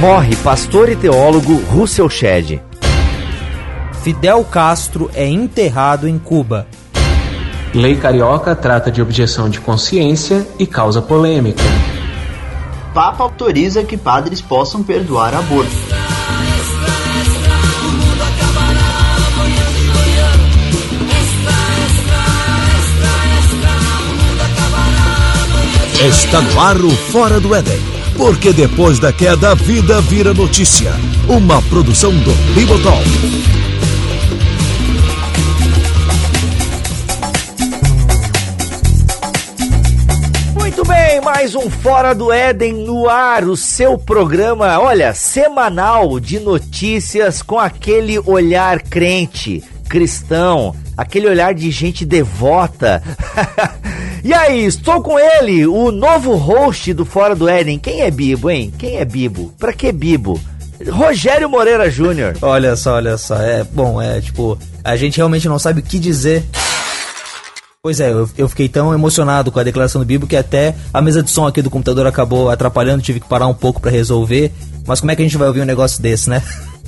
Morre pastor e teólogo Russell Shedd. Fidel Castro é enterrado em Cuba. Lei Carioca trata de objeção de consciência e causa polêmica. Papa autoriza que padres possam perdoar aborto. Está no ar o Fora do Éden porque depois da queda, a vida vira notícia. Uma produção do Bibotalk. Muito bem, mais um Fora do Éden no ar, o seu programa, olha, semanal de notícias com aquele olhar crente, cristão, aquele olhar de gente devota. e aí, estou com ele, o novo host do Fora do Éden. Quem é Bibo, hein? Quem é Bibo? Pra que Bibo? Rogério Moreira Júnior. Olha só, olha só. É bom, é tipo, a gente realmente não sabe o que dizer. Pois é, eu, eu fiquei tão emocionado com a declaração do Bibo que até a mesa de som aqui do computador acabou atrapalhando, tive que parar um pouco para resolver. Mas como é que a gente vai ouvir um negócio desse, né?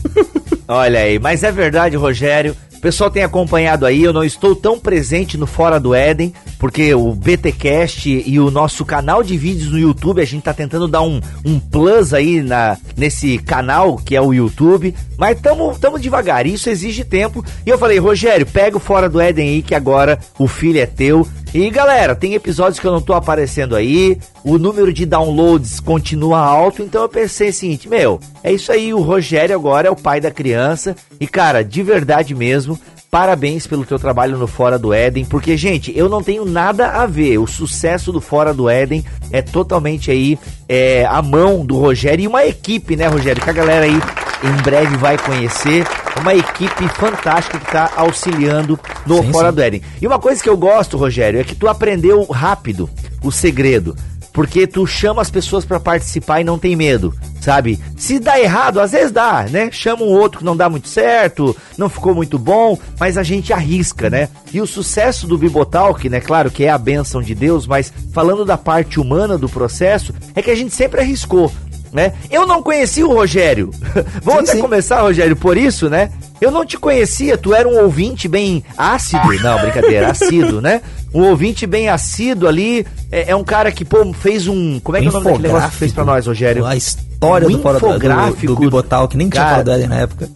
Olha aí, mas é verdade, Rogério pessoal tem acompanhado aí, eu não estou tão presente no Fora do Éden, porque o BTcast e o nosso canal de vídeos no YouTube, a gente tá tentando dar um, um plus aí na, nesse canal que é o YouTube, mas tamo, tamo devagar, isso exige tempo. E eu falei, Rogério, pega o Fora do Éden aí que agora o filho é teu. E galera, tem episódios que eu não tô aparecendo aí, o número de downloads continua alto, então eu pensei o seguinte, meu, é isso aí, o Rogério agora é o pai da criança, e cara, de verdade mesmo, parabéns pelo teu trabalho no Fora do Éden, porque, gente, eu não tenho nada a ver. O sucesso do Fora do Éden é totalmente aí é, a mão do Rogério e uma equipe, né, Rogério? Que a galera aí em breve vai conhecer. Uma equipe fantástica que está auxiliando no sim, Fora sim. do Éden. E uma coisa que eu gosto, Rogério, é que tu aprendeu rápido o segredo porque tu chama as pessoas para participar e não tem medo, sabe? Se dá errado, às vezes dá, né? Chama um outro que não dá muito certo, não ficou muito bom, mas a gente arrisca, né? E o sucesso do Bibotalk, né? Claro que é a benção de Deus, mas falando da parte humana do processo, é que a gente sempre arriscou né? Eu não conhecia o Rogério. Vamos até sim. começar, Rogério, por isso, né? Eu não te conhecia, tu era um ouvinte bem ácido. Não, brincadeira, ácido, né? Um ouvinte bem ácido ali. É, é, um cara que, pô, fez um. Como é que é o nome daquele negócio que fez pra nós, Rogério? A história um do infográfico do, do Bibotal, que nem cara, tinha falado dele na época.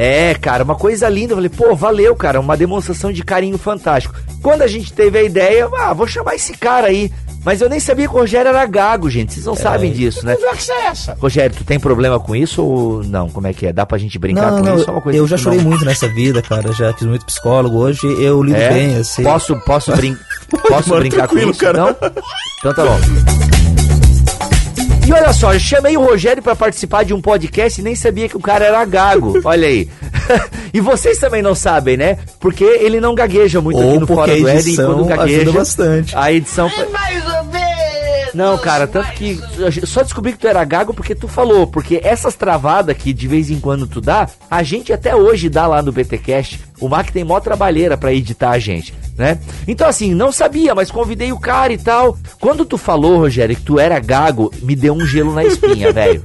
É, cara, uma coisa linda. Eu falei, pô, valeu, cara, uma demonstração de carinho fantástico. Quando a gente teve a ideia, ah, vou chamar esse cara aí. Mas eu nem sabia que o Rogério era gago, gente. Vocês não é. sabem disso, né? Que é essa? Rogério, tu tem problema com isso ou não? Como é que é? Dá pra gente brincar não, com não, isso? É eu já chorei não. muito nessa vida, cara. Já fiz muito psicólogo. Hoje eu lido é? bem, assim. Posso, posso, brin posso brincar com isso? Cara. Não? Então tá bom. E olha só, eu chamei o Rogério para participar de um podcast e nem sabia que o cara era gago. Olha aí. e vocês também não sabem, né? Porque ele não gagueja muito Ou aqui no Fora do Éden quando gagueja. bastante. A edição foi... É mais ou menos. Não, cara, tanto que só descobri que tu era gago porque tu falou, porque essas travadas que de vez em quando tu dá, a gente até hoje dá lá no BTcast. O Mac tem mó trabalheira para editar a gente, né? Então assim, não sabia, mas convidei o cara e tal. Quando tu falou, Rogério, que tu era gago, me deu um gelo na espinha, velho.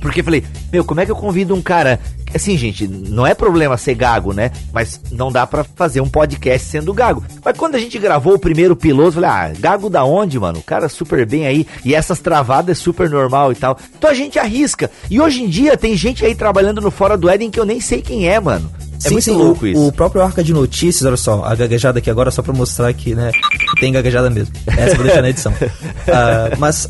Porque falei, meu, como é que eu convido um cara Assim, gente, não é problema ser gago, né? Mas não dá para fazer um podcast sendo gago. Mas quando a gente gravou o primeiro piloto, eu falei, ah, gago da onde, mano? O cara super bem aí. E essas travadas é super normal e tal. Então a gente arrisca. E hoje em dia tem gente aí trabalhando no Fora do Éden que eu nem sei quem é, mano. É sim, muito sim, louco o, isso. O próprio Arca de Notícias, olha só, a gaguejada aqui agora só pra mostrar que, né, tem gaguejada mesmo. Essa eu vou deixar na edição. uh, mas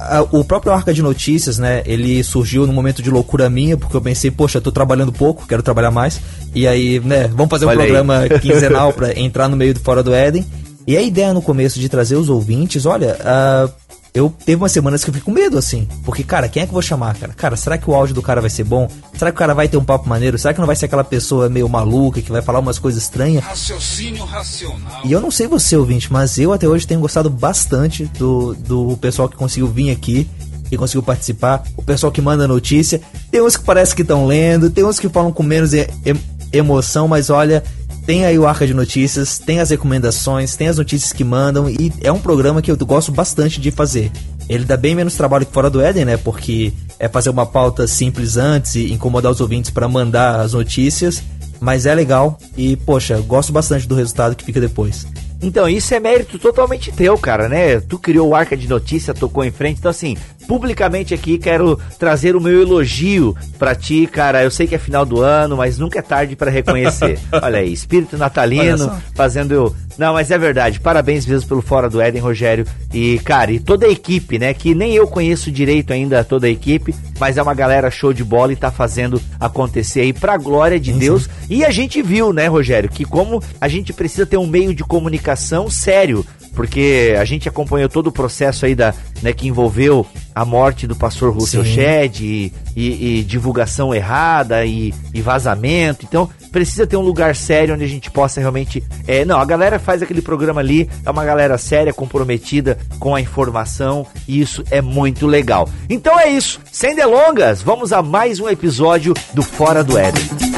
a. O próprio Arca de Notícias, né, ele surgiu num momento de loucura minha, porque eu pensei, poxa, eu tô trabalhando pouco, quero trabalhar mais. E aí, né, vamos fazer um Olha programa aí. quinzenal para entrar no meio do Fora do Éden. E a ideia no começo de trazer os ouvintes, olha, uh, eu teve umas semanas que eu fiquei com medo, assim. Porque, cara, quem é que eu vou chamar, cara? Cara, será que o áudio do cara vai ser bom? Será que o cara vai ter um papo maneiro? Será que não vai ser aquela pessoa meio maluca que vai falar umas coisas estranhas? Raciocínio racional. E eu não sei você, ouvinte, mas eu até hoje tenho gostado bastante do, do pessoal que conseguiu vir aqui que conseguiu participar, o pessoal que manda notícia. Tem uns que parece que estão lendo, tem uns que falam com menos e, e, emoção, mas olha, tem aí o Arca de Notícias, tem as recomendações, tem as notícias que mandam e é um programa que eu gosto bastante de fazer. Ele dá bem menos trabalho que fora do Éden, né? Porque é fazer uma pauta simples antes e incomodar os ouvintes para mandar as notícias, mas é legal e, poxa, gosto bastante do resultado que fica depois. Então, isso é mérito totalmente teu, cara, né? Tu criou o Arca de Notícia, tocou em frente. Então, assim, publicamente aqui quero trazer o meu elogio para ti, cara. Eu sei que é final do ano, mas nunca é tarde para reconhecer. Olha aí, espírito natalino, fazendo eu. Não, mas é verdade. Parabéns mesmo pelo Fora do Éden, Rogério. E, cara, e toda a equipe, né? Que nem eu conheço direito ainda toda a equipe, mas é uma galera show de bola e tá fazendo acontecer aí pra glória de sim, Deus. Sim. E a gente viu, né, Rogério, que como a gente precisa ter um meio de comunicação sério porque a gente acompanhou todo o processo aí da, né, que envolveu a morte do pastor Russell Shedd e, e, e, divulgação errada e, e, vazamento. Então, precisa ter um lugar sério onde a gente possa realmente. É, não, a galera faz aquele programa ali, é uma galera séria, comprometida com a informação, e isso é muito legal. Então é isso. Sem delongas, vamos a mais um episódio do Fora do Éden.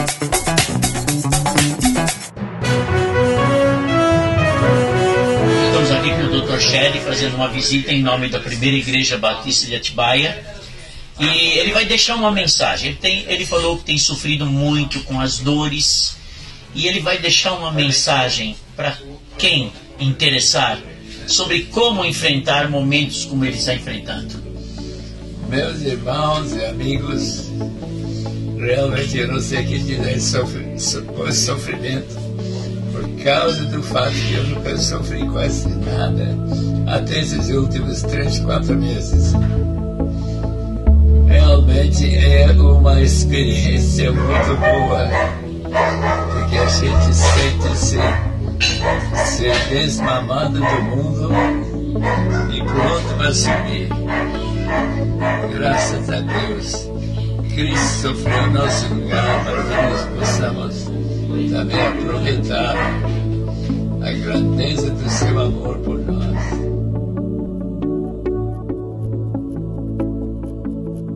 Shelley fazendo uma visita em nome da primeira igreja batista de Atibaia. E ele vai deixar uma mensagem. Ele, tem, ele falou que tem sofrido muito com as dores. E ele vai deixar uma mensagem para quem interessar sobre como enfrentar momentos como ele está enfrentando. Meus irmãos e amigos, realmente eu não sei o que dizer sobre sofrimento causa do fato que eu nunca sofri quase nada até esses últimos três, quatro meses. Realmente é uma experiência muito boa, porque a gente sente-se ser desmamado do mundo e pronto para subir. Graças a Deus, Cristo sofreu nosso lugar para que nós possamos também aproveitar a grandeza do seu amor por nós.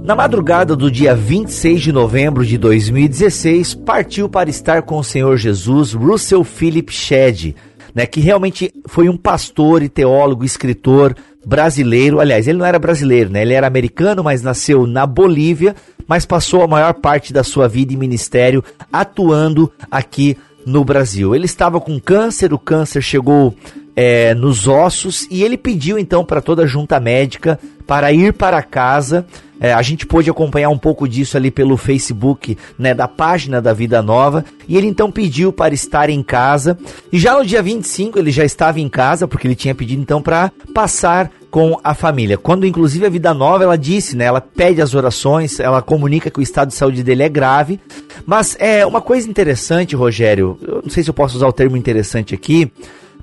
Na madrugada do dia 26 de novembro de 2016, partiu para estar com o Senhor Jesus Russell Philip Shedd, né, que realmente foi um pastor e teólogo, escritor brasileiro. Aliás, ele não era brasileiro, né? Ele era americano, mas nasceu na Bolívia, mas passou a maior parte da sua vida e ministério atuando aqui no Brasil. Ele estava com câncer, o câncer chegou é, nos ossos e ele pediu então para toda a junta médica para ir para casa. É, a gente pôde acompanhar um pouco disso ali pelo Facebook, né, da página da Vida Nova, e ele então pediu para estar em casa. E já no dia 25 ele já estava em casa, porque ele tinha pedido então para passar com a família. Quando inclusive a Vida Nova ela disse, né, ela pede as orações, ela comunica que o estado de saúde dele é grave. Mas é uma coisa interessante, Rogério, eu não sei se eu posso usar o termo interessante aqui,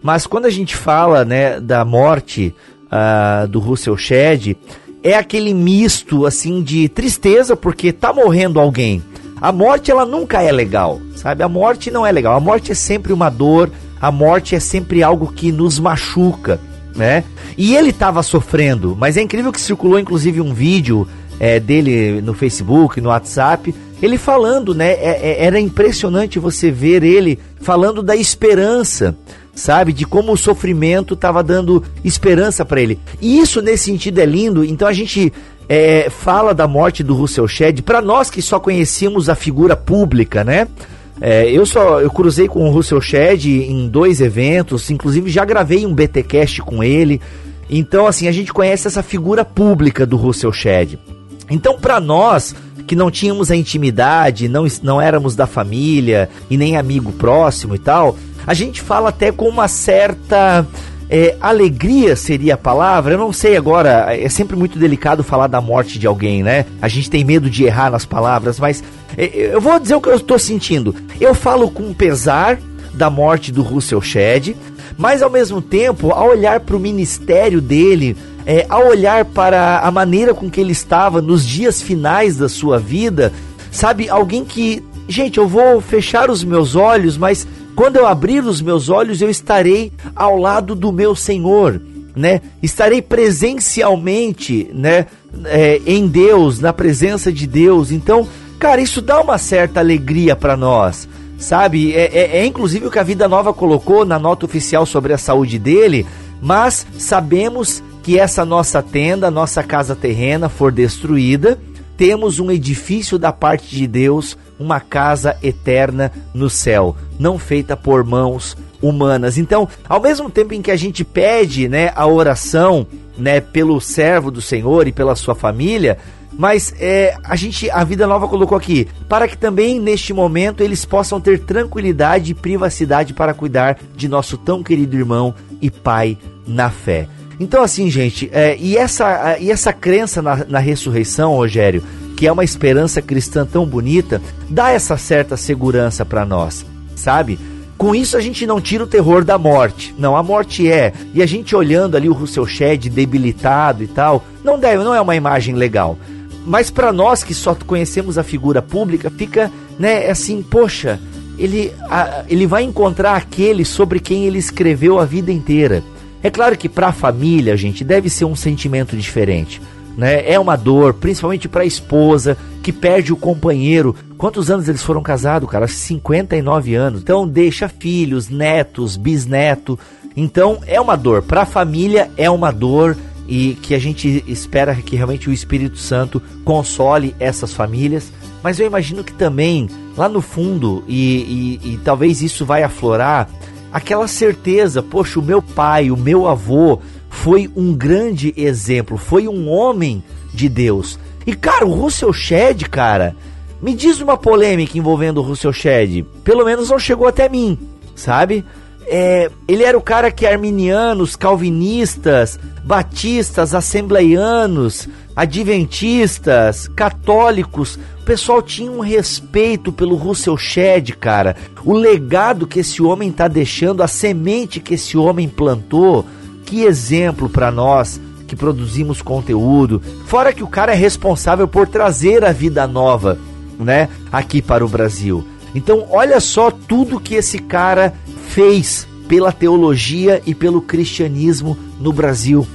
mas quando a gente fala, né, da morte uh, do Russell Shedd, é aquele misto assim de tristeza porque tá morrendo alguém. A morte ela nunca é legal, sabe? A morte não é legal. A morte é sempre uma dor, a morte é sempre algo que nos machuca né? E ele estava sofrendo, mas é incrível que circulou inclusive um vídeo é, dele no Facebook, no WhatsApp, ele falando, né? É, é, era impressionante você ver ele falando da esperança, sabe? De como o sofrimento estava dando esperança para ele. E isso nesse sentido é lindo. Então a gente é, fala da morte do Russell Shedd para nós que só conhecíamos a figura pública, né? É, eu só eu cruzei com o Russell Shedd em dois eventos, inclusive já gravei um BTcast com ele. Então, assim, a gente conhece essa figura pública do Russell Shedd. Então, para nós que não tínhamos a intimidade, não, não éramos da família e nem amigo próximo e tal, a gente fala até com uma certa é, alegria seria a palavra, eu não sei agora, é sempre muito delicado falar da morte de alguém, né? A gente tem medo de errar nas palavras, mas é, eu vou dizer o que eu estou sentindo. Eu falo com pesar da morte do Russell Shedd, mas ao mesmo tempo, ao olhar para o ministério dele, é, ao olhar para a maneira com que ele estava nos dias finais da sua vida, sabe, alguém que, gente, eu vou fechar os meus olhos, mas quando eu abrir os meus olhos, eu estarei ao lado do meu Senhor, né? Estarei presencialmente, né? É, em Deus, na presença de Deus. Então, cara, isso dá uma certa alegria para nós sabe? É, é, é inclusive o que a Vida Nova colocou na nota oficial sobre a saúde dele, mas sabemos que essa nossa tenda, nossa casa terrena for destruída, temos um edifício da parte de Deus, uma casa eterna no céu, não feita por mãos humanas. Então, ao mesmo tempo em que a gente pede, né, a oração, né, pelo servo do Senhor e pela sua família, mas é, a gente, a Vida Nova colocou aqui, para que também neste momento eles possam ter tranquilidade e privacidade para cuidar de nosso tão querido irmão e pai na fé. Então, assim, gente, é, e, essa, e essa crença na, na ressurreição, Rogério, que é uma esperança cristã tão bonita, dá essa certa segurança para nós, sabe? Com isso a gente não tira o terror da morte. Não, a morte é. E a gente olhando ali o Russell Shedd debilitado e tal, não deve, não é uma imagem legal. Mas para nós que só conhecemos a figura pública, fica, né, assim, poxa, ele, a, ele vai encontrar aquele sobre quem ele escreveu a vida inteira. É claro que para a família, gente, deve ser um sentimento diferente. Né? É uma dor, principalmente para a esposa que perde o companheiro. Quantos anos eles foram casados, cara? 59 anos. Então deixa filhos, netos, bisneto. Então é uma dor. Para a família é uma dor e que a gente espera que realmente o Espírito Santo console essas famílias. Mas eu imagino que também, lá no fundo, e, e, e talvez isso vai aflorar, aquela certeza, poxa, o meu pai, o meu avô foi um grande exemplo, foi um homem de Deus. E cara, o Russell Shedd, cara, me diz uma polêmica envolvendo o Russell Shedd, pelo menos não chegou até mim, sabe? É, ele era o cara que arminianos, calvinistas, batistas, assembleianos, adventistas, católicos, o pessoal tinha um respeito pelo Russell Shedd, cara. O legado que esse homem está deixando, a semente que esse homem plantou, que exemplo para nós que produzimos conteúdo. Fora que o cara é responsável por trazer a vida nova, né, aqui para o Brasil. Então, olha só tudo que esse cara fez pela teologia e pelo cristianismo no Brasil.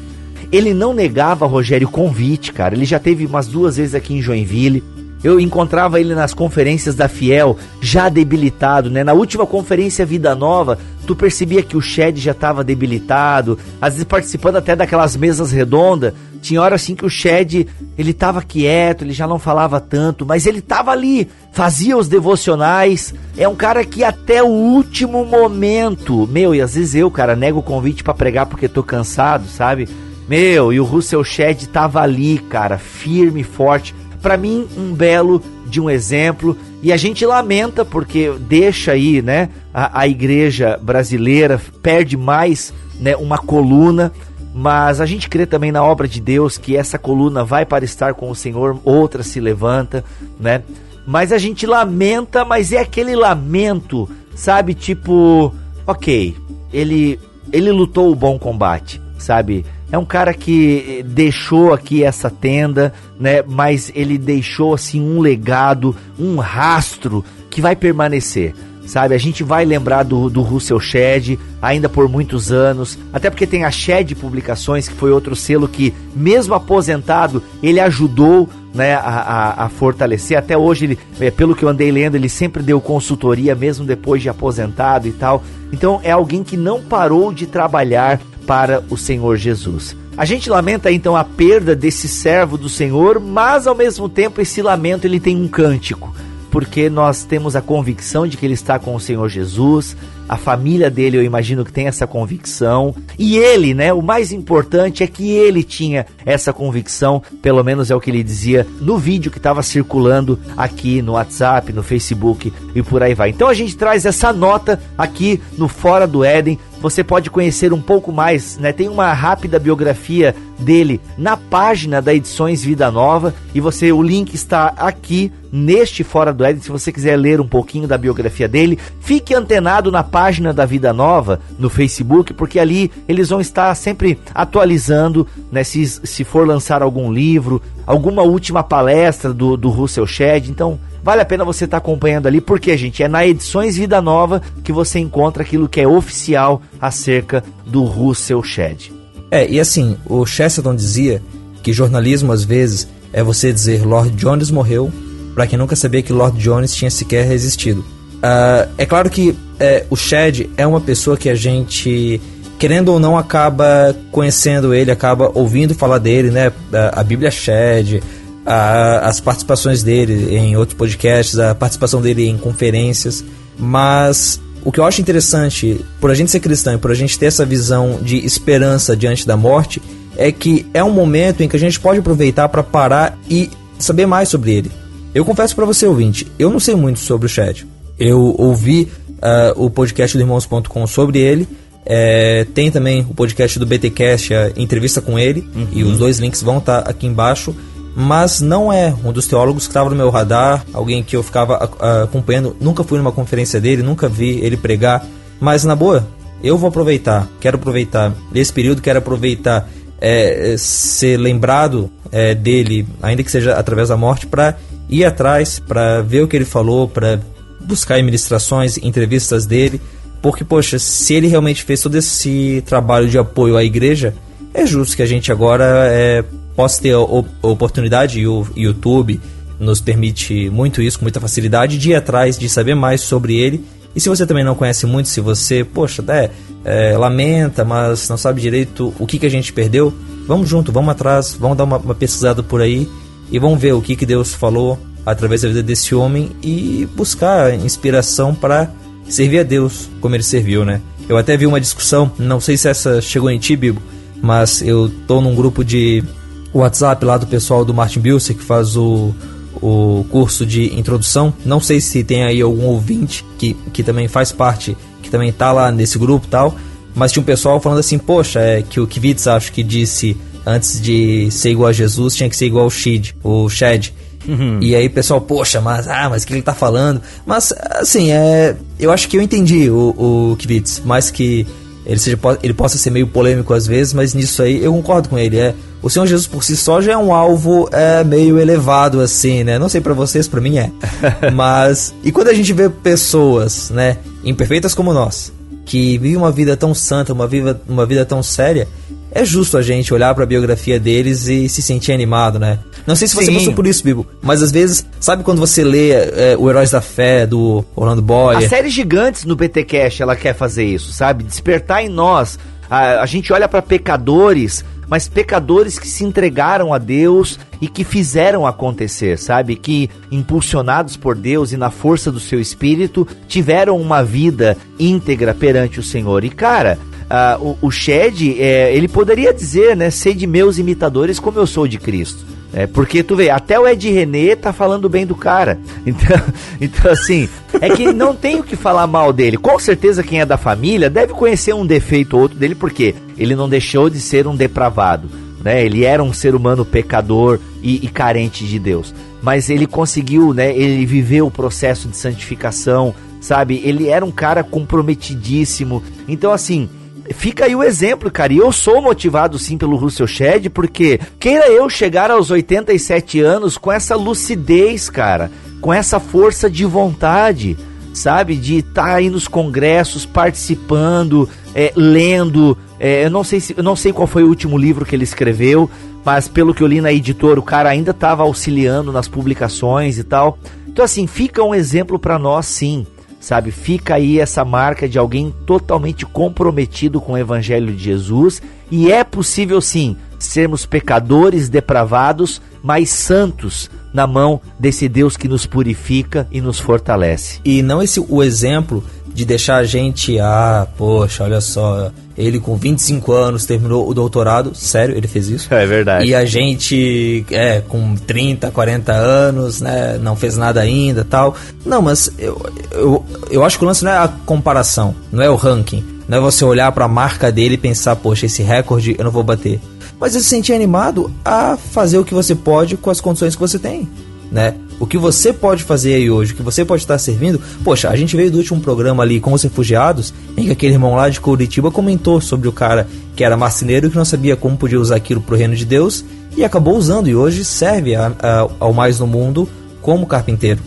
Ele não negava, Rogério, convite, cara. Ele já teve umas duas vezes aqui em Joinville. Eu encontrava ele nas conferências da Fiel, já debilitado, né? Na última conferência Vida Nova, tu percebia que o Shed já estava debilitado, às vezes participando até daquelas mesas redondas. Tinha hora assim que o Shed, ele estava quieto, ele já não falava tanto, mas ele estava ali, fazia os devocionais. É um cara que até o último momento, meu, e às vezes eu, cara, nego o convite para pregar porque tô cansado, sabe? Meu, e o Russell Shed tava ali, cara, firme e forte para mim, um belo de um exemplo. E a gente lamenta porque deixa aí, né, a, a igreja brasileira perde mais, né, uma coluna. Mas a gente crê também na obra de Deus que essa coluna vai para estar com o Senhor, outra se levanta, né? Mas a gente lamenta, mas é aquele lamento, sabe? Tipo, ok, ele ele lutou o bom combate, sabe? É um cara que deixou aqui essa tenda, né? Mas ele deixou assim um legado, um rastro que vai permanecer. Sabe, a gente vai lembrar do, do Russell Shedd ainda por muitos anos, até porque tem a Shed Publicações, que foi outro selo que, mesmo aposentado, ele ajudou né, a, a, a, fortalecer. Até hoje, ele, é, pelo que eu andei lendo, ele sempre deu consultoria, mesmo depois de aposentado e tal. Então é alguém que não parou de trabalhar para o Senhor Jesus. A gente lamenta então a perda desse servo do Senhor, mas ao mesmo tempo esse lamento ele tem um cântico, porque nós temos a convicção de que ele está com o Senhor Jesus, a família dele, eu imagino que tem essa convicção. E ele, né? O mais importante é que ele tinha essa convicção, pelo menos é o que ele dizia no vídeo que estava circulando aqui no WhatsApp, no Facebook e por aí vai. Então a gente traz essa nota aqui no Fora do Éden você pode conhecer um pouco mais, né? Tem uma rápida biografia dele na página da Edições Vida Nova e você o link está aqui neste Fora do Éden, se você quiser ler um pouquinho da biografia dele, fique antenado na página da Vida Nova no Facebook, porque ali eles vão estar sempre atualizando, né, se, se for lançar algum livro, alguma última palestra do, do Russell Shedd, então vale a pena você estar tá acompanhando ali, porque, gente, é na Edições Vida Nova que você encontra aquilo que é oficial acerca do Russell Shedd. É, e assim, o Chesterton dizia que jornalismo às vezes é você dizer Lord Jones morreu para quem nunca sabia que Lord Jones tinha sequer resistido. Uh, é claro que é, o Shed é uma pessoa que a gente, querendo ou não, acaba conhecendo ele, acaba ouvindo falar dele, né? A, a Bíblia Shed, a, as participações dele em outros podcasts, a participação dele em conferências, mas o que eu acho interessante, por a gente ser cristão e por a gente ter essa visão de esperança diante da morte, é que é um momento em que a gente pode aproveitar para parar e saber mais sobre ele. Eu confesso para você, ouvinte, eu não sei muito sobre o Chad. Eu ouvi uh, o podcast do Irmãos.com sobre ele. É, tem também o podcast do BTcast, a entrevista com ele, uhum. e os dois links vão estar tá aqui embaixo. Mas não é um dos teólogos que estava no meu radar, alguém que eu ficava uh, acompanhando. Nunca fui numa conferência dele, nunca vi ele pregar. Mas na boa, eu vou aproveitar, quero aproveitar esse período, quero aproveitar é, ser lembrado é, dele, ainda que seja através da morte, para ir atrás, para ver o que ele falou, para buscar ministrações, entrevistas dele, porque, poxa, se ele realmente fez todo esse trabalho de apoio à igreja, é justo que a gente agora é, possa ter a, oportunidade, e o YouTube nos permite muito isso, com muita facilidade, de ir atrás, de saber mais sobre ele. E se você também não conhece muito, se você, poxa, é, é, lamenta, mas não sabe direito o que, que a gente perdeu, vamos junto, vamos atrás, vamos dar uma, uma pesquisada por aí e vamos ver o que, que Deus falou através da vida desse homem e buscar inspiração para servir a Deus como ele serviu, né? Eu até vi uma discussão, não sei se essa chegou em ti, Bibo, mas eu tô num grupo de WhatsApp lá do pessoal do Martin Bilser que faz o, o curso de introdução. Não sei se tem aí algum ouvinte que, que também faz parte, que também tá lá nesse grupo tal, mas tinha um pessoal falando assim, poxa, é que o Kivitz acho que disse antes de ser igual a Jesus tinha que ser igual ao Shid, o Shed. Uhum. E aí, pessoal, poxa, mas, ah, mas o que ele tá falando? Mas, assim, é, eu acho que eu entendi o, o Kivitz, mais que ele, seja, ele possa ser meio polêmico às vezes, mas nisso aí eu concordo com ele. É, o Senhor Jesus por si só já é um alvo é, meio elevado, assim, né? Não sei para vocês, para mim é. mas, e quando a gente vê pessoas, né, imperfeitas como nós, que vivem uma vida tão santa, uma vida, uma vida tão séria, é justo a gente olhar para a biografia deles e se sentir animado, né? Não sei se você Sim. passou por isso, Bibo, mas às vezes, sabe quando você lê é, o Heróis da Fé do Orlando Boyer? A série Gigantes no BTcast, ela quer fazer isso, sabe? Despertar em nós. A, a gente olha para pecadores, mas pecadores que se entregaram a Deus e que fizeram acontecer, sabe? Que impulsionados por Deus e na força do seu espírito tiveram uma vida íntegra perante o Senhor. E cara, uh, o, o Shed, é, ele poderia dizer, né, ser de meus imitadores como eu sou de Cristo. É, porque tu vê, até o Ed René tá falando bem do cara. Então, então, assim, é que não tem o que falar mal dele. Com certeza quem é da família deve conhecer um defeito ou outro dele, porque ele não deixou de ser um depravado. Né? Ele era um ser humano pecador e, e carente de Deus. Mas ele conseguiu, né? Ele viveu o processo de santificação, sabe? Ele era um cara comprometidíssimo. Então, assim, fica aí o exemplo, cara. E eu sou motivado sim pelo Russell Shedd, porque queira eu chegar aos 87 anos com essa lucidez, cara, com essa força de vontade, sabe? De estar tá aí nos congressos, participando, é, lendo. É, eu não sei se, eu não sei qual foi o último livro que ele escreveu, mas pelo que eu li na editora, o cara ainda estava auxiliando nas publicações e tal. Então assim, fica um exemplo para nós sim sabe? Fica aí essa marca de alguém totalmente comprometido com o evangelho de Jesus e é possível sim sermos pecadores depravados, mas santos na mão desse Deus que nos purifica e nos fortalece. E não esse o exemplo de deixar a gente, ah, poxa, olha só, ele com 25 anos terminou o doutorado, sério, ele fez isso? É verdade. E a gente, é, com 30, 40 anos, né, não fez nada ainda tal. Não, mas eu, eu, eu acho que o lance não é a comparação, não é o ranking, não é você olhar para a marca dele e pensar, poxa, esse recorde eu não vou bater. Mas é se sentir animado a fazer o que você pode com as condições que você tem né? O que você pode fazer aí hoje, o que você pode estar servindo. Poxa, a gente veio do último programa ali com os refugiados, em que aquele irmão lá de Curitiba comentou sobre o cara que era marceneiro e que não sabia como podia usar aquilo para o reino de Deus e acabou usando e hoje serve a, a, ao mais no mundo como carpinteiro.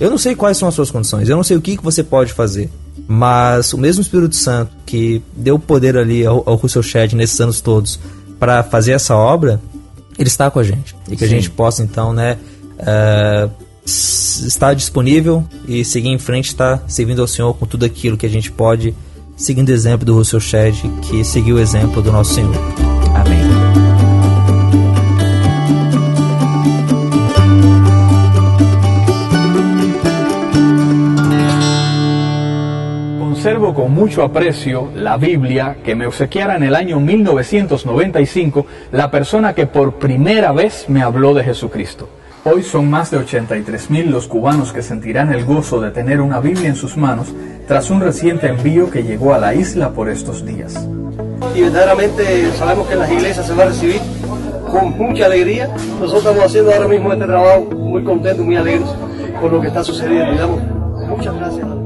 Eu não sei quais são as suas condições, eu não sei o que, que você pode fazer, mas o mesmo Espírito Santo que deu poder ali ao, ao Russell Shedd nesses anos todos para fazer essa obra, ele está com a gente. E que Sim. a gente possa então, né, uh, está disponível e seguir em frente, está servindo ao Senhor com tudo aquilo que a gente pode, seguindo o exemplo do Russell Shedd, que seguiu o exemplo do nosso Senhor. Amém. Conservo con mucho aprecio la Biblia que me obsequiara en el año 1995 la persona que por primera vez me habló de Jesucristo. Hoy son más de 83 mil los cubanos que sentirán el gozo de tener una Biblia en sus manos tras un reciente envío que llegó a la isla por estos días. Y verdaderamente sabemos que en las iglesias se va a recibir con mucha alegría. Nosotros estamos haciendo ahora mismo este trabajo muy contentos, muy alegres por lo que está sucediendo. Y muchas gracias.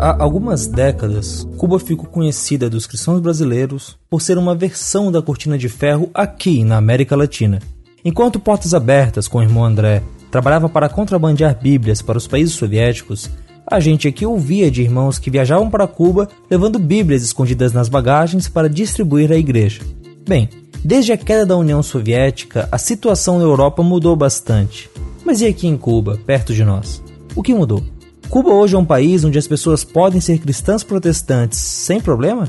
Há algumas décadas, Cuba ficou conhecida dos cristãos brasileiros por ser uma versão da cortina de ferro aqui na América Latina. Enquanto Portas Abertas com o irmão André trabalhava para contrabandear Bíblias para os países soviéticos, a gente aqui ouvia de irmãos que viajavam para Cuba levando Bíblias escondidas nas bagagens para distribuir à igreja. Bem, desde a queda da União Soviética, a situação na Europa mudou bastante. Mas e aqui em Cuba, perto de nós? O que mudou? Cuba hoje é um país onde as pessoas podem ser cristãs protestantes sem problema?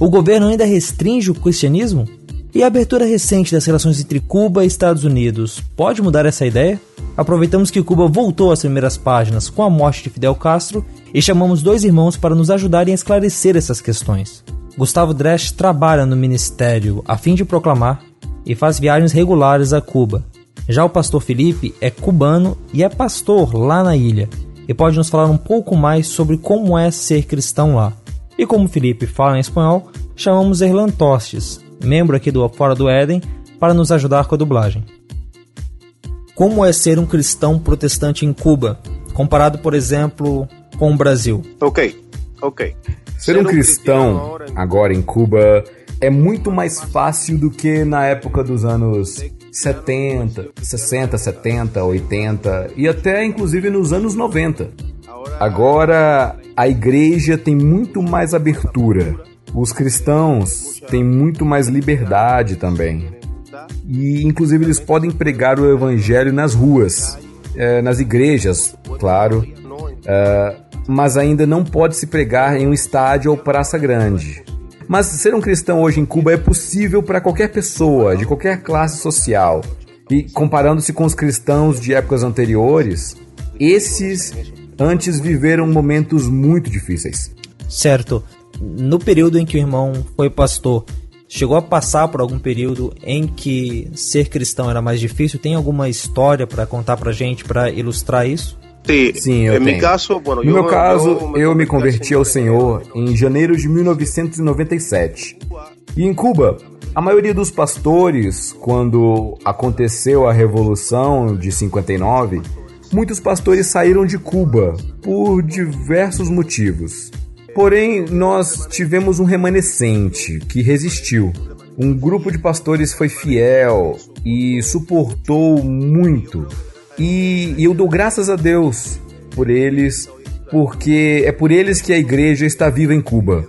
O governo ainda restringe o cristianismo? E a abertura recente das relações entre Cuba e Estados Unidos pode mudar essa ideia? Aproveitamos que Cuba voltou às primeiras páginas com a morte de Fidel Castro e chamamos dois irmãos para nos ajudarem a esclarecer essas questões. Gustavo Dresch trabalha no ministério a fim de proclamar e faz viagens regulares a Cuba. Já o pastor Felipe é cubano e é pastor lá na ilha e pode nos falar um pouco mais sobre como é ser cristão lá. E como Felipe fala em espanhol, chamamos Erlan Tostes, membro aqui do Fora do Éden, para nos ajudar com a dublagem. Como é ser um cristão protestante em Cuba, comparado, por exemplo, com o Brasil? Ok, ok. Ser um cristão agora em Cuba é muito mais fácil do que na época dos anos 70, 60, 70, 80 e até inclusive nos anos 90. Agora a igreja tem muito mais abertura. Os cristãos têm muito mais liberdade também. E inclusive eles podem pregar o evangelho nas ruas, é, nas igrejas, claro. É, mas ainda não pode se pregar em um estádio ou praça grande. Mas ser um cristão hoje em Cuba é possível para qualquer pessoa, de qualquer classe social. E comparando-se com os cristãos de épocas anteriores, esses antes viveram momentos muito difíceis. Certo. No período em que o irmão foi pastor, chegou a passar por algum período em que ser cristão era mais difícil? Tem alguma história para contar pra gente para ilustrar isso? Sim, eu tenho. no meu caso, eu me converti ao Senhor em janeiro de 1997. E em Cuba, a maioria dos pastores, quando aconteceu a Revolução de 59, muitos pastores saíram de Cuba por diversos motivos. Porém, nós tivemos um remanescente que resistiu. Um grupo de pastores foi fiel e suportou muito e, e eu dou graças a Deus por eles, porque é por eles que a igreja está viva em Cuba.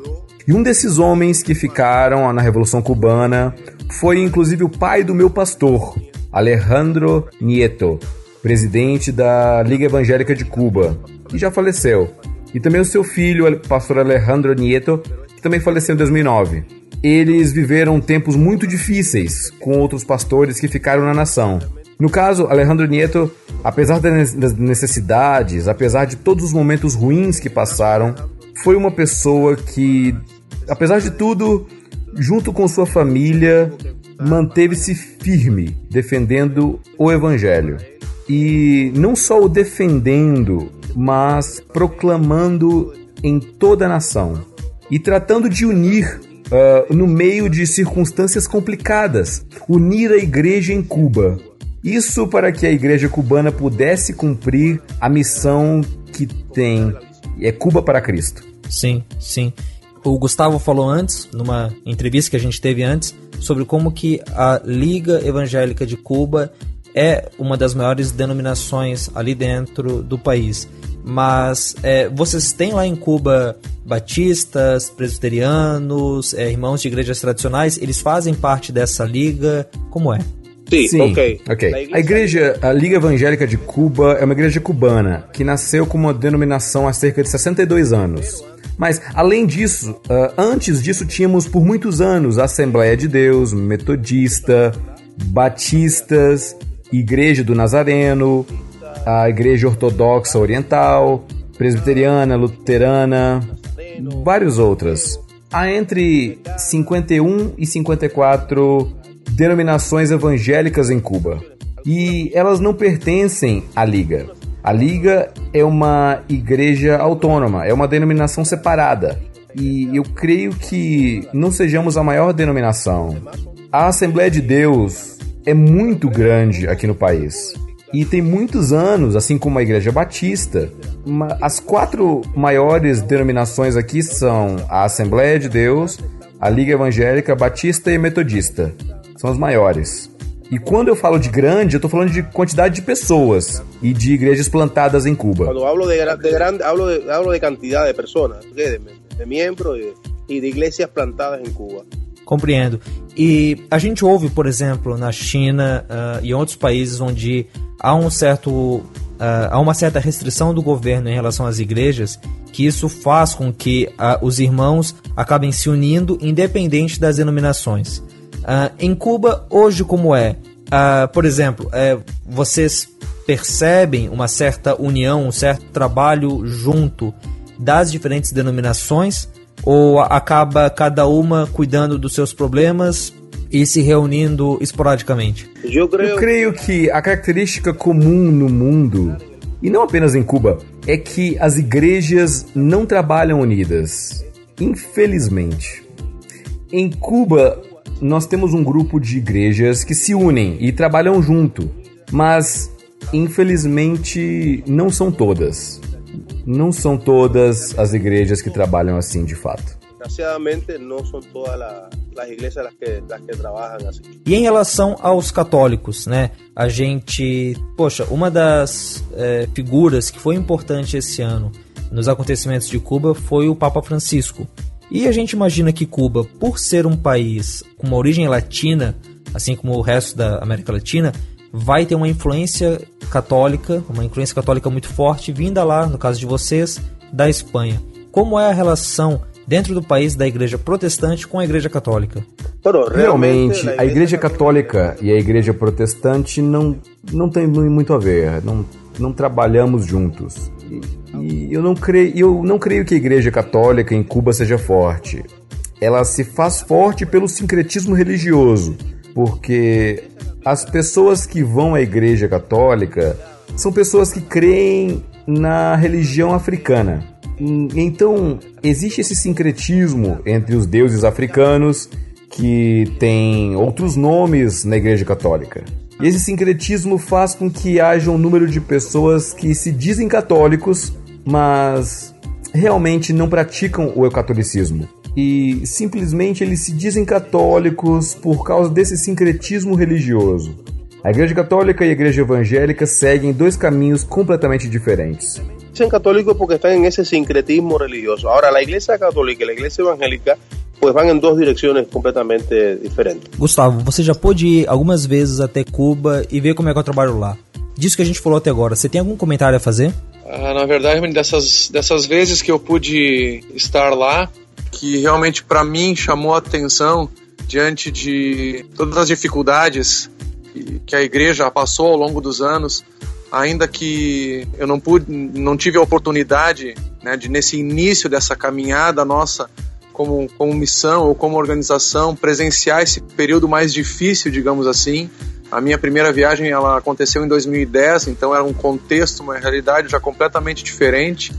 E um desses homens que ficaram na Revolução Cubana foi inclusive o pai do meu pastor, Alejandro Nieto, presidente da Liga Evangélica de Cuba, que já faleceu. E também o seu filho, o pastor Alejandro Nieto, que também faleceu em 2009. Eles viveram tempos muito difíceis com outros pastores que ficaram na nação. No caso, Alejandro Nieto, apesar das necessidades, apesar de todos os momentos ruins que passaram, foi uma pessoa que, apesar de tudo, junto com sua família, manteve-se firme defendendo o evangelho. E não só o defendendo, mas proclamando em toda a nação e tratando de unir uh, no meio de circunstâncias complicadas, unir a igreja em Cuba isso para que a igreja cubana pudesse cumprir a missão que tem, é Cuba para Cristo. Sim, sim. O Gustavo falou antes, numa entrevista que a gente teve antes, sobre como que a Liga Evangélica de Cuba é uma das maiores denominações ali dentro do país. Mas é, vocês têm lá em Cuba batistas, presbiterianos, é, irmãos de igrejas tradicionais, eles fazem parte dessa liga? Como é? Sim, Sim, ok. okay. A igreja, a Liga Evangélica de Cuba é uma igreja cubana que nasceu com uma denominação há cerca de 62 anos. Mas, além disso, uh, antes disso tínhamos por muitos anos a Assembleia de Deus, Metodista, Batistas, Igreja do Nazareno, a Igreja Ortodoxa Oriental, Presbiteriana, Luterana, várias outras. Há entre 51 e 54 denominações evangélicas em Cuba. E elas não pertencem à Liga. A Liga é uma igreja autônoma, é uma denominação separada. E eu creio que não sejamos a maior denominação. A Assembleia de Deus é muito grande aqui no país. E tem muitos anos, assim como a Igreja Batista. as quatro maiores denominações aqui são a Assembleia de Deus, a Liga Evangélica Batista e Metodista são as maiores. E quando eu falo de grande, eu estou falando de quantidade de pessoas e de igrejas plantadas em Cuba. Quando hablo de, de grande, hablo de, hablo de quantidade de pessoas, de, de membros e de igrejas plantadas em Cuba. Compreendo. E a gente ouve, por exemplo, na China uh, e outros países onde há um certo uh, há uma certa restrição do governo em relação às igrejas, que isso faz com que uh, os irmãos acabem se unindo independente das denominações. Uh, em Cuba, hoje, como é? Uh, por exemplo, é, vocês percebem uma certa união, um certo trabalho junto das diferentes denominações? Ou acaba cada uma cuidando dos seus problemas e se reunindo esporadicamente? Eu creio... Eu creio que a característica comum no mundo, e não apenas em Cuba, é que as igrejas não trabalham unidas. Infelizmente. Em Cuba, nós temos um grupo de igrejas que se unem e trabalham junto, mas infelizmente não são todas. Não são todas as igrejas que trabalham assim de fato. Desgraciadamente, não são todas as igrejas as que, as que trabalham assim. E em relação aos católicos, né? A gente, poxa, uma das é, figuras que foi importante esse ano nos acontecimentos de Cuba foi o Papa Francisco. E a gente imagina que Cuba, por ser um país com uma origem latina, assim como o resto da América Latina, vai ter uma influência católica, uma influência católica muito forte, vinda lá, no caso de vocês, da Espanha. Como é a relação dentro do país da igreja protestante com a igreja católica? Realmente, a igreja católica e a igreja protestante não, não tem muito a ver, não, não trabalhamos juntos. E eu não creio, eu não creio que a Igreja Católica em Cuba seja forte. Ela se faz forte pelo sincretismo religioso, porque as pessoas que vão à Igreja Católica são pessoas que creem na religião africana. Então, existe esse sincretismo entre os deuses africanos que têm outros nomes na Igreja Católica. E esse sincretismo faz com que haja um número de pessoas que se dizem católicos, mas realmente não praticam o catolicismo. E simplesmente eles se dizem católicos por causa desse sincretismo religioso. A Igreja Católica e a Igreja Evangélica seguem dois caminhos completamente diferentes. São católicos porque estão nesse sincretismo religioso. Agora, a Igreja Católica e a Igreja Evangélica pues van em duas direções completamente diferentes. Gustavo, você já pôde ir algumas vezes até Cuba e ver como é que eu trabalho lá. Disso que a gente falou até agora, você tem algum comentário a fazer? Ah, na verdade, dessas, dessas vezes que eu pude estar lá, que realmente para mim chamou a atenção diante de todas as dificuldades que a igreja passou ao longo dos anos, ainda que eu não pude, não tive a oportunidade né, de nesse início dessa caminhada nossa como, como missão ou como organização presenciar esse período mais difícil, digamos assim, a minha primeira viagem ela aconteceu em 2010, então era um contexto, uma realidade já completamente diferente,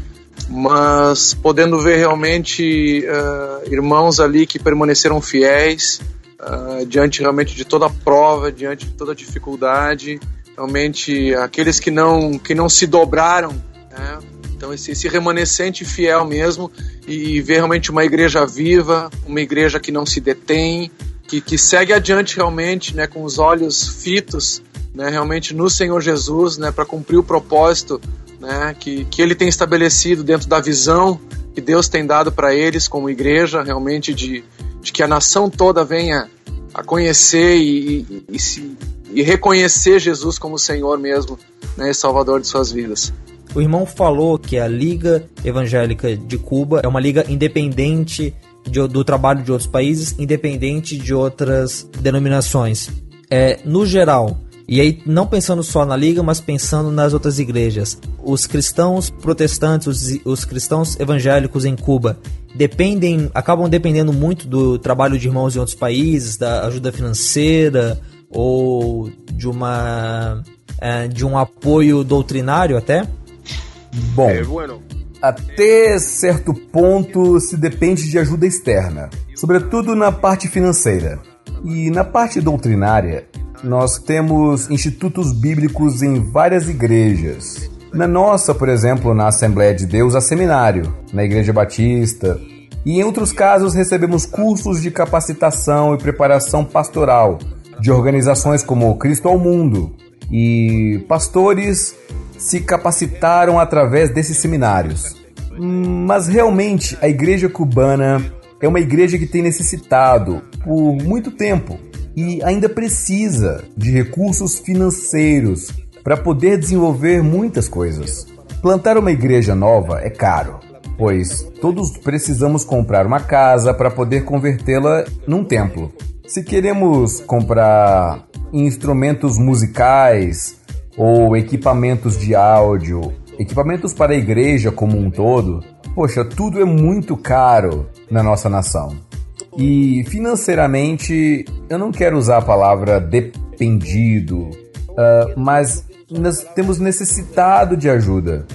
mas podendo ver realmente uh, irmãos ali que permaneceram fiéis uh, diante realmente de toda a prova, diante de toda a dificuldade, realmente aqueles que não que não se dobraram, né? Então esse, esse remanescente fiel mesmo e, ver realmente uma igreja viva, uma igreja que não se detém, que, que segue adiante realmente, né, com os olhos fitos, né, realmente no Senhor Jesus, né, para cumprir o propósito, né, que, que Ele tem estabelecido dentro da visão que Deus tem dado para eles como igreja, realmente de, de que a nação toda venha a conhecer e, e, e, se, e reconhecer Jesus como Senhor mesmo né, e Salvador de suas vidas. O irmão falou que a Liga Evangélica de Cuba é uma liga independente de, do trabalho de outros países, independente de outras denominações. É, no geral, e aí, não pensando só na liga, mas pensando nas outras igrejas. Os cristãos protestantes, os, os, cristãos evangélicos em Cuba, dependem, acabam dependendo muito do trabalho de irmãos em outros países, da ajuda financeira ou de uma é, de um apoio doutrinário até. Bom, até certo ponto se depende de ajuda externa, sobretudo na parte financeira. E na parte doutrinária, nós temos institutos bíblicos em várias igrejas. Na nossa, por exemplo, na Assembleia de Deus, há seminário, na Igreja Batista. E em outros casos, recebemos cursos de capacitação e preparação pastoral de organizações como Cristo ao Mundo. E pastores se capacitaram através desses seminários. Mas realmente a igreja cubana é uma igreja que tem necessitado por muito tempo e ainda precisa de recursos financeiros para poder desenvolver muitas coisas. Plantar uma igreja nova é caro, pois todos precisamos comprar uma casa para poder convertê-la num templo. Se queremos comprar instrumentos musicais ou equipamentos de áudio, equipamentos para a igreja como um todo, poxa, tudo é muito caro na nossa nação. E financeiramente, eu não quero usar a palavra dependido, uh, mas nós temos necessitado de ajuda.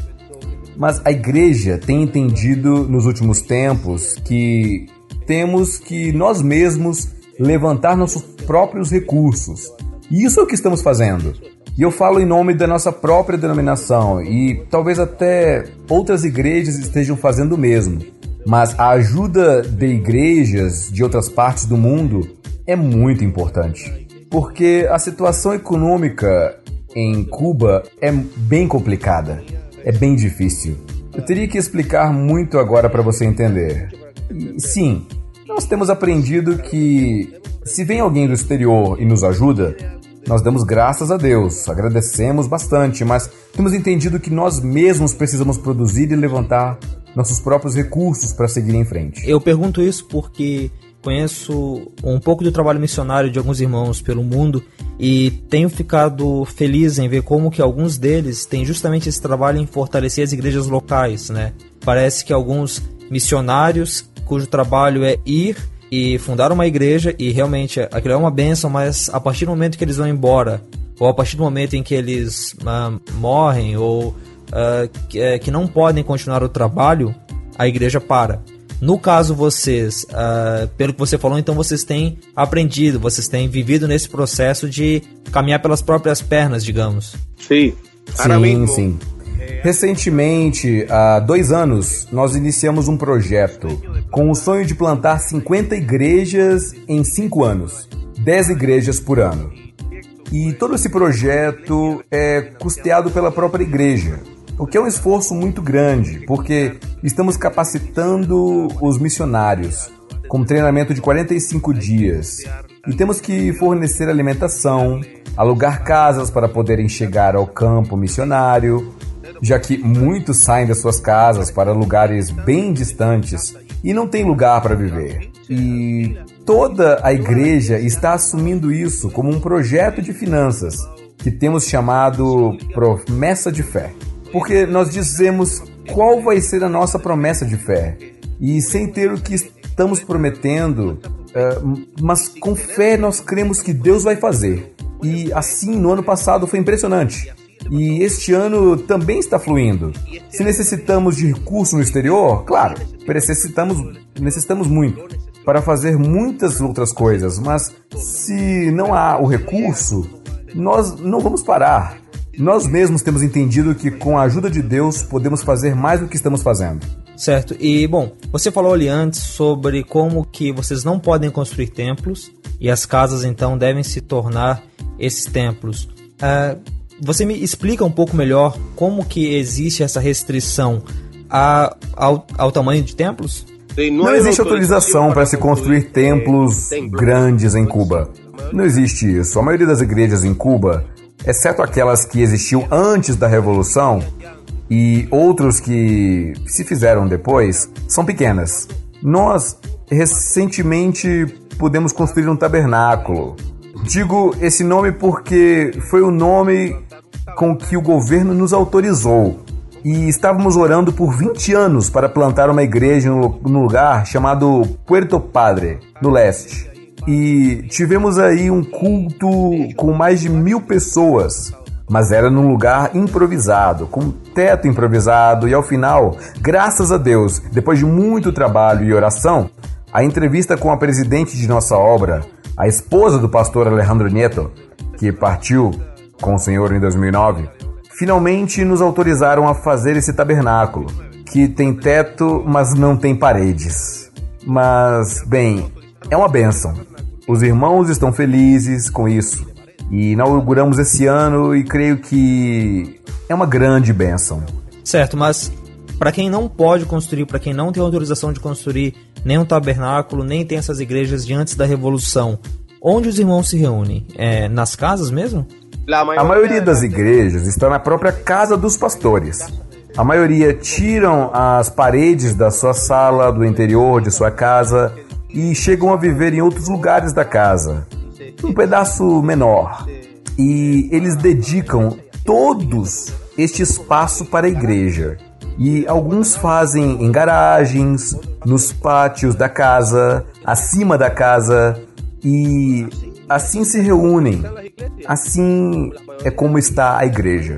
Mas a igreja tem entendido nos últimos tempos que temos que nós mesmos levantar nossos próprios recursos. E isso é o que estamos fazendo. E eu falo em nome da nossa própria denominação e talvez até outras igrejas estejam fazendo o mesmo. Mas a ajuda de igrejas de outras partes do mundo é muito importante, porque a situação econômica em Cuba é bem complicada, é bem difícil. Eu teria que explicar muito agora para você entender. E, sim, nós temos aprendido que se vem alguém do exterior e nos ajuda, nós damos graças a Deus, agradecemos bastante, mas temos entendido que nós mesmos precisamos produzir e levantar nossos próprios recursos para seguir em frente. Eu pergunto isso porque conheço um pouco do trabalho missionário de alguns irmãos pelo mundo e tenho ficado feliz em ver como que alguns deles têm justamente esse trabalho em fortalecer as igrejas locais, né? Parece que alguns missionários cujo trabalho é ir e fundar uma igreja e realmente aquilo é uma benção, mas a partir do momento que eles vão embora ou a partir do momento em que eles uh, morrem ou uh, que, uh, que, não podem continuar o trabalho, a igreja para. No caso vocês, uh, pelo que você falou, então vocês têm aprendido, vocês têm vivido nesse processo de caminhar pelas próprias pernas, digamos. Sim, sim, sim. Recentemente, há dois anos, nós iniciamos um projeto com o sonho de plantar 50 igrejas em cinco anos, 10 igrejas por ano. E todo esse projeto é custeado pela própria igreja, o que é um esforço muito grande, porque estamos capacitando os missionários com treinamento de 45 dias e temos que fornecer alimentação, alugar casas para poderem chegar ao campo missionário, já que muitos saem das suas casas para lugares bem distantes e não tem lugar para viver. E toda a igreja está assumindo isso como um projeto de finanças que temos chamado promessa de fé porque nós dizemos qual vai ser a nossa promessa de fé. E sem ter o que estamos prometendo, uh, mas com fé nós cremos que Deus vai fazer. E assim, no ano passado foi impressionante. E este ano também está fluindo. Se necessitamos de recursos no exterior, claro, necessitamos, necessitamos muito para fazer muitas outras coisas, mas se não há o recurso, nós não vamos parar. Nós mesmos temos entendido que com a ajuda de Deus podemos fazer mais do que estamos fazendo. Certo. E bom, você falou ali antes sobre como que vocês não podem construir templos e as casas então devem se tornar esses templos. Uh, você me explica um pouco melhor como que existe essa restrição a, ao, ao tamanho de templos? Não existe autorização para se construir templos grandes em Cuba. Não existe isso. A maioria das igrejas em Cuba, exceto aquelas que existiam antes da Revolução e outros que se fizeram depois, são pequenas. Nós recentemente pudemos construir um tabernáculo. Digo esse nome porque foi o nome com que o governo nos autorizou. E estávamos orando por 20 anos para plantar uma igreja no lugar chamado Puerto Padre, no leste. E tivemos aí um culto com mais de mil pessoas, mas era num lugar improvisado, com teto improvisado, e ao final, graças a Deus, depois de muito trabalho e oração, a entrevista com a presidente de nossa obra, a esposa do pastor Alejandro Nieto, que partiu com o Senhor em 2009, finalmente nos autorizaram a fazer esse tabernáculo, que tem teto, mas não tem paredes. Mas, bem, é uma bênção. Os irmãos estão felizes com isso. E inauguramos esse ano e creio que é uma grande bênção. Certo, mas para quem não pode construir, para quem não tem autorização de construir nem um tabernáculo, nem tem essas igrejas de antes da Revolução, onde os irmãos se reúnem? É, nas casas mesmo? A maioria das igrejas está na própria casa dos pastores. A maioria tiram as paredes da sua sala, do interior de sua casa e chegam a viver em outros lugares da casa, um pedaço menor. E eles dedicam todos este espaço para a igreja. E alguns fazem em garagens, nos pátios da casa, acima da casa, e assim se reúnem. Assim é como está a igreja.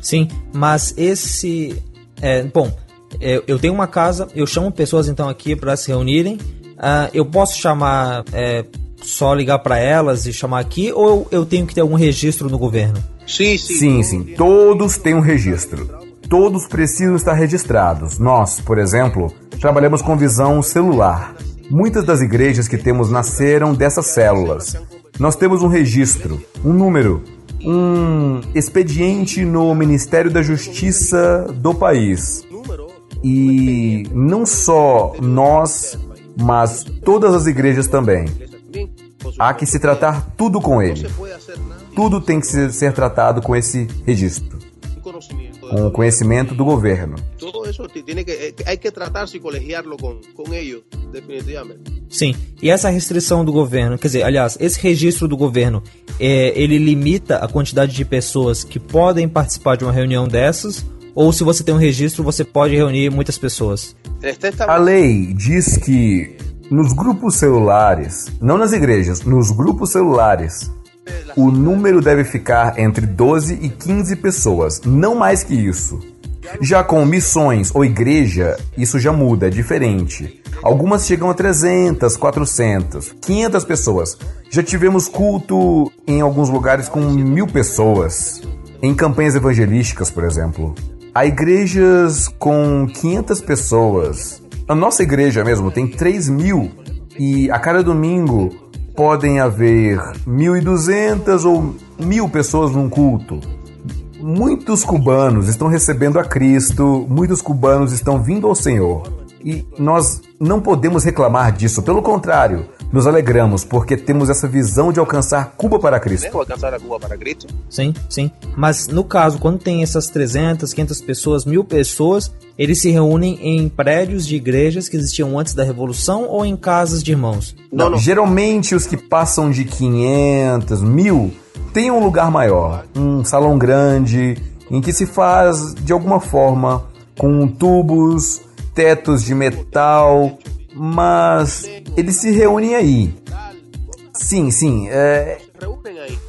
Sim, mas esse. É, bom, é, eu tenho uma casa, eu chamo pessoas então aqui para se reunirem. Uh, eu posso chamar, é, só ligar para elas e chamar aqui, ou eu tenho que ter algum registro no governo? Sim, sim. Sim, sim. Todos têm um registro. Todos precisam estar registrados. Nós, por exemplo, trabalhamos com visão celular. Muitas das igrejas que temos nasceram dessas células. Nós temos um registro, um número, um expediente no Ministério da Justiça do país. E não só nós, mas todas as igrejas também. Há que se tratar tudo com ele tudo tem que ser, tratado com esse registro, com o conhecimento do governo. Tudo isso tem que, hay que tratar-se e colegiarlo com, com eles, definitivamente. Sim, e essa restrição do governo, quer dizer, aliás, esse registro do governo, é, ele limita a quantidade de pessoas que podem participar de uma reunião dessas? Ou se você tem um registro, você pode reunir muitas pessoas? A lei diz que nos grupos celulares, não nas igrejas, nos grupos celulares, o número deve ficar entre 12 e 15 pessoas, não mais que isso. Já com missões ou igreja, isso já muda, é diferente. Algumas chegam a 300, 400, 500 pessoas. Já tivemos culto em alguns lugares com mil pessoas. Em campanhas evangelísticas, por exemplo. Há igrejas com 500 pessoas. A nossa igreja mesmo tem 3 mil. E a cada domingo podem haver 1.200 ou mil pessoas num culto. Muitos cubanos estão recebendo a Cristo, muitos cubanos estão vindo ao Senhor. E nós não podemos reclamar disso, pelo contrário, nos alegramos porque temos essa visão de alcançar Cuba para Cristo. Alcançar a Cuba para Cristo? Sim, sim. Mas no caso, quando tem essas 300, 500 pessoas, mil pessoas, eles se reúnem em prédios de igrejas que existiam antes da Revolução ou em casas de irmãos? Não, não. Geralmente os que passam de 500, mil, têm um lugar maior, um salão grande, em que se faz de alguma forma com tubos, tetos de metal, mas eles se reúnem aí. Sim, sim. É...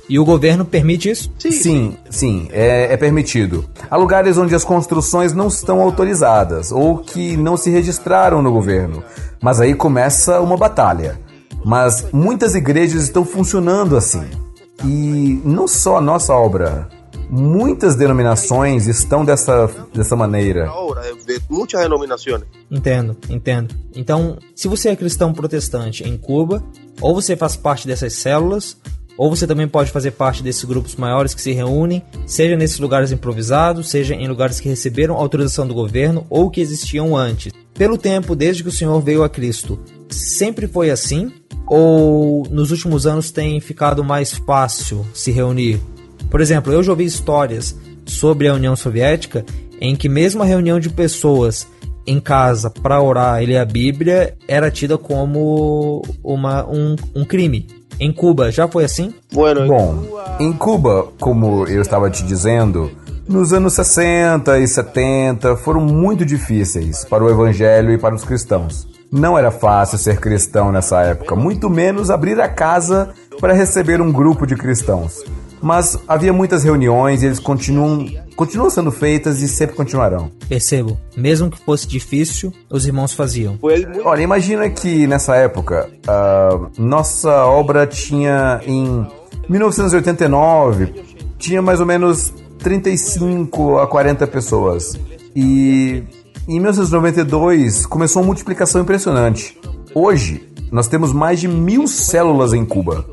E o governo permite isso? Sim, sim, sim é, é, permitido. Há lugares onde as construções não estão autorizadas ou que não se registraram no governo. Mas aí começa uma batalha. Mas muitas igrejas estão funcionando assim. E não só a nossa obra, muitas denominações estão dessa, dessa maneira. Muitas denominações. Entendo, entendo. Então, se você é cristão protestante em Cuba, ou você faz parte dessas células, ou você também pode fazer parte desses grupos maiores que se reúnem, seja nesses lugares improvisados, seja em lugares que receberam autorização do governo ou que existiam antes. Pelo tempo, desde que o Senhor veio a Cristo, sempre foi assim? Ou nos últimos anos tem ficado mais fácil se reunir? Por exemplo, eu já ouvi histórias sobre a União Soviética em que mesmo a reunião de pessoas em casa para orar e ler a Bíblia era tida como uma, um, um crime. Em Cuba já foi assim? Bom, em Cuba, como eu estava te dizendo, nos anos 60 e 70 foram muito difíceis para o evangelho e para os cristãos. Não era fácil ser cristão nessa época, muito menos abrir a casa para receber um grupo de cristãos. Mas havia muitas reuniões e eles continuam, continuam sendo feitas e sempre continuarão. Percebo. Mesmo que fosse difícil, os irmãos faziam. Olha, imagina que nessa época, uh, nossa obra tinha em 1989, tinha mais ou menos 35 a 40 pessoas. E em 1992 começou uma multiplicação impressionante. Hoje, nós temos mais de mil células em Cuba.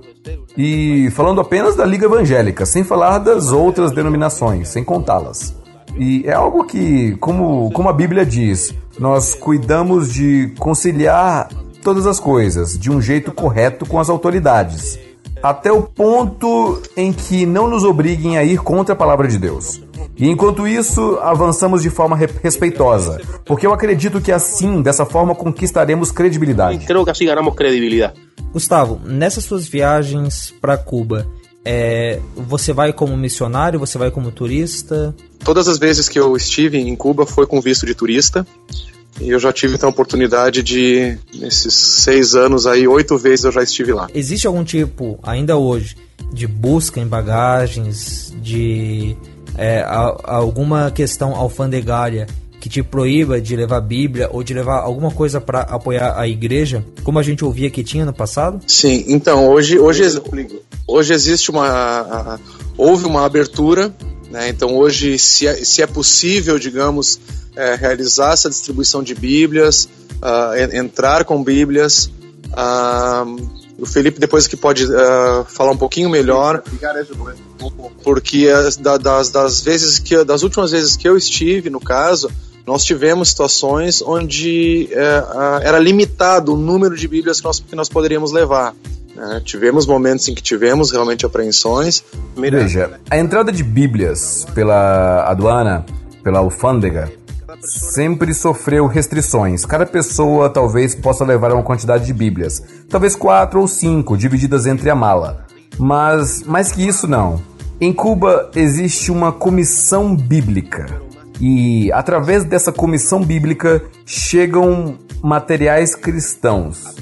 E falando apenas da Liga Evangélica, sem falar das outras denominações, sem contá-las. E é algo que, como, como a Bíblia diz, nós cuidamos de conciliar todas as coisas de um jeito correto com as autoridades, até o ponto em que não nos obriguem a ir contra a palavra de Deus. E enquanto isso, avançamos de forma respeitosa, porque eu acredito que assim, dessa forma, conquistaremos credibilidade. Creio que assim ganhamos credibilidade. Gustavo, nessas suas viagens para Cuba, é, você vai como missionário, você vai como turista? Todas as vezes que eu estive em Cuba foi com visto de turista. E eu já tive então a oportunidade de, nesses seis anos aí, oito vezes eu já estive lá. Existe algum tipo, ainda hoje, de busca em bagagens, de é, a, alguma questão alfandegária que te proíba de levar Bíblia ou de levar alguma coisa para apoiar a igreja, como a gente ouvia que tinha no passado? Sim, então hoje hoje hoje existe uma houve uma abertura, né? Então hoje se é, se é possível, digamos, é, realizar essa distribuição de Bíblias, uh, entrar com Bíblias. Uh, o Felipe depois que pode uh, falar um pouquinho melhor, porque das, das vezes que das últimas vezes que eu estive, no caso, nós tivemos situações onde é, era limitado o número de Bíblias que nós, que nós poderíamos levar. Né? Tivemos momentos em que tivemos realmente apreensões. Veja, a entrada de Bíblias pela aduana, pela alfândega, sempre sofreu restrições. Cada pessoa talvez possa levar uma quantidade de Bíblias, talvez quatro ou cinco, divididas entre a mala. Mas mais que isso, não. Em Cuba existe uma comissão bíblica e através dessa comissão bíblica chegam materiais cristãos,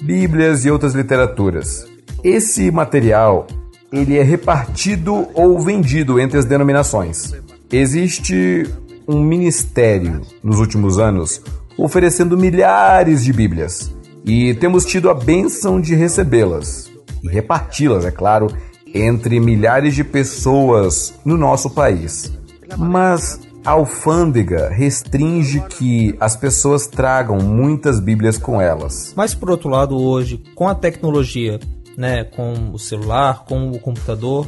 Bíblias e outras literaturas. Esse material ele é repartido ou vendido entre as denominações. Existe um ministério nos últimos anos oferecendo milhares de Bíblias e temos tido a bênção de recebê-las e reparti-las, é claro, entre milhares de pessoas no nosso país. Mas a alfândega restringe que as pessoas tragam muitas Bíblias com elas. Mas por outro lado, hoje, com a tecnologia, né, com o celular, com o computador,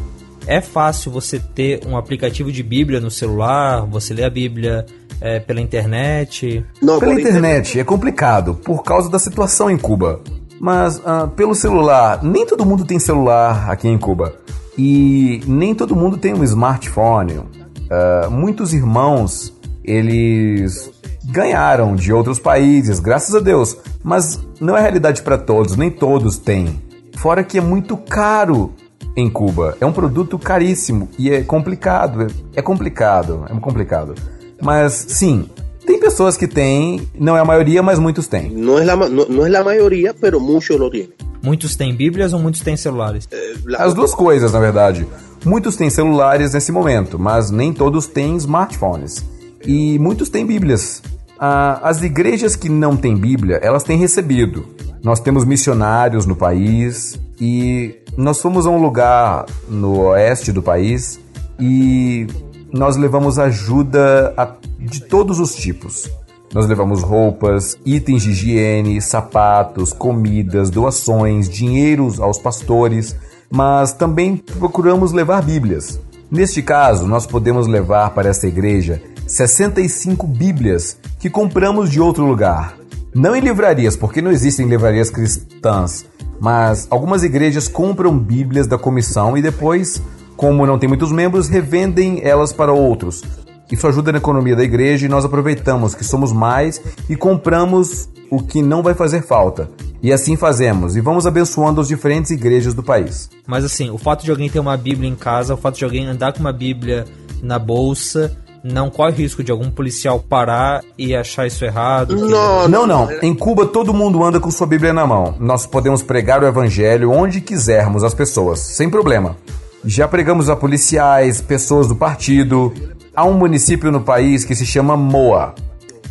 é fácil você ter um aplicativo de Bíblia no celular, você lê a Bíblia é, pela internet. Não, pela internet é complicado por causa da situação em Cuba. Mas uh, pelo celular, nem todo mundo tem celular aqui em Cuba. E nem todo mundo tem um smartphone, Uh, muitos irmãos, eles ganharam de outros países, graças a Deus, mas não é realidade para todos, nem todos têm. Fora que é muito caro em Cuba. É um produto caríssimo e é complicado. É complicado, é complicado. Mas sim, tem pessoas que têm, não é a maioria, mas muitos têm. Não é a, não, não é a maioria, mas muitos lo têm. Muitos têm Bíblias ou muitos têm celulares? As duas coisas, na verdade. Muitos têm celulares nesse momento, mas nem todos têm smartphones. E muitos têm Bíblias. Ah, as igrejas que não têm Bíblia, elas têm recebido. Nós temos missionários no país e nós fomos a um lugar no oeste do país e nós levamos ajuda a, de todos os tipos. Nós levamos roupas, itens de higiene, sapatos, comidas, doações, dinheiros aos pastores mas também procuramos levar Bíblias. Neste caso, nós podemos levar para essa igreja 65 Bíblias que compramos de outro lugar. Não em livrarias, porque não existem livrarias cristãs, mas algumas igrejas compram Bíblias da comissão e depois, como não tem muitos membros, revendem elas para outros. Isso ajuda na economia da igreja e nós aproveitamos que somos mais e compramos o que não vai fazer falta. E assim fazemos, e vamos abençoando as diferentes igrejas do país. Mas assim, o fato de alguém ter uma Bíblia em casa, o fato de alguém andar com uma Bíblia na bolsa, não corre risco de algum policial parar e achar isso errado? Que... Não, não, não. Em Cuba todo mundo anda com sua Bíblia na mão. Nós podemos pregar o evangelho onde quisermos às pessoas, sem problema. Já pregamos a policiais, pessoas do partido. Há um município no país que se chama Moa,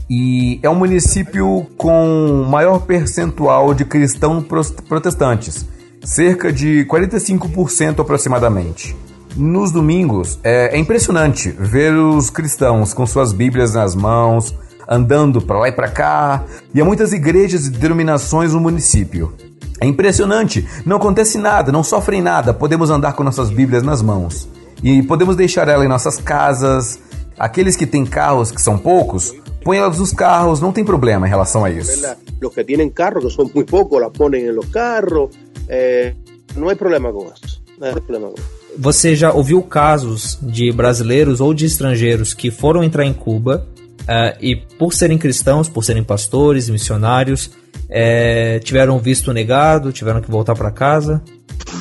e é um município com maior percentual de cristãos protestantes, cerca de 45% aproximadamente. Nos domingos é, é, impressionante ver os cristãos com suas Bíblias nas mãos, andando para lá e para cá, e há muitas igrejas e denominações no município. É impressionante, não acontece nada, não sofrem nada, podemos andar com nossas Bíblias nas mãos. E podemos deixar ela em nossas casas. Aqueles que têm carros, que são poucos, põe elas nos carros, não tem problema em relação a isso. Os que têm carro, que são muito poucos, la põem nos carros, eh, não há problema com isso. Não há problema com isso. Você já ouviu casos de brasileiros ou de estrangeiros que foram entrar em Cuba uh, e, por serem cristãos, por serem pastores, missionários, é, tiveram visto negado, tiveram que voltar para casa?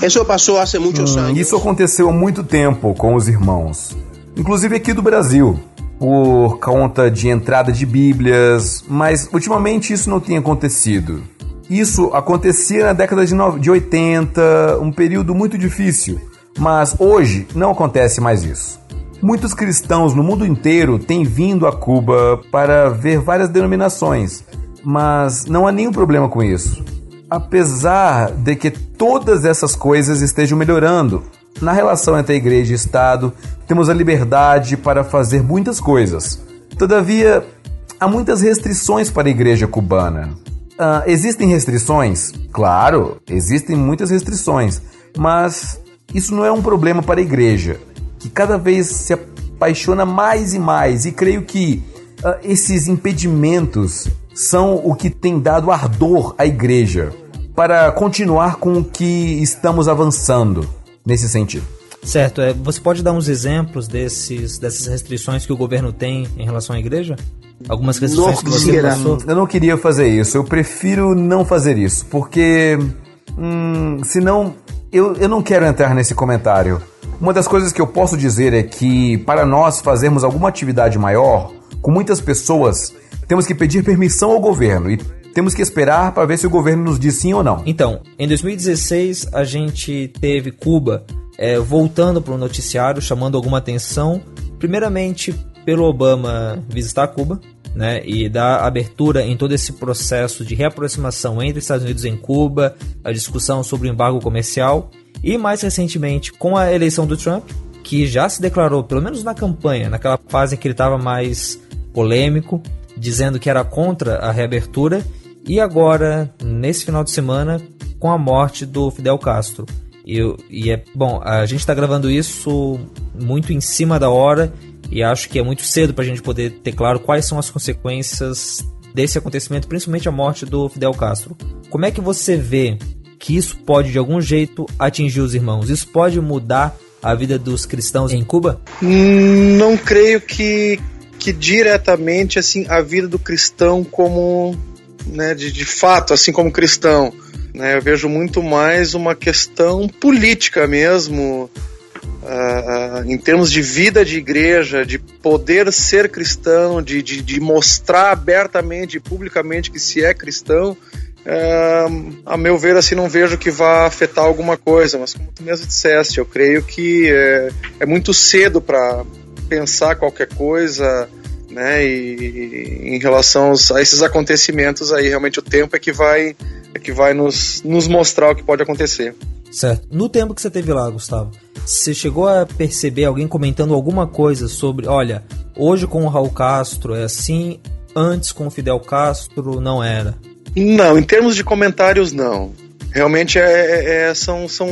Isso passou há muitos hum, anos. Isso aconteceu há muito tempo com os irmãos, inclusive aqui do Brasil por conta de entrada de Bíblias, mas ultimamente isso não tem acontecido. Isso acontecia na década de, de 80, um período muito difícil, mas hoje não acontece mais isso. Muitos cristãos no mundo inteiro têm vindo a Cuba para ver várias denominações, mas não há nenhum problema com isso. Apesar de que todas essas coisas estejam melhorando, na relação entre igreja e Estado, temos a liberdade para fazer muitas coisas. Todavia, há muitas restrições para a igreja cubana. Uh, existem restrições? Claro, existem muitas restrições, mas isso não é um problema para a igreja, que cada vez se apaixona mais e mais, e creio que uh, esses impedimentos são o que tem dado ardor à igreja para continuar com o que estamos avançando nesse sentido. Certo, é, você pode dar uns exemplos desses, dessas restrições que o governo tem em relação à igreja? Algumas restrições que você passou? Eu não queria fazer isso, eu prefiro não fazer isso, porque hum, senão eu, eu não quero entrar nesse comentário. Uma das coisas que eu posso dizer é que para nós fazermos alguma atividade maior, com muitas pessoas, temos que pedir permissão ao governo e temos que esperar para ver se o governo nos diz sim ou não. Então, em 2016 a gente teve Cuba é, voltando para o noticiário, chamando alguma atenção, primeiramente pelo Obama visitar Cuba, né, e dar abertura em todo esse processo de reaproximação entre Estados Unidos e Cuba, a discussão sobre o embargo comercial, e mais recentemente com a eleição do Trump, que já se declarou, pelo menos na campanha, naquela fase em que ele estava mais polêmico, dizendo que era contra a reabertura, e agora, nesse final de semana, com a morte do Fidel Castro. E, e é bom, a gente está gravando isso muito em cima da hora e acho que é muito cedo para a gente poder ter claro quais são as consequências desse acontecimento, principalmente a morte do Fidel Castro. Como é que você vê que isso pode de algum jeito atingir os irmãos? Isso pode mudar a vida dos cristãos em Cuba? Não creio que, que diretamente assim a vida do cristão como né, de, de fato, assim como cristão. Né, eu vejo muito mais uma questão política mesmo, uh, em termos de vida de igreja, de poder ser cristão, de, de, de mostrar abertamente, publicamente que se é cristão. Uh, a meu ver, assim, não vejo que vá afetar alguma coisa, mas como tu mesmo disseste, eu creio que é, é muito cedo para pensar qualquer coisa, né? E, em relação a esses acontecimentos aí, realmente o tempo é que vai é que vai nos, nos mostrar o que pode acontecer. Certo. No tempo que você teve lá, Gustavo, você chegou a perceber alguém comentando alguma coisa sobre, olha, hoje com o Raul Castro é assim, antes com o Fidel Castro não era? Não, em termos de comentários, não. Realmente é, é, é são, são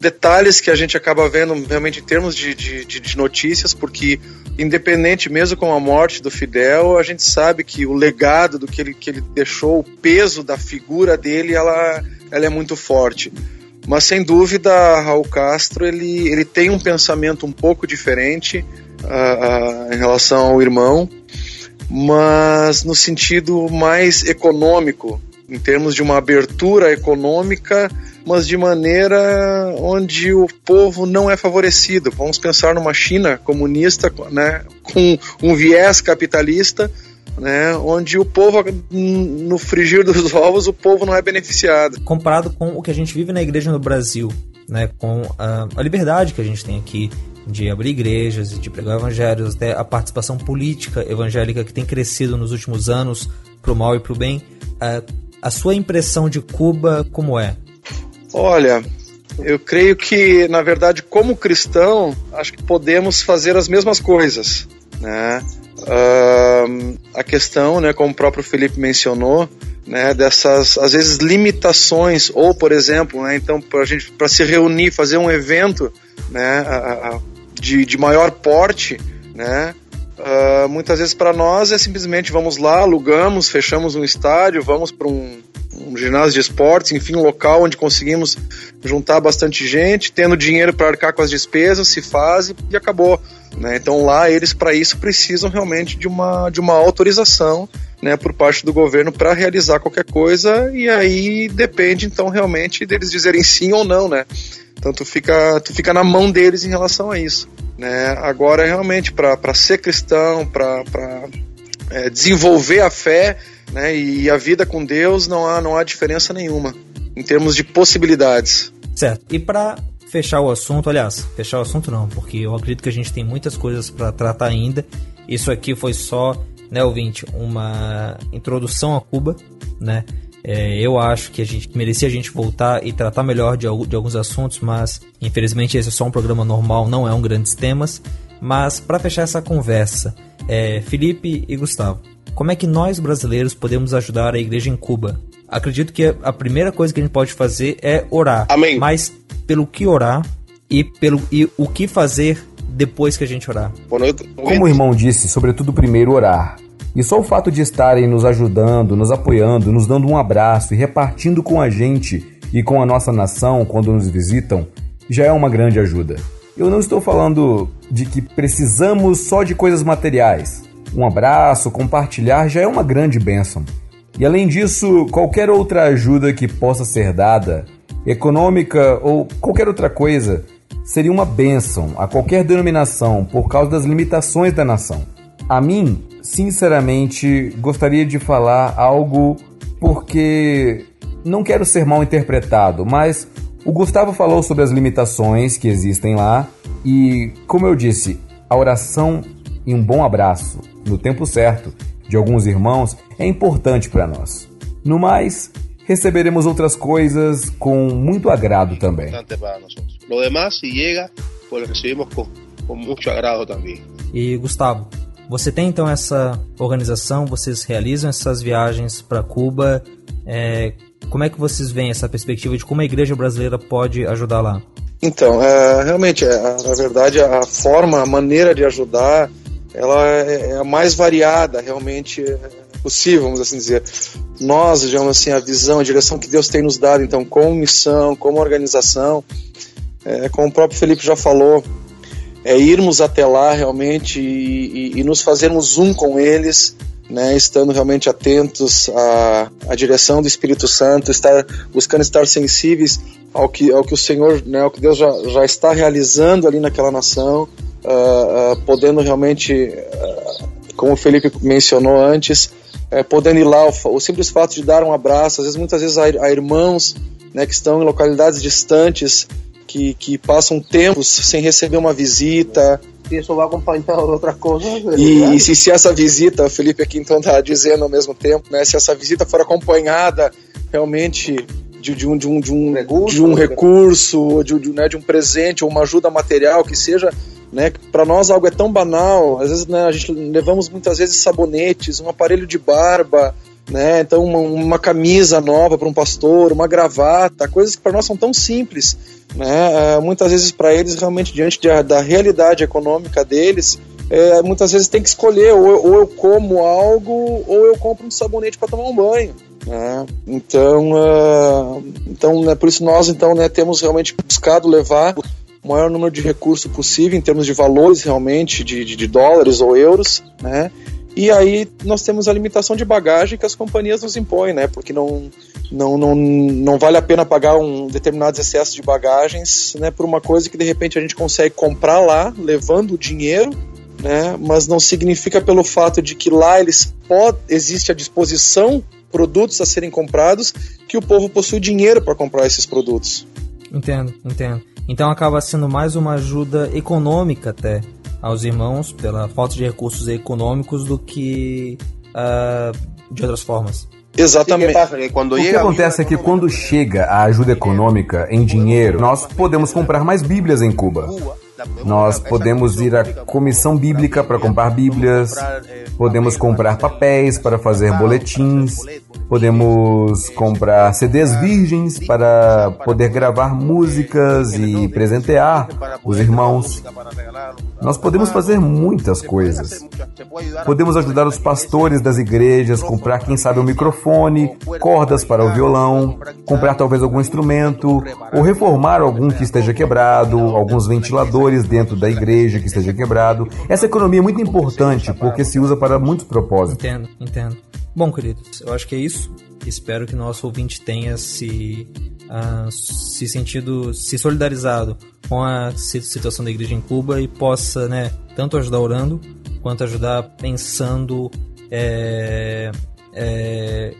detalhes que a gente acaba vendo realmente em termos de, de, de notícias, porque independente mesmo com a morte do Fidel, a gente sabe que o legado do que ele, que ele deixou, o peso da figura dele, ela, ela é muito forte. Mas sem dúvida, Raul Castro ele, ele tem um pensamento um pouco diferente uh, uh, em relação ao irmão, mas no sentido mais econômico, em termos de uma abertura econômica mas de maneira onde o povo não é favorecido. Vamos pensar numa China comunista, né, com um viés capitalista, né, onde o povo, no frigir dos ovos, o povo não é beneficiado. Comparado com o que a gente vive na igreja no Brasil, né, com a, a liberdade que a gente tem aqui de abrir igrejas e de pregar evangelhos, até a participação política evangélica que tem crescido nos últimos anos para o mal e para o bem. A, a sua impressão de Cuba como é? Olha, eu creio que, na verdade, como cristão, acho que podemos fazer as mesmas coisas, né? Uh, a questão, né, como o próprio Felipe mencionou, né, dessas às vezes limitações ou, por exemplo, né, então para gente para se reunir, fazer um evento, né, de, de maior porte, né, uh, muitas vezes para nós é simplesmente vamos lá, alugamos, fechamos um estádio, vamos para um um ginásio de esportes, enfim, um local onde conseguimos juntar bastante gente, tendo dinheiro para arcar com as despesas, se faz e acabou. Né? Então lá eles para isso precisam realmente de uma, de uma autorização né, por parte do governo para realizar qualquer coisa e aí depende então realmente deles dizerem sim ou não, né? Então tu fica, tu fica na mão deles em relação a isso. Né? Agora realmente para ser cristão, para é, desenvolver a fé, né? E a vida com Deus não há, não há diferença nenhuma em termos de possibilidades. Certo. E para fechar o assunto, aliás, fechar o assunto não, porque eu acredito que a gente tem muitas coisas para tratar ainda. Isso aqui foi só, né, ouvinte, uma introdução a Cuba, né? É, eu acho que a gente merecia a gente voltar e tratar melhor de, de alguns assuntos, mas infelizmente esse é só um programa normal, não é um grandes temas. Mas para fechar essa conversa, é, Felipe e Gustavo, como é que nós brasileiros podemos ajudar a igreja em Cuba? Acredito que a primeira coisa que a gente pode fazer é orar. Amém. Mas pelo que orar e pelo e o que fazer depois que a gente orar. Como o irmão disse, sobretudo primeiro orar. E só o fato de estarem nos ajudando, nos apoiando, nos dando um abraço e repartindo com a gente e com a nossa nação quando nos visitam, já é uma grande ajuda. Eu não estou falando de que precisamos só de coisas materiais. Um abraço, compartilhar já é uma grande bênção. E além disso, qualquer outra ajuda que possa ser dada, econômica ou qualquer outra coisa, seria uma bênção a qualquer denominação por causa das limitações da nação. A mim, sinceramente, gostaria de falar algo porque não quero ser mal interpretado, mas o Gustavo falou sobre as limitações que existem lá e, como eu disse, a oração e um bom abraço no tempo certo de alguns irmãos é importante para nós. No mais, receberemos outras coisas com muito agrado também. Lo demás, si llega, pues recibimos con, con mucho agrado também. E Gustavo, você tem então essa organização, vocês realizam essas viagens para Cuba. É, como é que vocês veem essa perspectiva de como a igreja brasileira pode ajudar lá? Então, é, realmente, é, na verdade, a forma, a maneira de ajudar ela é, é a mais variada realmente é possível, vamos assim dizer. Nós, digamos assim, a visão, a direção que Deus tem nos dado, então, como missão, como organização, é, como o próprio Felipe já falou, é irmos até lá realmente e, e, e nos fazermos um com eles, né, estando realmente atentos à, à direção do Espírito Santo, estar buscando estar sensíveis ao que, ao que o Senhor, né, ao que Deus já, já está realizando ali naquela nação, uh, uh, podendo realmente, uh, como o Felipe mencionou antes, podendo ir lá, o, o, simples fato de dar um abraço, às vezes, muitas vezes, a, a irmãos né, que estão em localidades distantes, que, que passam tempos sem receber uma visita, e isso vai acompanhar outras coisas. E, e se, se, essa visita, o Felipe aqui então está dizendo ao mesmo tempo, né, se essa visita for acompanhada realmente de, de, um, de, um, de um recurso, de um, recurso de, de, né, de um presente ou uma ajuda material que seja né? Para nós algo é tão banal, às vezes né, a gente levamos muitas vezes sabonetes, um aparelho de barba, né? Então uma, uma camisa nova para um pastor, uma gravata, coisas que para nós são tão simples, né? Uh, muitas vezes para eles realmente diante de, da realidade econômica deles, é, muitas vezes tem que escolher, ou, ou, eu como algo, ou eu compro um sabonete para tomar um banho. Né? Então, uh, então né, por isso nós então né, temos realmente buscado levar maior número de recursos possível em termos de valores realmente de, de, de dólares ou euros, né? E aí nós temos a limitação de bagagem que as companhias nos impõem, né? Porque não, não, não, não vale a pena pagar um determinados excessos de bagagens, né? Por uma coisa que de repente a gente consegue comprar lá, levando o dinheiro, né? Mas não significa pelo fato de que lá eles pod, existe à disposição produtos a serem comprados que o povo possui dinheiro para comprar esses produtos. Entendo, entendo. Então acaba sendo mais uma ajuda econômica até aos irmãos pela falta de recursos econômicos do que uh, de outras formas. Exatamente. O que acontece é que quando chega a ajuda econômica em dinheiro, nós podemos comprar mais Bíblias em Cuba. Nós podemos ir à comissão bíblica para comprar Bíblias, podemos comprar papéis para fazer boletins, podemos comprar CDs virgens para poder gravar músicas e presentear os irmãos. Nós podemos fazer muitas coisas. Podemos ajudar os pastores das igrejas, comprar, quem sabe, um microfone, cordas para o violão, comprar talvez algum instrumento, ou reformar algum que esteja quebrado, alguns ventiladores dentro da igreja que esteja quebrado. Essa economia é muito importante porque se usa para muitos propósitos. Entendo, entendo. Bom, queridos, eu acho que é isso. Espero que nosso ouvinte tenha se, uh, se sentido, se solidarizado com a situação da igreja em Cuba e possa, né, tanto ajudar orando quanto ajudar pensando é, é,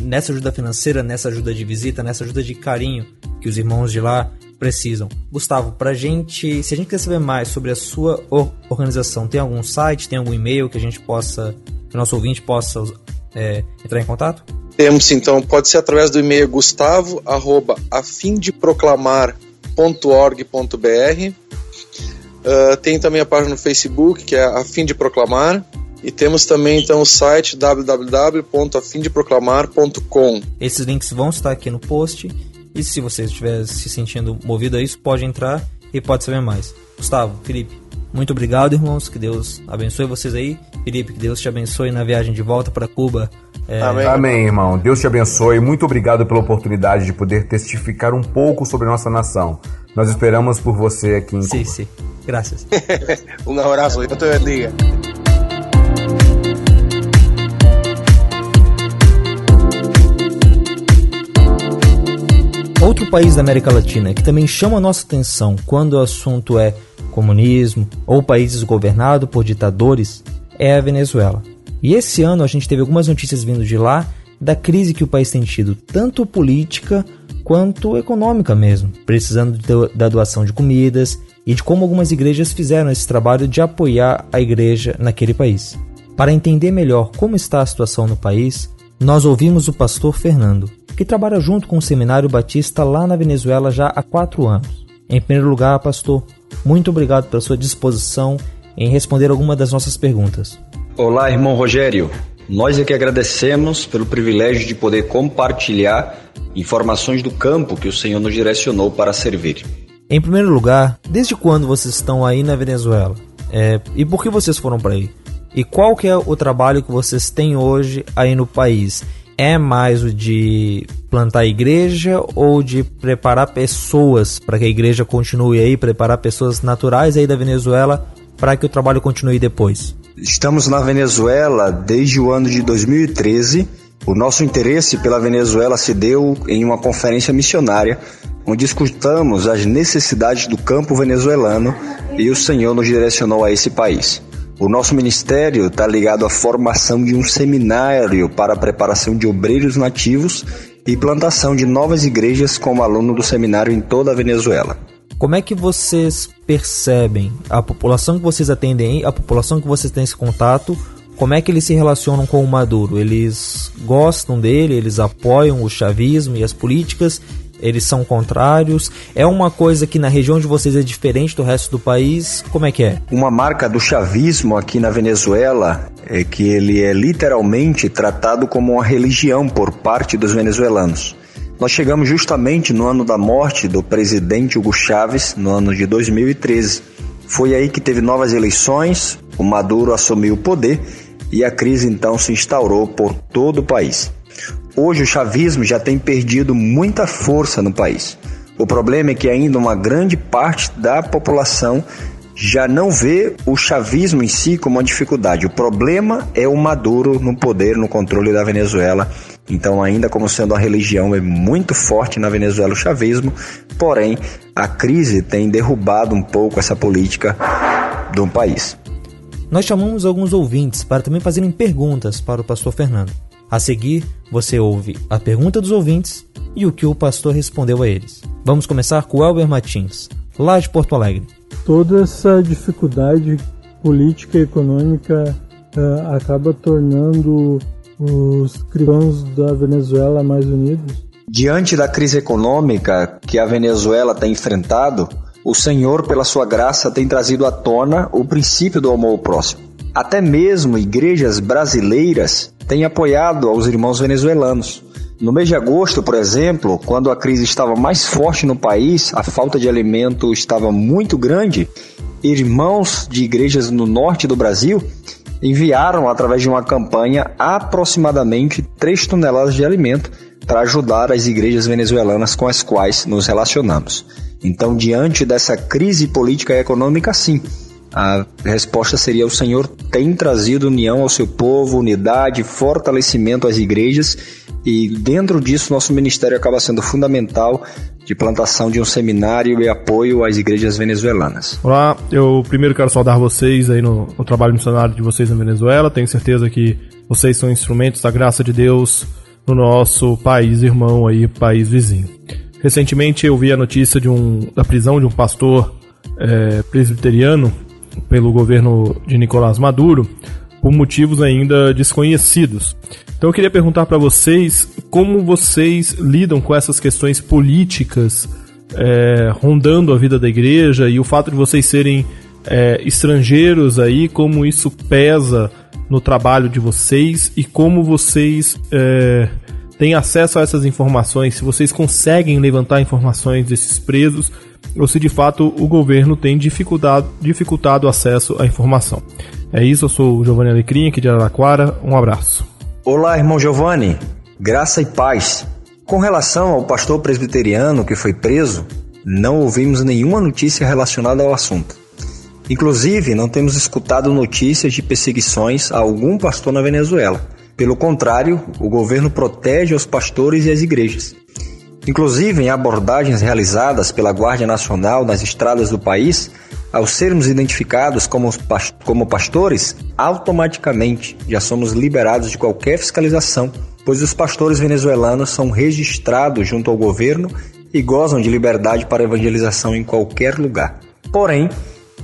nessa ajuda financeira, nessa ajuda de visita, nessa ajuda de carinho que os irmãos de lá precisam. Gustavo, pra gente, se a gente quer saber mais sobre a sua organização, tem algum site, tem algum e-mail que a gente possa, que o nosso ouvinte possa é, entrar em contato? Temos então, pode ser através do e-mail gustavo arroba afimdeproclamar.org.br uh, tem também a página no Facebook que é a fim de proclamar e temos também então o site www.afimdeproclamar.com. Esses links vão estar aqui no post e se você estiver se sentindo movido a isso, pode entrar e pode saber mais. Gustavo, Felipe, muito obrigado, irmãos. Que Deus abençoe vocês aí. Felipe, que Deus te abençoe na viagem de volta para Cuba. É... Amém. Amém, irmão. Deus te abençoe. Muito obrigado pela oportunidade de poder testificar um pouco sobre nossa nação. Nós esperamos por você aqui em sim, Cuba. Sim, sim. Graças. um abraço. Deus te bendiga. Outro país da América Latina que também chama a nossa atenção quando o assunto é comunismo ou países governados por ditadores é a Venezuela. E esse ano a gente teve algumas notícias vindo de lá da crise que o país tem tido, tanto política quanto econômica mesmo, precisando da doação de comidas e de como algumas igrejas fizeram esse trabalho de apoiar a igreja naquele país. Para entender melhor como está a situação no país, nós ouvimos o pastor Fernando, que trabalha junto com o Seminário Batista lá na Venezuela já há quatro anos. Em primeiro lugar, pastor, muito obrigado pela sua disposição em responder alguma das nossas perguntas. Olá, irmão Rogério. Nós é que agradecemos pelo privilégio de poder compartilhar informações do campo que o Senhor nos direcionou para servir. Em primeiro lugar, desde quando vocês estão aí na Venezuela? É, e por que vocês foram para aí? E qual que é o trabalho que vocês têm hoje aí no país? é mais o de plantar igreja ou de preparar pessoas para que a igreja continue aí, preparar pessoas naturais aí da Venezuela para que o trabalho continue depois? Estamos na Venezuela desde o ano de 2013. O nosso interesse pela Venezuela se deu em uma conferência missionária, onde escutamos as necessidades do campo venezuelano e o Senhor nos direcionou a esse país. O nosso ministério está ligado à formação de um seminário para a preparação de obreiros nativos e plantação de novas igrejas como aluno do seminário em toda a Venezuela. Como é que vocês percebem a população que vocês atendem, a população que vocês têm esse contato, como é que eles se relacionam com o Maduro? Eles gostam dele, eles apoiam o chavismo e as políticas eles são contrários? É uma coisa que na região de vocês é diferente do resto do país? Como é que é? Uma marca do chavismo aqui na Venezuela é que ele é literalmente tratado como uma religião por parte dos venezuelanos. Nós chegamos justamente no ano da morte do presidente Hugo Chávez, no ano de 2013. Foi aí que teve novas eleições, o Maduro assumiu o poder e a crise então se instaurou por todo o país. Hoje o chavismo já tem perdido muita força no país. O problema é que ainda uma grande parte da população já não vê o chavismo em si como uma dificuldade. O problema é o Maduro no poder, no controle da Venezuela. Então, ainda como sendo a religião é muito forte na Venezuela o chavismo, porém a crise tem derrubado um pouco essa política do país. Nós chamamos alguns ouvintes para também fazerem perguntas para o pastor Fernando. A seguir, você ouve a pergunta dos ouvintes e o que o pastor respondeu a eles. Vamos começar com o Elber Martins, lá de Porto Alegre. Toda essa dificuldade política e econômica uh, acaba tornando os cristãos da Venezuela mais unidos? Diante da crise econômica que a Venezuela tem enfrentado, o Senhor, pela sua graça, tem trazido à tona o princípio do amor ao próximo. Até mesmo igrejas brasileiras têm apoiado aos irmãos venezuelanos. No mês de agosto, por exemplo, quando a crise estava mais forte no país, a falta de alimento estava muito grande, irmãos de igrejas no norte do Brasil enviaram, através de uma campanha, aproximadamente 3 toneladas de alimento para ajudar as igrejas venezuelanas com as quais nos relacionamos. Então, diante dessa crise política e econômica, sim, a resposta seria: o Senhor tem trazido união ao seu povo, unidade, fortalecimento às igrejas, e dentro disso, nosso ministério acaba sendo fundamental de plantação de um seminário e apoio às igrejas venezuelanas. Olá, eu primeiro quero saudar vocês aí no, no trabalho missionário de vocês na Venezuela. Tenho certeza que vocês são instrumentos da graça de Deus no nosso país irmão aí, país vizinho. Recentemente eu vi a notícia de um, da prisão de um pastor é, presbiteriano pelo governo de Nicolás Maduro por motivos ainda desconhecidos. Então eu queria perguntar para vocês como vocês lidam com essas questões políticas é, rondando a vida da igreja e o fato de vocês serem é, estrangeiros aí, como isso pesa no trabalho de vocês e como vocês é, têm acesso a essas informações, se vocês conseguem levantar informações desses presos ou se de fato o governo tem dificultado, dificultado acesso à informação. É isso, eu sou o Giovanni Alecrim, aqui de Araraquara. Um abraço. Olá, irmão Giovanni. Graça e paz. Com relação ao pastor presbiteriano que foi preso, não ouvimos nenhuma notícia relacionada ao assunto. Inclusive, não temos escutado notícias de perseguições a algum pastor na Venezuela. Pelo contrário, o governo protege os pastores e as igrejas. Inclusive, em abordagens realizadas pela Guarda Nacional nas estradas do país, ao sermos identificados como, pastores, automaticamente já somos liberados de qualquer fiscalização, pois os pastores venezuelanos são registrados junto ao governo e gozam de liberdade para evangelização em qualquer lugar. Porém,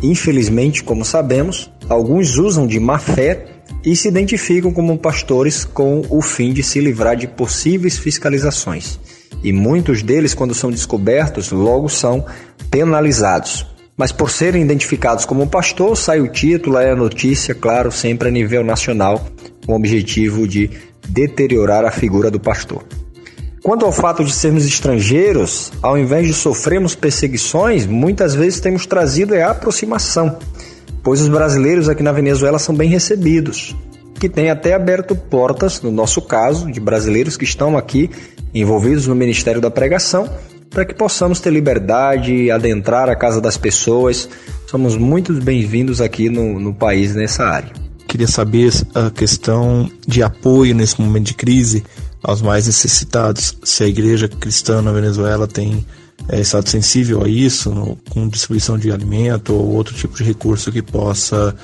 infelizmente, como sabemos, alguns usam de má fé e se identificam como pastores com o fim de se livrar de possíveis fiscalizações e muitos deles, quando são descobertos, logo são penalizados. Mas por serem identificados como pastor, sai o título, é a notícia, claro, sempre a nível nacional, com o objetivo de deteriorar a figura do pastor. Quanto ao fato de sermos estrangeiros, ao invés de sofrermos perseguições, muitas vezes temos trazido a aproximação, pois os brasileiros aqui na Venezuela são bem recebidos, que tem até aberto portas, no nosso caso, de brasileiros que estão aqui envolvidos no Ministério da Pregação, para que possamos ter liberdade, adentrar a casa das pessoas. Somos muito bem-vindos aqui no, no país nessa área. Queria saber a questão de apoio nesse momento de crise aos mais necessitados. Se a igreja cristã na Venezuela tem é, estado sensível a isso, no, com distribuição de alimento ou outro tipo de recurso que possa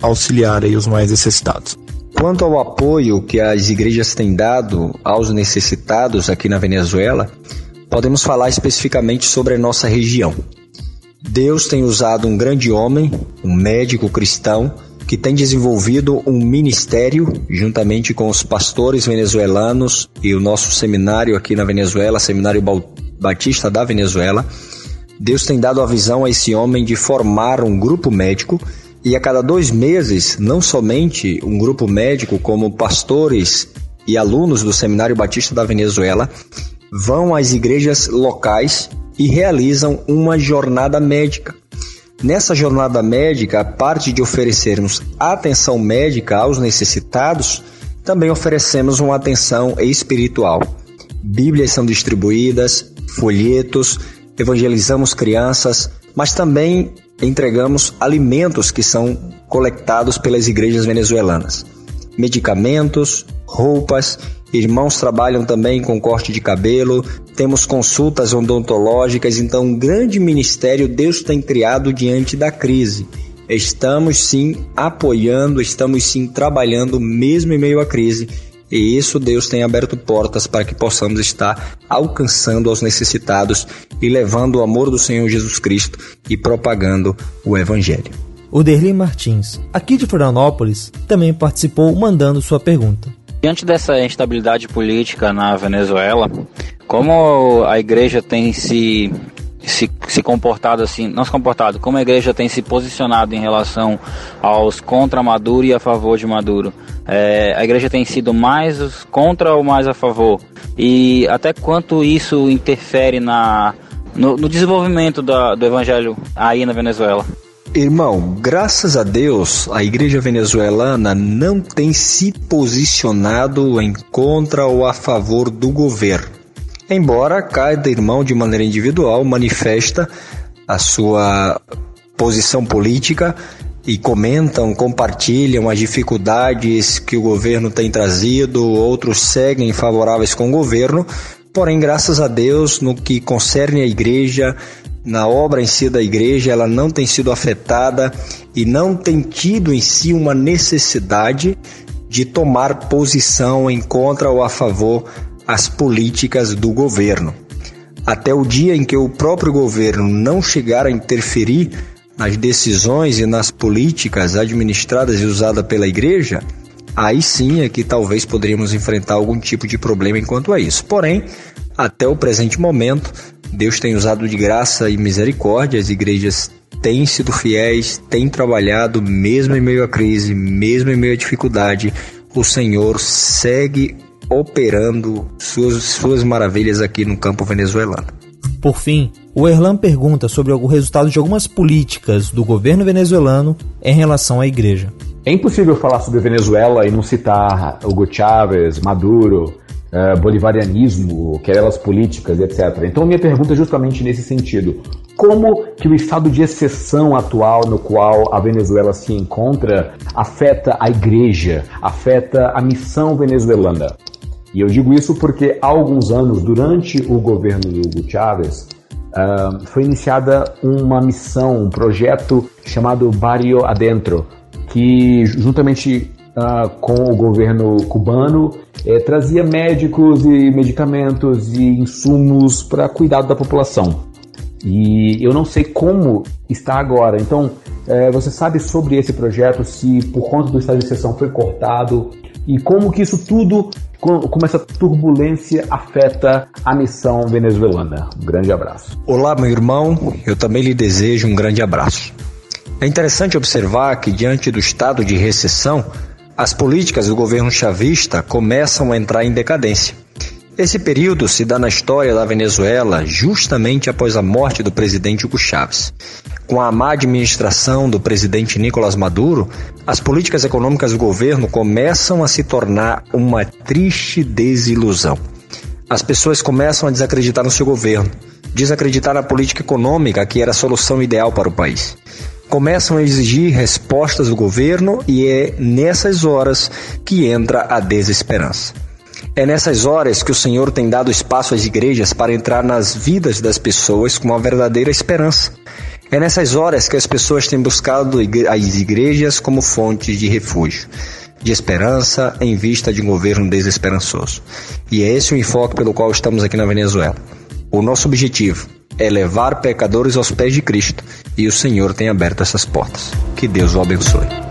auxiliar aí os mais necessitados. Quanto ao apoio que as igrejas têm dado aos necessitados aqui na Venezuela, podemos falar especificamente sobre a nossa região. Deus tem usado um grande homem, um médico cristão, que tem desenvolvido um ministério juntamente com os pastores venezuelanos e o nosso seminário aqui na Venezuela, Seminário Batista da Venezuela. Deus tem dado a visão a esse homem de formar um grupo médico e a cada dois meses, não somente um grupo médico, como pastores e alunos do Seminário Batista da Venezuela, vão às igrejas locais e realizam uma jornada médica. Nessa jornada médica, a parte de oferecermos atenção médica aos necessitados, também oferecemos uma atenção espiritual. Bíblias são distribuídas, folhetos, evangelizamos crianças, mas também entregamos alimentos que são colectados pelas igrejas venezuelanas. Medicamentos, roupas, irmãos trabalham também com corte de cabelo, temos consultas odontológicas, então um grande ministério Deus tem criado diante da crise. Estamos sim apoiando, estamos sim trabalhando mesmo em meio à crise e isso Deus tem aberto portas para que possamos estar alcançando aos necessitados e levando o amor do Senhor Jesus Cristo e propagando o Evangelho. O Derli Martins, aqui de Florianópolis, também participou mandando sua pergunta. Diante dessa instabilidade política na Venezuela, como a igreja tem se se, se comportado assim, não se comportado, como a igreja tem se posicionado em relação aos contra Maduro e a favor de Maduro. É, a igreja tem sido mais contra ou mais a favor? E até quanto isso interfere na, no, no desenvolvimento da, do evangelho aí na Venezuela? Irmão, graças a Deus, a igreja venezuelana não tem se posicionado em contra ou a favor do governo embora cada irmão de maneira individual manifesta a sua posição política e comentam, compartilham as dificuldades que o governo tem trazido, outros seguem favoráveis com o governo, porém, graças a Deus, no que concerne a igreja, na obra em si da igreja, ela não tem sido afetada e não tem tido em si uma necessidade de tomar posição em contra ou a favor as políticas do governo. Até o dia em que o próprio governo não chegar a interferir nas decisões e nas políticas administradas e usadas pela igreja, aí sim é que talvez poderíamos enfrentar algum tipo de problema enquanto a isso. Porém, até o presente momento, Deus tem usado de graça e misericórdia, as igrejas têm sido fiéis, têm trabalhado, mesmo em meio à crise, mesmo em meio à dificuldade, o Senhor segue operando suas, suas maravilhas aqui no campo venezuelano. Por fim, o Erlan pergunta sobre o resultado de algumas políticas do governo venezuelano em relação à igreja. É impossível falar sobre Venezuela e não citar Hugo Chávez, Maduro, uh, bolivarianismo, querelas políticas, etc. Então minha pergunta é justamente nesse sentido. Como que o estado de exceção atual no qual a Venezuela se encontra afeta a igreja, afeta a missão venezuelana? E eu digo isso porque há alguns anos, durante o governo do Hugo Chávez, uh, foi iniciada uma missão, um projeto chamado Barrio Adentro, que juntamente uh, com o governo cubano eh, trazia médicos e medicamentos e insumos para cuidado da população. E eu não sei como está agora. Então, eh, você sabe sobre esse projeto, se por conta do estado de exceção foi cortado, e como que isso tudo, como essa turbulência afeta a missão venezuelana. Um grande abraço. Olá, meu irmão, eu também lhe desejo um grande abraço. É interessante observar que, diante do estado de recessão, as políticas do governo chavista começam a entrar em decadência. Esse período se dá na história da Venezuela justamente após a morte do presidente Hugo Chávez. Com a má administração do presidente Nicolás Maduro, as políticas econômicas do governo começam a se tornar uma triste desilusão. As pessoas começam a desacreditar no seu governo, desacreditar na política econômica que era a solução ideal para o país. Começam a exigir respostas do governo e é nessas horas que entra a desesperança. É nessas horas que o Senhor tem dado espaço às igrejas para entrar nas vidas das pessoas com uma verdadeira esperança. É nessas horas que as pessoas têm buscado as igrejas como fontes de refúgio, de esperança em vista de um governo desesperançoso. E é esse o enfoque pelo qual estamos aqui na Venezuela. O nosso objetivo é levar pecadores aos pés de Cristo e o Senhor tem aberto essas portas. Que Deus o abençoe.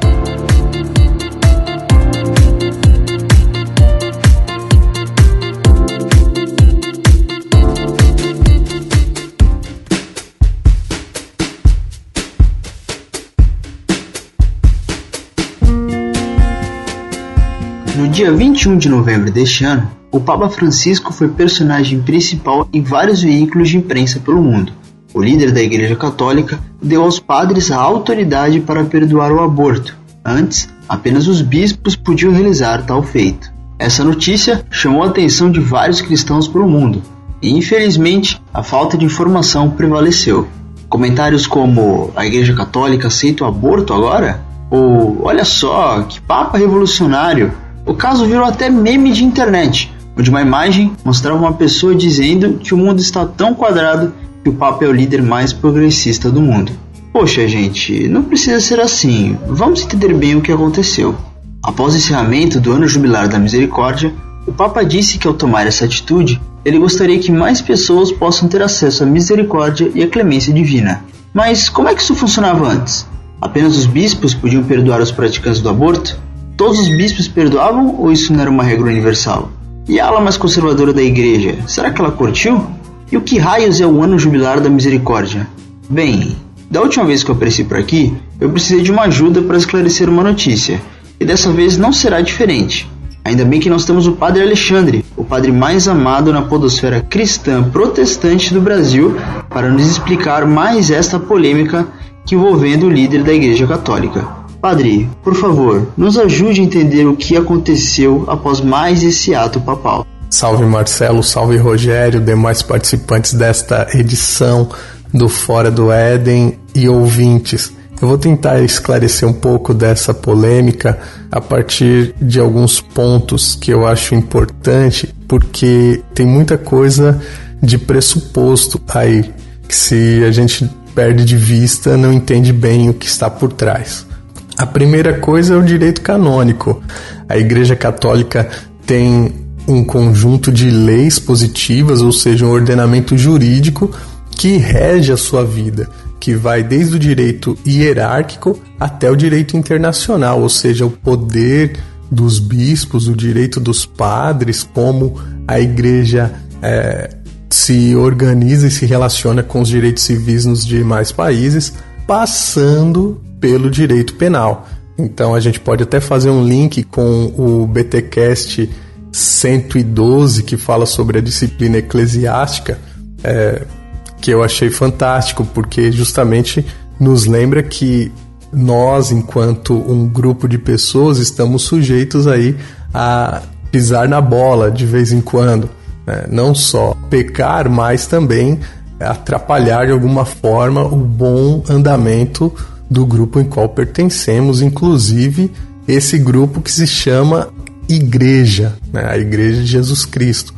Dia 21 de novembro deste ano, o Papa Francisco foi personagem principal em vários veículos de imprensa pelo mundo. o líder da Igreja Católica deu aos padres a autoridade para perdoar o aborto. Antes, apenas os bispos podiam realizar tal feito. Essa notícia chamou a atenção de vários cristãos pelo mundo, e infelizmente a falta de informação prevaleceu. Comentários como a Igreja Católica aceita o aborto agora? Ou olha só, que papa revolucionário! O caso virou até meme de internet, onde uma imagem mostrava uma pessoa dizendo que o mundo está tão quadrado que o Papa é o líder mais progressista do mundo. Poxa, gente, não precisa ser assim. Vamos entender bem o que aconteceu. Após o encerramento do ano jubilar da misericórdia, o Papa disse que ao tomar essa atitude, ele gostaria que mais pessoas possam ter acesso à misericórdia e à clemência divina. Mas como é que isso funcionava antes? Apenas os bispos podiam perdoar os praticantes do aborto? Todos os bispos perdoavam ou isso não era uma regra universal? E a ala mais conservadora da igreja, será que ela curtiu? E o que raios é o ano jubilar da misericórdia? Bem, da última vez que eu apareci por aqui, eu precisei de uma ajuda para esclarecer uma notícia, e dessa vez não será diferente. Ainda bem que nós temos o Padre Alexandre, o padre mais amado na podosfera cristã protestante do Brasil, para nos explicar mais esta polêmica envolvendo o líder da Igreja Católica. Padre, por favor, nos ajude a entender o que aconteceu após mais esse ato papal. Salve Marcelo, salve Rogério, demais participantes desta edição do Fora do Éden e ouvintes. Eu vou tentar esclarecer um pouco dessa polêmica a partir de alguns pontos que eu acho importante, porque tem muita coisa de pressuposto aí que se a gente perde de vista, não entende bem o que está por trás. A primeira coisa é o direito canônico. A Igreja Católica tem um conjunto de leis positivas, ou seja, um ordenamento jurídico que rege a sua vida, que vai desde o direito hierárquico até o direito internacional, ou seja, o poder dos bispos, o direito dos padres, como a igreja é, se organiza e se relaciona com os direitos civis nos demais países, passando pelo direito penal. Então a gente pode até fazer um link com o BTcast 112 que fala sobre a disciplina eclesiástica, é, que eu achei fantástico, porque justamente nos lembra que nós, enquanto um grupo de pessoas, estamos sujeitos aí a pisar na bola de vez em quando. Né? Não só pecar, mas também atrapalhar de alguma forma o bom andamento do grupo em qual pertencemos, inclusive esse grupo que se chama igreja, né? a igreja de Jesus Cristo.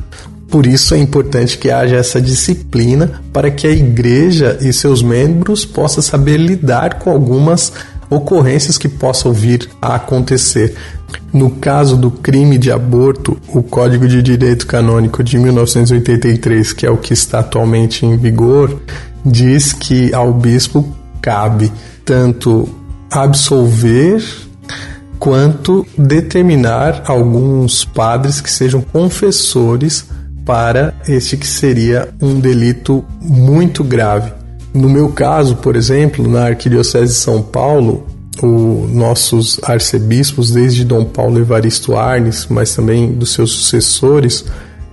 Por isso é importante que haja essa disciplina para que a igreja e seus membros possam saber lidar com algumas ocorrências que possam vir a acontecer. No caso do crime de aborto, o Código de Direito Canônico de 1983, que é o que está atualmente em vigor, diz que ao bispo cabe tanto absolver quanto determinar alguns padres que sejam confessores para este que seria um delito muito grave. No meu caso, por exemplo, na Arquidiocese de São Paulo, os nossos arcebispos, desde Dom Paulo Evaristo Arnes, mas também dos seus sucessores,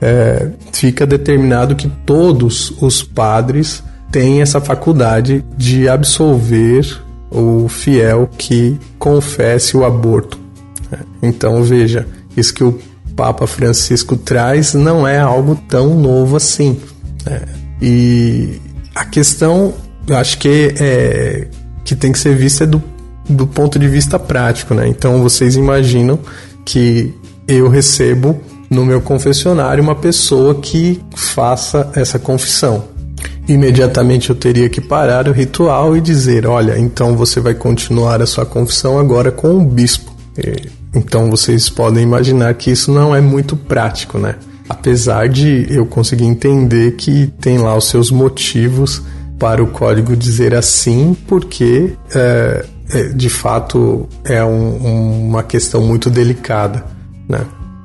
é, fica determinado que todos os padres têm essa faculdade de absolver o fiel que confesse o aborto. Então veja, isso que o Papa Francisco traz não é algo tão novo assim. Né? E a questão, eu acho que é que tem que ser vista do, do ponto de vista prático, né? Então vocês imaginam que eu recebo no meu confessionário uma pessoa que faça essa confissão imediatamente eu teria que parar o ritual e dizer: olha, então você vai continuar a sua confissão agora com o bispo. E, então vocês podem imaginar que isso não é muito prático, né? Apesar de eu conseguir entender que tem lá os seus motivos para o código dizer assim, porque é, é, de fato é um, uma questão muito delicada, né?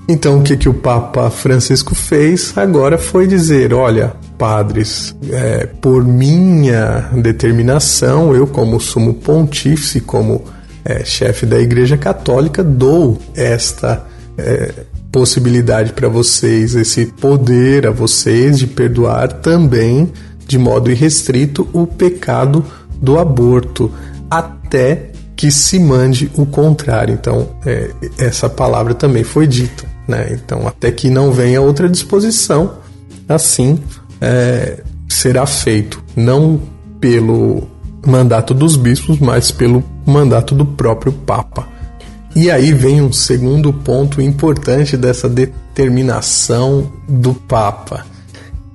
Então, o que, que o Papa Francisco fez agora foi dizer: olha, padres, é, por minha determinação, eu, como sumo pontífice, como é, chefe da Igreja Católica, dou esta é, possibilidade para vocês, esse poder a vocês de perdoar também de modo irrestrito o pecado do aborto, até que se mande o contrário. Então, é, essa palavra também foi dita. Né? Então, até que não venha outra disposição, assim é, será feito, não pelo mandato dos bispos, mas pelo mandato do próprio Papa. E aí vem um segundo ponto importante dessa determinação do Papa.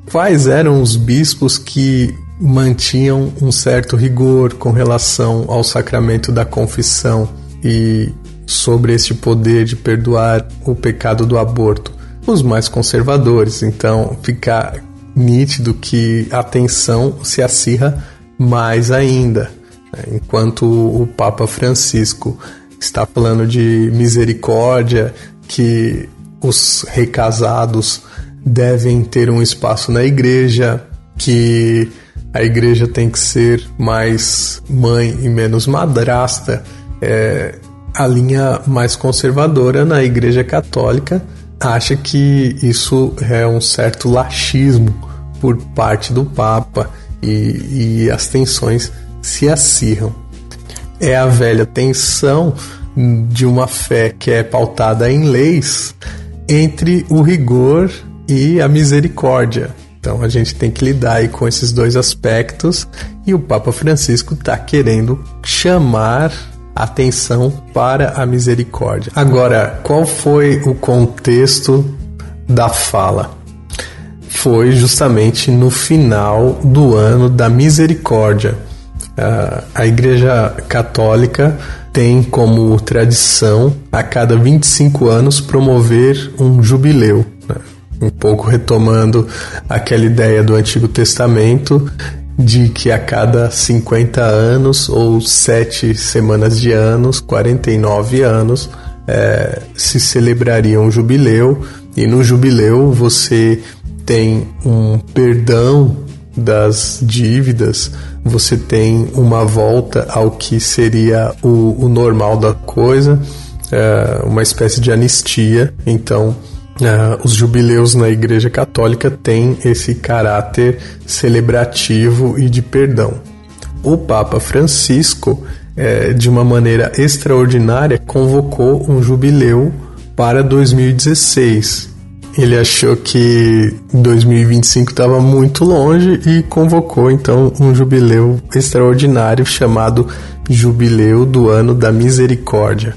Quais eram os bispos que mantinham um certo rigor com relação ao sacramento da confissão e sobre este poder de perdoar o pecado do aborto? Os mais conservadores. Então, fica nítido que a tensão se acirra mais ainda. Né? Enquanto o Papa Francisco está falando de misericórdia, que os recasados devem ter um espaço na igreja, que a igreja tem que ser mais mãe e menos madrasta. É, a linha mais conservadora na igreja católica acha que isso é um certo laxismo por parte do Papa e, e as tensões se acirram é a velha tensão de uma fé que é pautada em leis entre o rigor e a misericórdia. Então a gente tem que lidar com esses dois aspectos e o Papa Francisco está querendo chamar atenção para a misericórdia. Agora, qual foi o contexto da fala? Foi justamente no final do ano da misericórdia a Igreja Católica tem como tradição a cada 25 anos promover um jubileu. Né? Um pouco retomando aquela ideia do Antigo Testamento de que a cada 50 anos ou 7 semanas de anos, 49 anos, é, se celebraria um jubileu e no jubileu você tem um perdão das dívidas, você tem uma volta ao que seria o, o normal da coisa, é, uma espécie de anistia. Então, é, os jubileus na Igreja Católica têm esse caráter celebrativo e de perdão. O Papa Francisco, é, de uma maneira extraordinária, convocou um jubileu para 2016 ele achou que 2025 estava muito longe e convocou então um jubileu extraordinário chamado Jubileu do Ano da Misericórdia,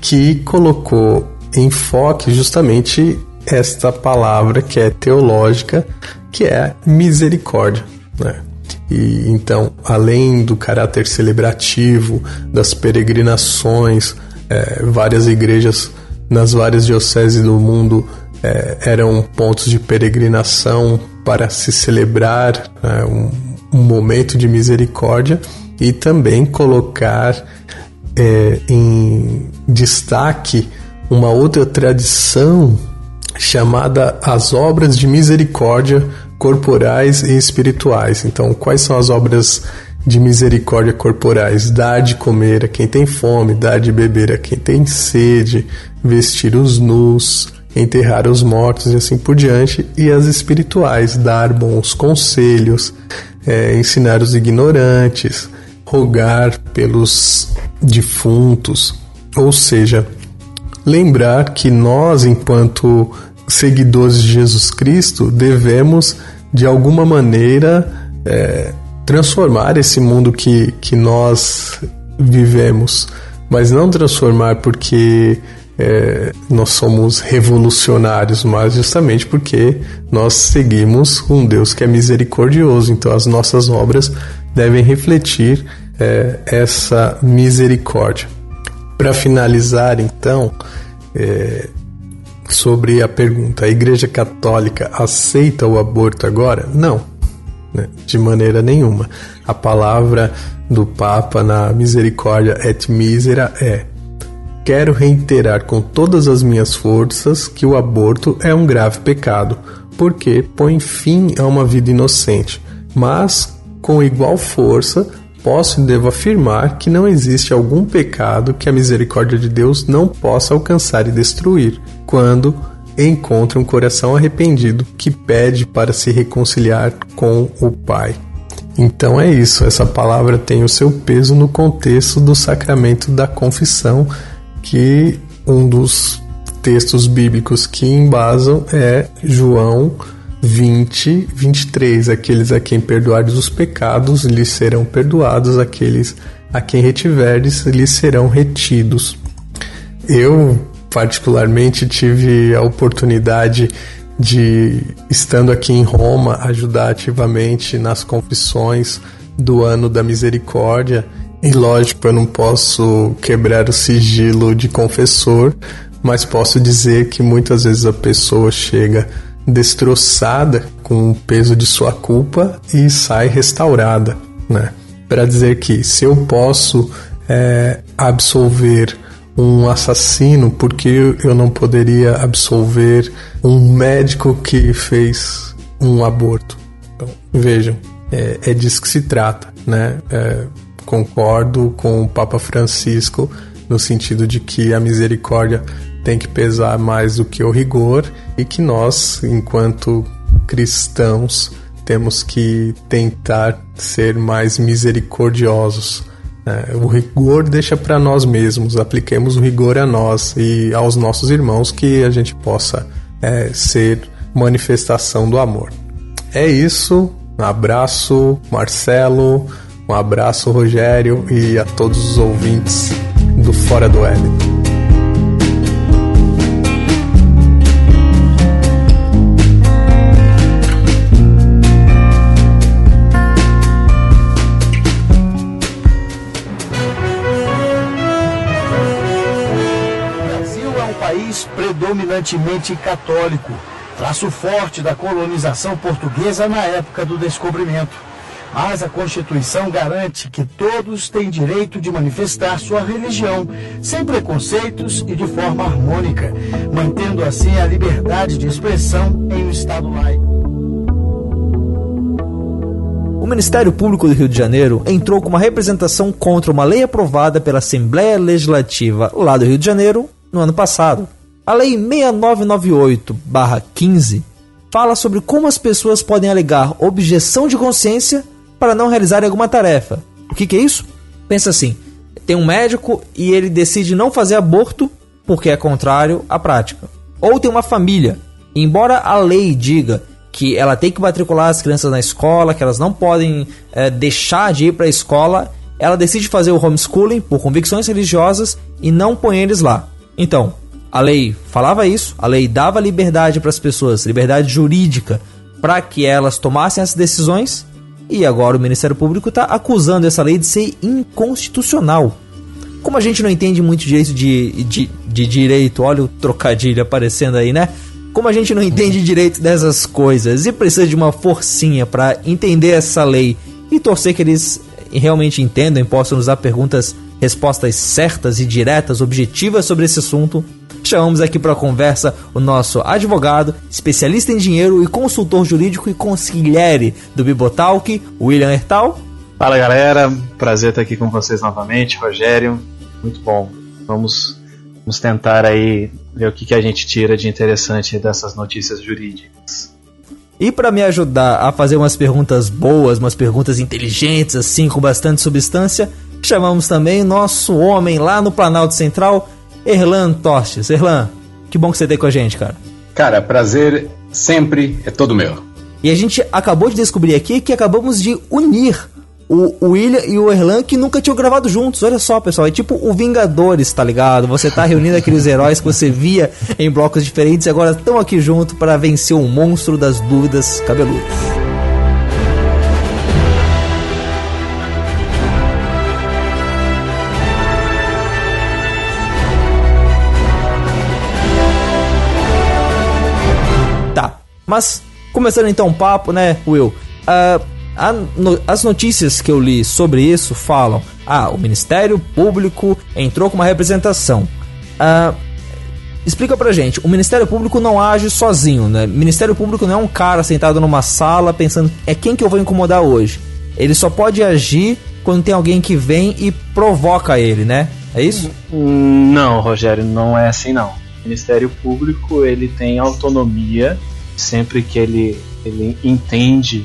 que colocou em foque justamente esta palavra que é teológica, que é misericórdia. Né? E então, além do caráter celebrativo, das peregrinações, é, várias igrejas nas várias dioceses do mundo é, eram pontos de peregrinação para se celebrar né, um, um, momento de misericórdia e também colocar é, em destaque uma outra tradição chamada as obras de misericórdia corporais e espirituais. Então, quais são as obras de misericórdia corporais? Dar de comer a quem tem fome, dar de beber a quem tem sede, vestir os nus, enterrar os mortos e assim por diante, e as espirituais, dar bons conselhos, é, ensinar os ignorantes, rogar pelos defuntos, ou seja, lembrar que nós, enquanto seguidores de Jesus Cristo, devemos de alguma maneira é, transformar esse mundo que, que nós vivemos, mas não transformar porque é, nós somos revolucionários, mas justamente porque nós seguimos um Deus que é misericordioso. Então, as nossas obras devem refletir é, essa misericórdia. Para finalizar, então, é, sobre a pergunta: a Igreja Católica aceita o aborto agora? Não, né, de maneira nenhuma. A palavra do Papa na misericórdia et misera é Quero reiterar com todas as minhas forças que o aborto é um grave pecado, porque põe fim a uma vida inocente. Mas, com igual força, posso e devo afirmar que não existe algum pecado que a misericórdia de Deus não possa alcançar e destruir, quando encontre um coração arrependido que pede para se reconciliar com o Pai. Então é isso, essa palavra tem o seu peso no contexto do sacramento da confissão, que um dos textos bíblicos que embasam é João 20, 23. Aqueles a quem perdoares os pecados lhes serão perdoados, aqueles a quem retiveres lhes serão retidos. Eu, particularmente, tive a oportunidade de, estando aqui em Roma, ajudar ativamente nas confissões do ano da misericórdia. E lógico, eu não posso quebrar o sigilo de confessor, mas posso dizer que muitas vezes a pessoa chega destroçada com o peso de sua culpa e sai restaurada, né? Para dizer que se eu posso é, absolver um assassino, porque eu não poderia absolver um médico que fez um aborto? Então, vejam, é, é disso que se trata, né? É, concordo com o Papa Francisco no sentido de que a misericórdia tem que pesar mais do que o rigor e que nós, enquanto cristãos, temos que tentar ser mais misericordiosos. É, o rigor deixa para nós mesmos, apliquemos o rigor a nós e aos nossos irmãos que a gente possa é, ser manifestação do amor. É isso, um abraço, Marcelo, um abraço, Rogério, e a todos os ouvintes do Fora do Éden. Predominantemente católico, traço forte da colonização portuguesa na época do descobrimento. Mas a Constituição garante que todos têm direito de manifestar sua religião, sem preconceitos e de forma harmônica, mantendo assim a liberdade de expressão em um Estado laico. O Ministério Público do Rio de Janeiro entrou com uma representação contra uma lei aprovada pela Assembleia Legislativa lá do Rio de Janeiro no ano passado. A Lei 6998-15 fala sobre como as pessoas podem alegar objeção de consciência para não realizarem alguma tarefa. O que, que é isso? Pensa assim: tem um médico e ele decide não fazer aborto porque é contrário à prática. Ou tem uma família, embora a lei diga que ela tem que matricular as crianças na escola, que elas não podem é, deixar de ir para a escola, ela decide fazer o homeschooling por convicções religiosas e não põe eles lá. Então, a lei falava isso, a lei dava liberdade para as pessoas, liberdade jurídica, para que elas tomassem as decisões, e agora o Ministério Público está acusando essa lei de ser inconstitucional. Como a gente não entende muito direito de, de, de direito, olha o trocadilho aparecendo aí, né? Como a gente não entende direito dessas coisas e precisa de uma forcinha para entender essa lei e torcer que eles realmente entendam e possam nos dar perguntas, respostas certas e diretas, objetivas sobre esse assunto, chamamos aqui para conversa o nosso advogado, especialista em dinheiro e consultor jurídico e consigliere do Bibotalk, William Hertal. Fala galera, prazer estar aqui com vocês novamente, Rogério. Muito bom. Vamos, vamos tentar aí ver o que, que a gente tira de interessante dessas notícias jurídicas. E para me ajudar a fazer umas perguntas boas, umas perguntas inteligentes, assim, com bastante substância, chamamos também nosso homem lá no Planalto Central, Erlan Tostes. Erlan, que bom que você tem com a gente, cara. Cara, prazer sempre é todo meu. E a gente acabou de descobrir aqui que acabamos de unir o William e o Erlan que nunca tinham gravado juntos. Olha só, pessoal, é tipo o Vingadores, tá ligado? Você tá reunindo aqueles heróis que você via em blocos diferentes e agora estão aqui junto para vencer o monstro das dúvidas cabeludas. Mas, começando então o papo, né, Will? Uh, a, no, as notícias que eu li sobre isso falam: ah, o Ministério Público entrou com uma representação. Uh, explica pra gente: o Ministério Público não age sozinho, né? O Ministério Público não é um cara sentado numa sala pensando é quem que eu vou incomodar hoje. Ele só pode agir quando tem alguém que vem e provoca ele, né? É isso? Não, Rogério, não é assim não. O Ministério Público ele tem autonomia sempre que ele, ele entende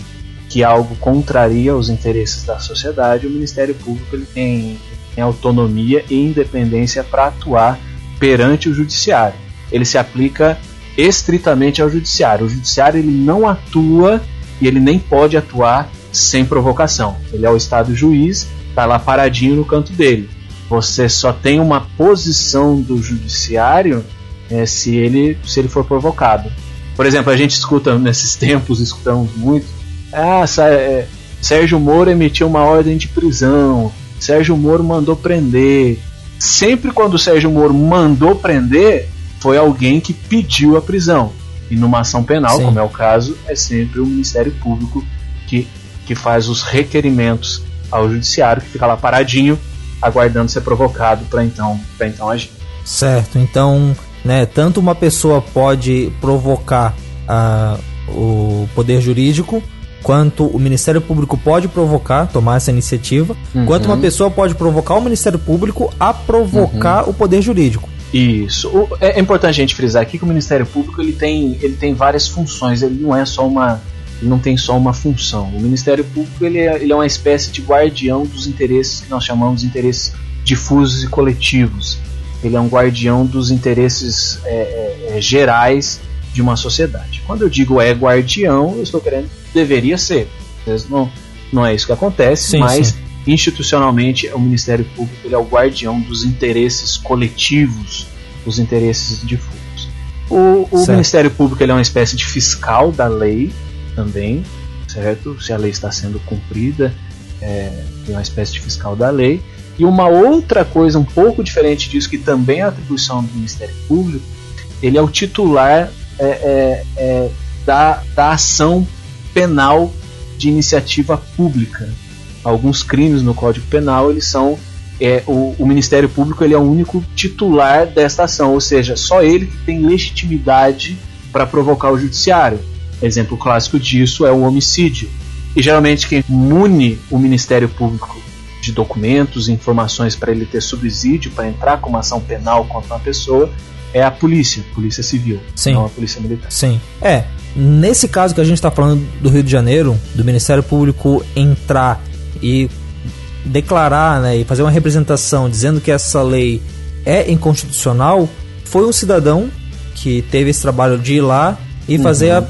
que algo contraria os interesses da sociedade, o Ministério Público ele tem, tem autonomia e independência para atuar perante o judiciário. Ele se aplica estritamente ao judiciário. O judiciário ele não atua e ele nem pode atuar sem provocação. Ele é o Estado juiz, está lá paradinho no canto dele. Você só tem uma posição do judiciário é, se ele se ele for provocado. Por exemplo, a gente escuta nesses tempos, escutamos muito, ah, é, Sérgio Moro emitiu uma ordem de prisão, Sérgio Moro mandou prender. Sempre quando o Sérgio Moro mandou prender, foi alguém que pediu a prisão. E numa ação penal, Sim. como é o caso, é sempre o Ministério Público que, que faz os requerimentos ao judiciário, que fica lá paradinho, aguardando ser provocado para então, então agir. Certo, então, né, tanto uma pessoa pode provocar uh, o poder jurídico, quanto o Ministério Público pode provocar, tomar essa iniciativa, uhum. quanto uma pessoa pode provocar o Ministério Público a provocar uhum. o poder jurídico. Isso. O, é, é, importante a gente frisar aqui que o Ministério Público ele tem, ele tem várias funções, ele não é só uma. Ele não tem só uma função. O Ministério Público ele é, ele é uma espécie de guardião dos interesses que nós chamamos de interesses difusos e coletivos. Ele é um guardião dos interesses é, é, é gerais de uma sociedade. Quando eu digo é guardião, eu estou querendo deveria ser. Não, não é isso que acontece, sim, mas sim. institucionalmente o Ministério Público ele é o guardião dos interesses coletivos, dos interesses difusos. O, o Ministério Público ele é uma espécie de fiscal da lei também, certo? Se a lei está sendo cumprida, é, é uma espécie de fiscal da lei. E uma outra coisa um pouco diferente disso, que também é atribuição do Ministério Público, ele é o titular é, é, é, da, da ação penal de iniciativa pública. Alguns crimes no Código Penal eles são é, o, o, Ministério Público ele é o único titular desta ação, ou seja, só ele que tem legitimidade para provocar o judiciário. Exemplo clássico disso é o homicídio. E geralmente quem mune o Ministério Público de documentos, informações para ele ter subsídio para entrar com uma ação penal contra uma pessoa é a polícia, polícia civil, Sim. não a polícia militar. Sim. É, nesse caso que a gente está falando do Rio de Janeiro, do Ministério Público entrar e declarar né, e fazer uma representação dizendo que essa lei é inconstitucional, foi um cidadão que teve esse trabalho de ir lá e uhum. fazer a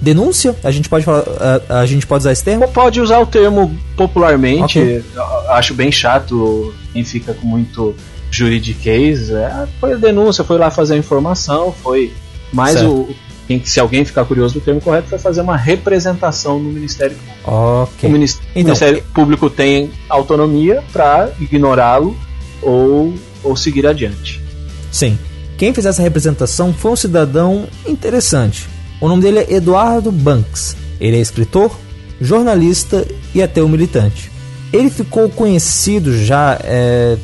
denúncia. A gente pode falar, a, a, gente pode usar esse termo? Pode usar o termo popularmente. Okay. Acho bem chato quem fica com muito juridiquês, é, foi a denúncia, foi lá fazer a informação, foi mais o, se alguém ficar curioso do termo correto, foi fazer uma representação no Ministério Público. Okay. O, Ministério, então, o Ministério Público tem autonomia para ignorá-lo ou, ou seguir adiante. Sim. Quem fez essa representação foi um cidadão interessante. O nome dele é Eduardo Banks. Ele é escritor, jornalista e até um militante. Ele ficou conhecido já é,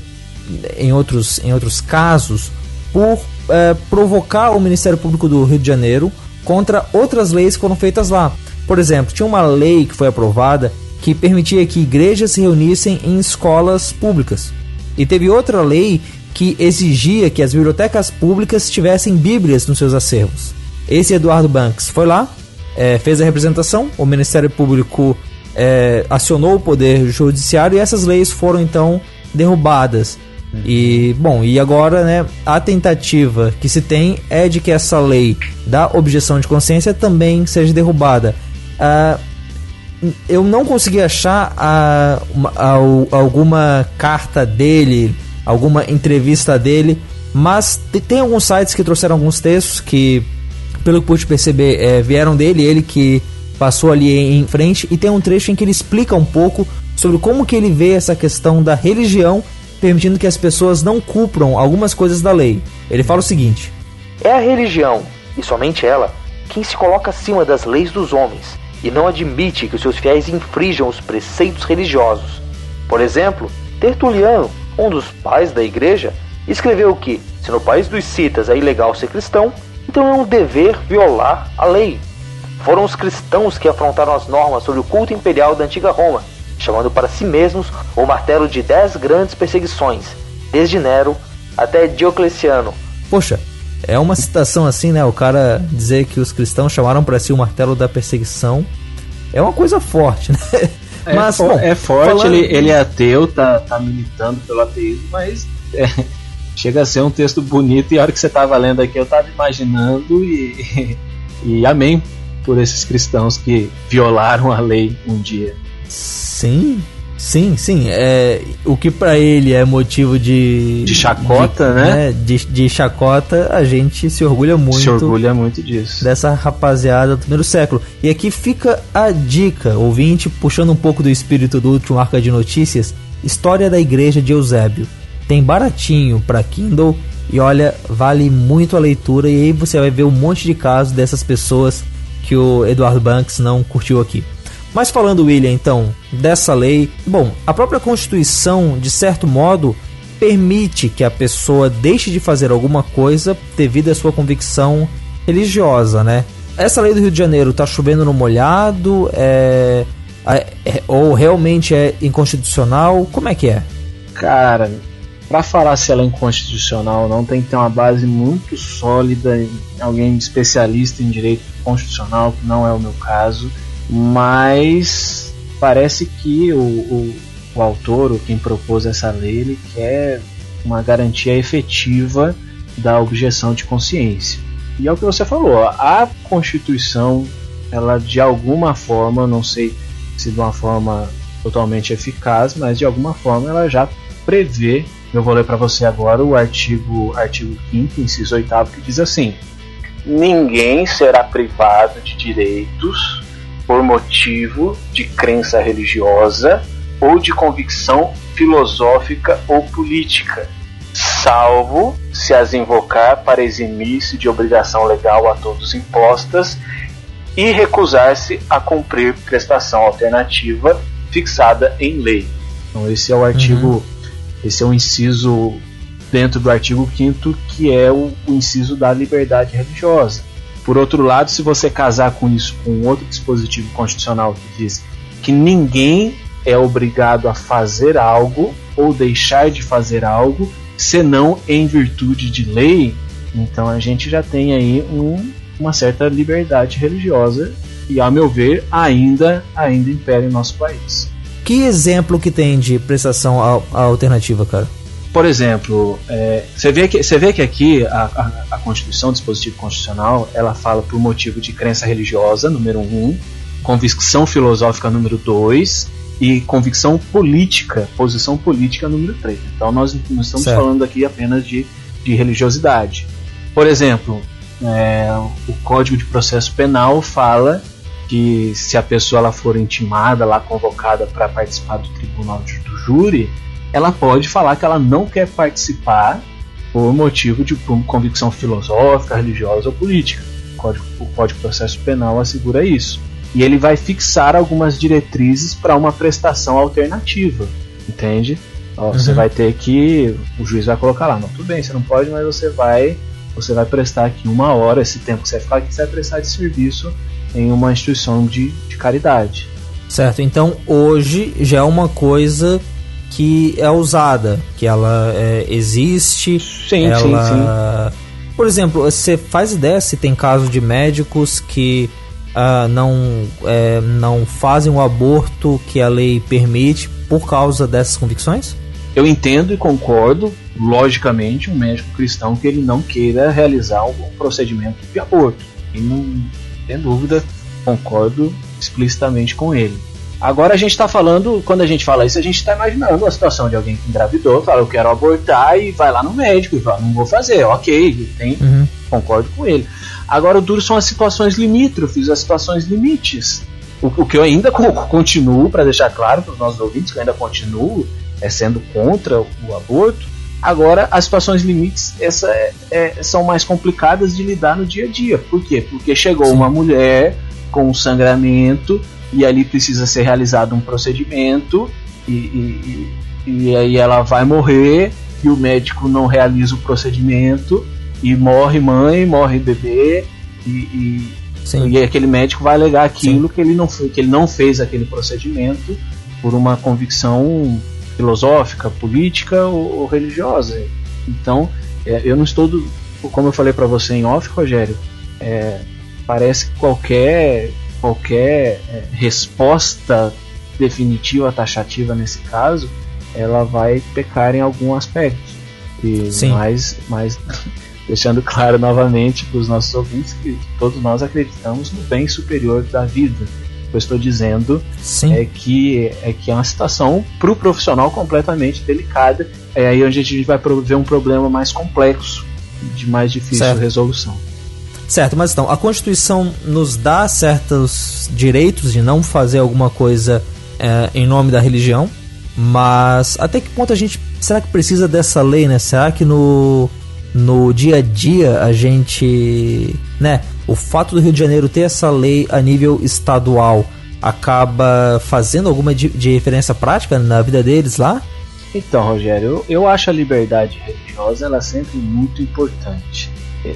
em outros, em outros casos por é, provocar o Ministério Público do Rio de Janeiro contra outras leis que foram feitas lá. Por exemplo, tinha uma lei que foi aprovada que permitia que igrejas se reunissem em escolas públicas. E teve outra lei que exigia que as bibliotecas públicas tivessem bíblias nos seus acervos. Esse Eduardo Banks foi lá, é, fez a representação, o Ministério Público é, acionou o Poder Judiciário e essas leis foram então derrubadas. E, bom, e agora, né, a tentativa que se tem é de que essa lei da objeção de consciência também seja derrubada. Uh, eu não consegui achar a, a, a, alguma carta dele, alguma entrevista dele, mas tem alguns sites que trouxeram alguns textos que, pelo que pude perceber, é, vieram dele, ele que passou ali em frente, e tem um trecho em que ele explica um pouco sobre como que ele vê essa questão da religião permitindo que as pessoas não cumpram algumas coisas da lei. Ele fala o seguinte: É a religião, e somente ela, quem se coloca acima das leis dos homens e não admite que os seus fiéis infrijam os preceitos religiosos. Por exemplo, Tertuliano, um dos pais da igreja, escreveu que, se no país dos citas é ilegal ser cristão, então é um dever violar a lei. Foram os cristãos que afrontaram as normas sobre o culto imperial da antiga Roma chamando para si mesmos o martelo de dez grandes perseguições, desde Nero até Diocleciano. Poxa, É uma citação assim, né? O cara dizer que os cristãos chamaram para si o martelo da perseguição é uma coisa forte, né? É, mas, bom, é forte, falando... ele, ele é ateu, tá, tá militando pelo ateísmo, mas é, chega a ser um texto bonito e a hora que você tava lendo aqui eu tava imaginando e, e, e amém por esses cristãos que violaram a lei um dia. Sim, Sim, sim. É, o que para ele é motivo de. De chacota, de, né? né? De, de chacota, a gente se orgulha muito. Se orgulha muito disso. Dessa rapaziada do primeiro século. E aqui fica a dica, ouvinte, puxando um pouco do espírito do último arca de notícias: História da Igreja de Eusébio. Tem baratinho para Kindle e olha, vale muito a leitura. E aí você vai ver um monte de casos dessas pessoas que o Eduardo Banks não curtiu aqui. Mas falando, William, então, dessa lei, bom, a própria Constituição, de certo modo, permite que a pessoa deixe de fazer alguma coisa devido à sua convicção religiosa, né? Essa lei do Rio de Janeiro tá chovendo no molhado, é, é, ou realmente é inconstitucional? Como é que é? Cara, para falar se ela é inconstitucional não, tem que ter uma base muito sólida, alguém especialista em direito constitucional, que não é o meu caso mas parece que o, o, o autor, ou quem propôs essa lei, ele quer uma garantia efetiva da objeção de consciência. E é o que você falou, a Constituição, ela de alguma forma, não sei se de uma forma totalmente eficaz, mas de alguma forma ela já prevê, eu vou ler para você agora o artigo, artigo 5 inciso 8 que diz assim: Ninguém será privado de direitos por motivo de crença religiosa ou de convicção filosófica ou política, salvo se as invocar para eximir-se de obrigação legal a todos impostas e recusar-se a cumprir prestação alternativa fixada em lei. Então esse é o artigo, uhum. Esse é o inciso dentro do artigo 5 que é o, o inciso da liberdade religiosa. Por outro lado, se você casar com isso com outro dispositivo constitucional que diz que ninguém é obrigado a fazer algo ou deixar de fazer algo senão em virtude de lei, então a gente já tem aí um, uma certa liberdade religiosa e, a meu ver, ainda ainda impera em nosso país. Que exemplo que tem de prestação alternativa, cara? por exemplo, é, você, vê que, você vê que aqui a, a, a, Constituição, o dispositivo constitucional, ela fala por motivo de crença religiosa, número um, convicção filosófica, número dois, e convicção política, posição política, número três. Então nós não estamos certo. falando aqui apenas de, de religiosidade. Por exemplo, é, o Código de Processo Penal fala que se a pessoa ela for intimada, lá convocada para participar do tribunal de, do júri, ela pode falar que ela não quer participar por motivo de convicção filosófica, religiosa ou política. O Código, o Código de Processo Penal assegura isso. E ele vai fixar algumas diretrizes para uma prestação alternativa, entende? Ó, uhum. Você vai ter que. O juiz vai colocar lá, não, tudo bem, você não pode, mas você vai. Você vai prestar aqui uma hora, esse tempo que você vai ficar aqui, você vai prestar de serviço em uma instituição de, de caridade. Certo, então hoje já é uma coisa que é usada, que ela é, existe. Sim, ela... sim, sim. Por exemplo, você faz ideia se tem casos de médicos que uh, não, é, não fazem o aborto que a lei permite por causa dessas convicções? Eu entendo e concordo, logicamente, um médico cristão que ele não queira realizar um procedimento de aborto. E não tem dúvida, concordo explicitamente com ele. Agora a gente está falando, quando a gente fala isso, a gente está imaginando a situação de alguém que engravidou, fala eu quero abortar e vai lá no médico e fala não vou fazer, ok, tem, uhum. concordo com ele. Agora o duro são as situações limítrofes, as situações limites. O, o que eu ainda continuo, para deixar claro para os nossos ouvintes, que eu ainda continuo é, sendo contra o aborto. Agora, as situações limites essa, é, é, são mais complicadas de lidar no dia a dia. Por quê? Porque chegou Sim. uma mulher com um sangramento e ali precisa ser realizado um procedimento e, e, e, aí ela vai morrer e o médico não realiza o procedimento e morre mãe, morre bebê e, e, e aquele médico vai alegar aquilo que ele, não, que ele não fez aquele procedimento por uma convicção filosófica, política ou, ou religiosa. Então, é, eu não estou como eu falei para você em off, Rogério, é, parece que qualquer qualquer é, resposta definitiva, taxativa nesse caso, ela vai pecar em algum aspecto. E Sim. mais, mais deixando claro novamente para os nossos ouvintes que todos nós acreditamos no bem superior da vida. O que eu estou dizendo Sim. é que é que é uma situação para o profissional completamente delicada. É aí onde a gente vai ver um problema mais complexo, de mais difícil certo. resolução. Certo, mas então, a Constituição nos dá certos direitos de não fazer alguma coisa é, em nome da religião, mas até que ponto a gente. Será que precisa dessa lei, né? Será que no, no dia a dia a gente. né? O fato do Rio de Janeiro ter essa lei a nível estadual acaba fazendo alguma diferença prática na vida deles lá? Então, Rogério, eu, eu acho a liberdade religiosa ela sempre muito importante.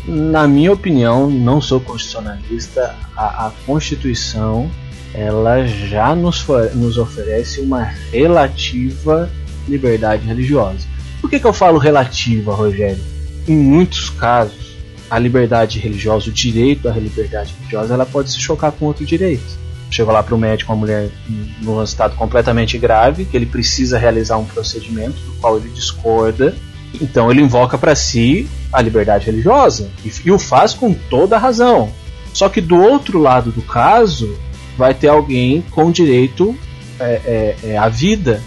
Na minha opinião, não sou constitucionalista, a, a Constituição ela já nos, nos oferece uma relativa liberdade religiosa. Por que, que eu falo relativa, Rogério? Em muitos casos, a liberdade religiosa, o direito à liberdade religiosa, ela pode se chocar com outro direito. Chega lá para o médico, uma mulher num estado completamente grave, que ele precisa realizar um procedimento do qual ele discorda, então ele invoca para si a liberdade religiosa e, e o faz com toda a razão. Só que do outro lado do caso, vai ter alguém com direito é, é, é, à vida.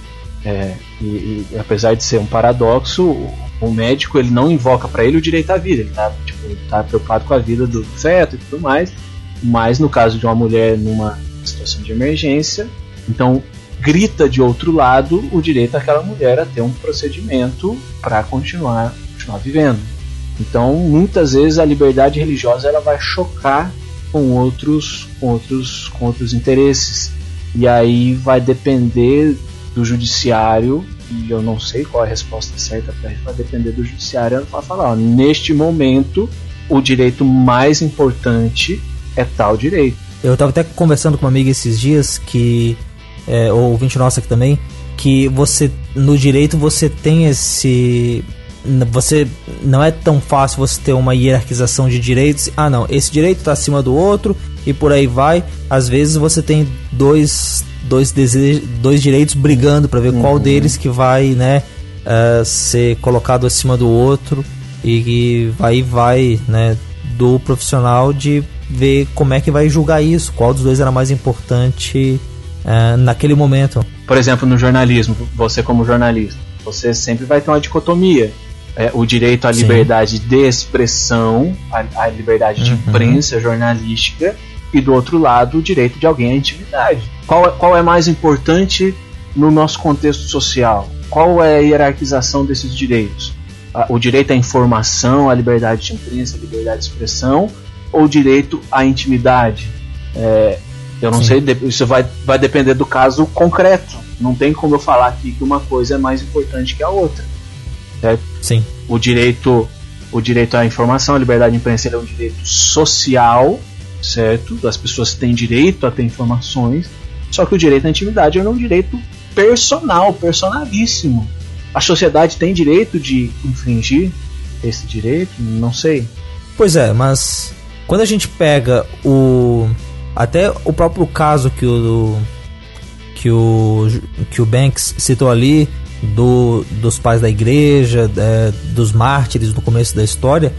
É, e, e, apesar de ser um paradoxo, o, médico ele não invoca para ele o direito à vida. Ele está tipo, tá preocupado com a vida do feto e tudo mais. Mas no caso de uma mulher numa situação de emergência, então grita de outro lado o direito daquela mulher a ter um procedimento para continuar, continuar vivendo. Então, muitas vezes a liberdade religiosa ela vai chocar com outros, com outros, com outros interesses. E aí vai depender do judiciário, e eu não sei qual é a resposta certa para isso, vai depender do judiciário para falar, ó, neste momento o direito mais importante é tal direito. Eu estava até conversando com uma amiga esses dias que é, ou ouvinte nossa aqui também, que você no direito você tem esse você não é tão fácil você ter uma hierarquização de direitos. Ah, não, esse direito está acima do outro e por aí vai. Às vezes você tem dois dois dois direitos brigando para ver uhum. qual deles que vai, né, uh, ser colocado acima do outro e, e vai vai, né, do profissional de ver como é que vai julgar isso, qual dos dois era mais importante uh, naquele momento. Por exemplo, no jornalismo, você como jornalista, você sempre vai ter uma dicotomia é, o direito à Sim. liberdade de expressão, à, à liberdade de uhum. imprensa jornalística, e do outro lado, o direito de alguém à intimidade. Qual, é, qual é mais importante no nosso contexto social? Qual é a hierarquização desses direitos? O direito à informação, à liberdade de imprensa, à liberdade de expressão, ou o direito à intimidade? É, eu não Sim. sei, isso vai, vai depender do caso concreto. Não tem como eu falar aqui que uma coisa é mais importante que a outra certo? Sim. O direito, o direito à informação, a liberdade de imprensa é um direito social, certo? As pessoas têm direito a ter informações, só que o direito à intimidade é um direito personal, personalíssimo. A sociedade tem direito de infringir esse direito? Não sei. Pois é, mas quando a gente pega o até o próprio caso que o que o que o Banks citou ali do, dos pais da igreja, é, dos mártires no começo da história,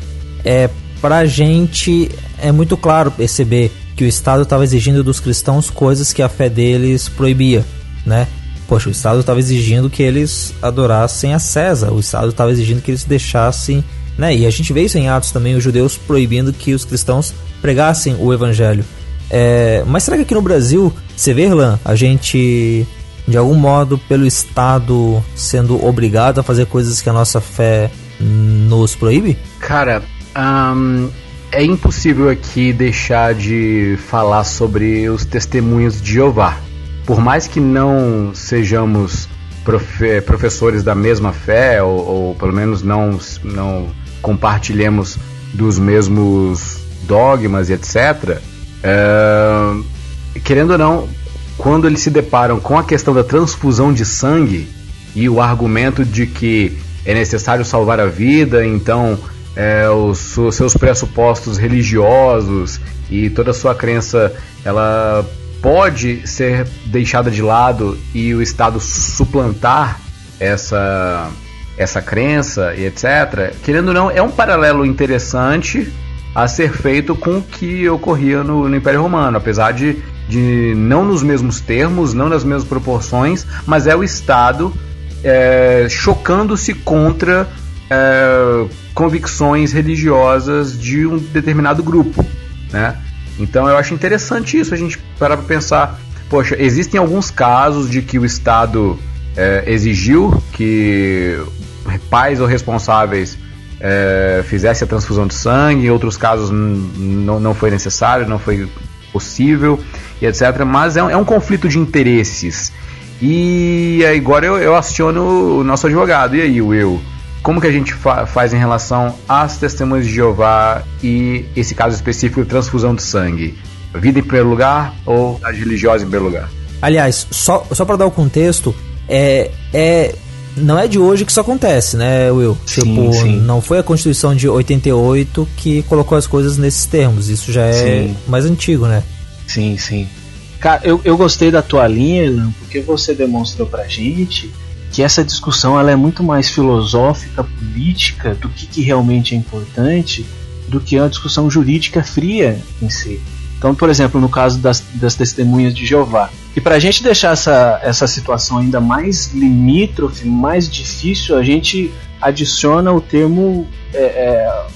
é pra gente é muito claro perceber que o Estado estava exigindo dos cristãos coisas que a fé deles proibia, né? Poxa, o Estado estava exigindo que eles adorassem a César, o Estado estava exigindo que eles deixassem, né? E a gente vê isso em Atos também, os judeus proibindo que os cristãos pregassem o Evangelho. É, mas será que aqui no Brasil, você vê, Irlan, a gente de algum modo pelo Estado sendo obrigado a fazer coisas que a nossa fé nos proíbe? Cara, um, é impossível aqui deixar de falar sobre os testemunhos de Jeová. Por mais que não sejamos profe professores da mesma fé, ou, ou, pelo menos não, não compartilhemos dos mesmos dogmas e etc., uh, querendo ou não, quando eles se deparam com a questão da transfusão de sangue e o argumento de que é necessário salvar a vida, então é, os, seus pressupostos religiosos e toda a sua crença, ela pode ser deixada de lado e o Estado suplantar essa essa crença e etc. Querendo ou não, é um paralelo interessante a ser feito com o que ocorria no, no Império Romano, apesar de, de não nos mesmos termos, não nas mesmas proporções, mas é o Estado é, chocando-se contra é, convicções religiosas de um determinado grupo, né? Então eu acho interessante isso, a gente parar para pensar, poxa, existem alguns casos de que o Estado é, exigiu que pais ou responsáveis é, fizessem a transfusão de sangue, em outros casos não foi necessário, não foi possível, e etc. Mas é um, é um conflito de interesses. E agora eu, eu aciono o nosso advogado. E aí, Will? Como que a gente fa faz em relação às testemunhas de Jeová e esse caso específico de transfusão de sangue? Vida em primeiro lugar ou a religiosa em primeiro lugar? Aliás, só, só para dar o contexto, é, é não é de hoje que isso acontece, né, Will? Sim, tipo, sim. não foi a Constituição de 88 que colocou as coisas nesses termos. Isso já é sim. mais antigo, né? Sim, sim. Cara, eu, eu gostei da tua linha, porque você demonstrou pra gente que essa discussão ela é muito mais filosófica, política, do que, que realmente é importante, do que uma discussão jurídica fria em si. Então, por exemplo, no caso das, das testemunhas de Jeová. E para a gente deixar essa, essa situação ainda mais limítrofe, mais difícil, a gente adiciona o termo. É, é,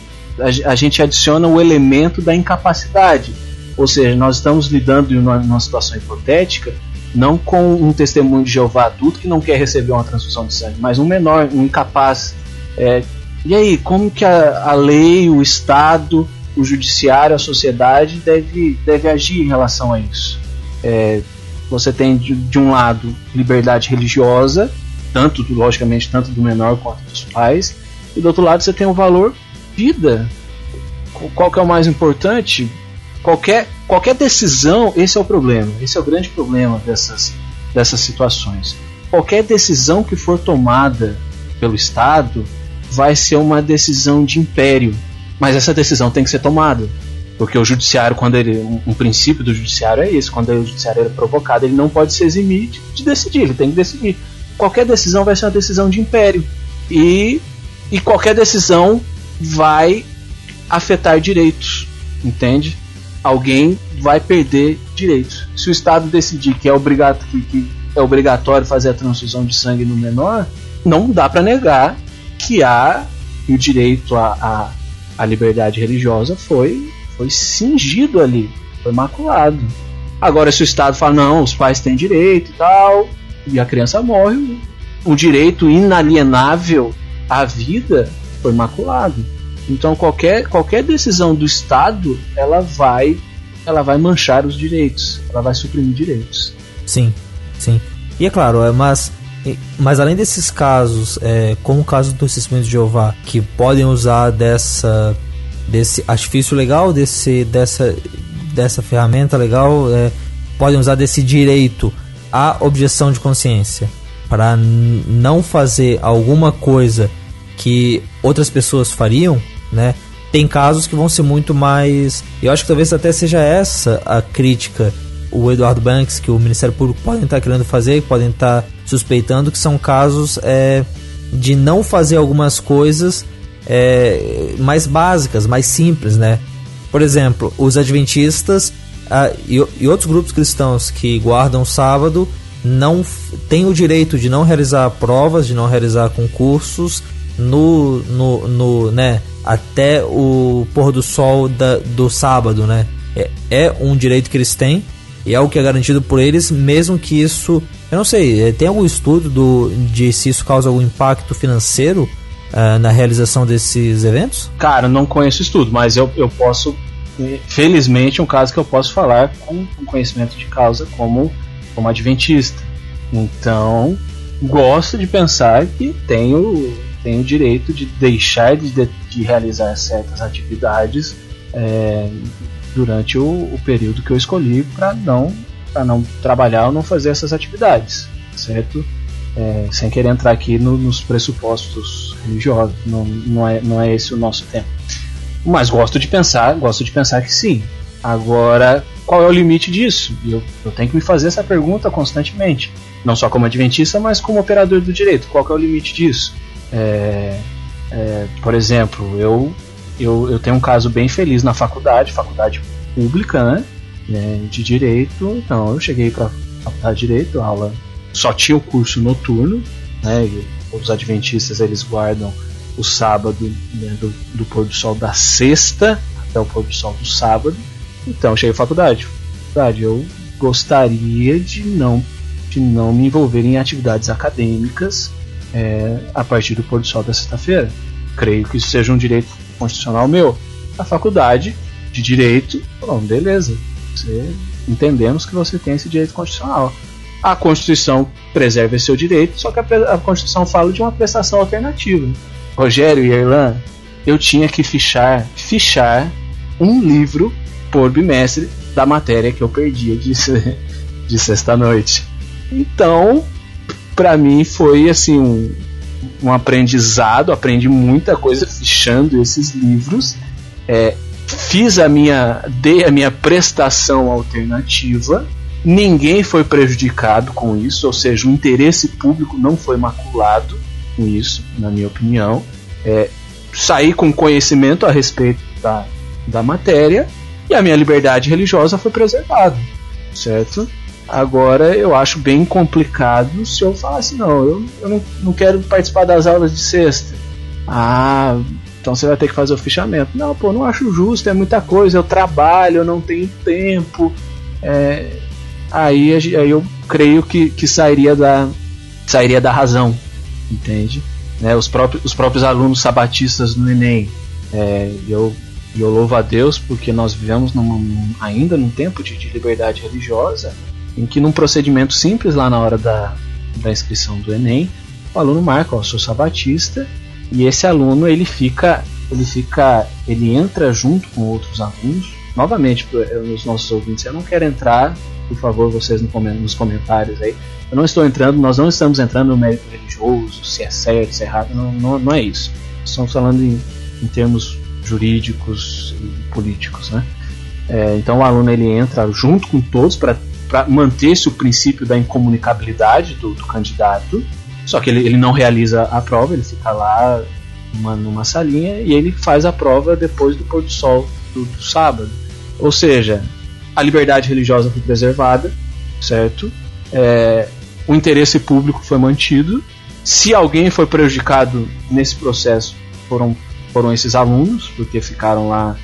a, a, gente adiciona o elemento da incapacidade. Ou seja, nós estamos lidando numa, numa situação hipotética não com um testemunho de Jeová adulto que não quer receber uma transfusão de sangue, mas um menor, um incapaz. É, e aí, como que a, a lei, o Estado, o judiciário, a sociedade deve, deve agir em relação a isso. É, você tem de, de, um lado liberdade religiosa, tanto logicamente tanto do menor quanto dos pais, e do outro lado você tem o valor vida. Qual que é o mais importante? Qualquer, qualquer decisão, esse é o problema, esse é o grande problema dessas, dessas situações. Qualquer decisão que for tomada pelo Estado vai ser uma decisão de império, mas essa decisão tem que ser tomada. Porque o judiciário, quando ele. Um, princípio do judiciário é esse, quando o judiciário é provocado, ele não pode se eximir de, de, decidir, ele tem que decidir. Qualquer decisão vai ser uma decisão de império. E, e qualquer decisão vai afetar direitos, entende? Alguém vai perder direitos. Se o Estado decidir que é, obrigado, que, que é obrigatório fazer a transfusão de sangue no menor, não dá para negar que há o direito a, a a liberdade religiosa foi, foi cingido ali, foi maculado. Agora, se o Estado fala, não, os pais têm direito e tal, e a criança morre, o direito inalienável à vida foi maculado. Então, qualquer, qualquer decisão do Estado, ela vai, ela vai manchar os direitos, ela vai suprimir direitos. Sim, sim. E é claro, é, mas mas além desses casos, é, como o caso do Testemunho de Jeová, que podem usar dessa desse artifício legal, desse dessa dessa ferramenta legal, é, podem usar desse direito à objeção de consciência para não fazer alguma coisa que outras pessoas fariam, né? Tem casos que vão ser muito mais. Eu acho que talvez até seja essa a crítica o Eduardo Banks, que o Ministério Público podem estar querendo fazer, podem estar suspeitando que são casos é, de não fazer algumas coisas é, mais básicas, mais simples, né? Por exemplo, os adventistas ah, e, e, outros grupos cristãos que guardam sábado não têm o direito de não realizar provas, de não realizar concursos no, no, no né, até o pôr do sol da, do sábado, né? É, é um direito que eles têm e é o que é garantido por eles, mesmo que isso. Eu não sei, é, tem algum estudo do, de se isso causa algum impacto financeiro uh, na realização desses eventos? Cara, não conheço estudo, mas eu, eu posso. Felizmente, um caso que eu posso falar com, com conhecimento de causa como, como adventista. Então, gosto de pensar que tenho, tenho o direito de deixar de, de realizar certas atividades é, durante o, o período que eu escolhi para não não trabalhar ou não fazer essas atividades, certo? é, sem querer entrar aqui no, nos pressupostos religiosos, não, não, é, não é esse o nosso tema. Mas gosto de pensar, gosto de pensar que sim. Agora, qual é o limite disso? Eu, eu tenho que me fazer essa pergunta constantemente, não só como adventista, mas como operador do direito. Qual é o limite disso? É, é, por exemplo, eu, eu, eu tenho um caso bem feliz na faculdade, faculdade pública, né? É, de direito. Então, eu cheguei para faculdade de direito, aula só tinha o curso noturno, né? Os adventistas eles guardam o sábado né, do, do pôr do sol da sexta até o pôr do sol do sábado. Então, cheguei à faculdade. faculdade. Eu gostaria de não de não me envolver em atividades acadêmicas é, a partir do pôr do sol da sexta-feira. Creio que isso seja um direito constitucional meu. A faculdade de direito, bom, beleza. Você, entendemos que você tem esse direito constitucional. A Constituição preserva esse seu direito, só que a, a Constituição fala de uma prestação alternativa. Rogério e Erlan, eu tinha que fichar, fichar um livro por bimestre da matéria que eu perdia de, de sexta-noite. Então, para mim foi assim um, um aprendizado, aprendi muita coisa fichando esses livros. É, fiz a minha, dei a minha prestação alternativa. Ninguém foi prejudicado com isso, ou seja, o interesse público não foi maculado com isso, na minha opinião. É, saí com conhecimento a respeito da, da matéria e a minha liberdade religiosa foi preservada, certo? Agora eu acho bem complicado se eu falasse, não, eu, eu não, não quero participar das aulas de sexta. Ah, então você vai ter que fazer o fichamento. Não, pô, não acho justo, é muita coisa, eu trabalho, eu não tenho tempo. É, aí, aí eu creio que, que sairia, da, sairia da razão, entende? Né, os, próprios, os próprios alunos sabatistas no Enem, é, eu, eu louvo a Deus porque nós vivemos num, ainda num tempo de, de liberdade religiosa em que num procedimento simples lá na hora da, da inscrição do Enem, o aluno marca, ó, sou sabatista, e esse aluno ele fica, ele fica, ele entra junto com outros alunos. Novamente, os nossos ouvintes, eu não quero entrar, por favor, vocês nos comentários aí. Eu não estou entrando, nós não estamos entrando no mérito religioso, se é certo, se é errado, não, não, não é isso. Estamos falando em, em termos jurídicos e políticos, né? É, então o aluno ele entra junto com todos para para manter-se o princípio da incomunicabilidade do, do candidato, só que ele, ele não realiza a prova, ele fica lá numa, numa salinha e ele faz a prova depois do pôr do sol do, do sábado. Ou seja, a liberdade religiosa foi preservada, certo? É, o interesse público foi mantido. Se alguém foi prejudicado nesse processo, foram, foram esses alunos, porque ficaram lá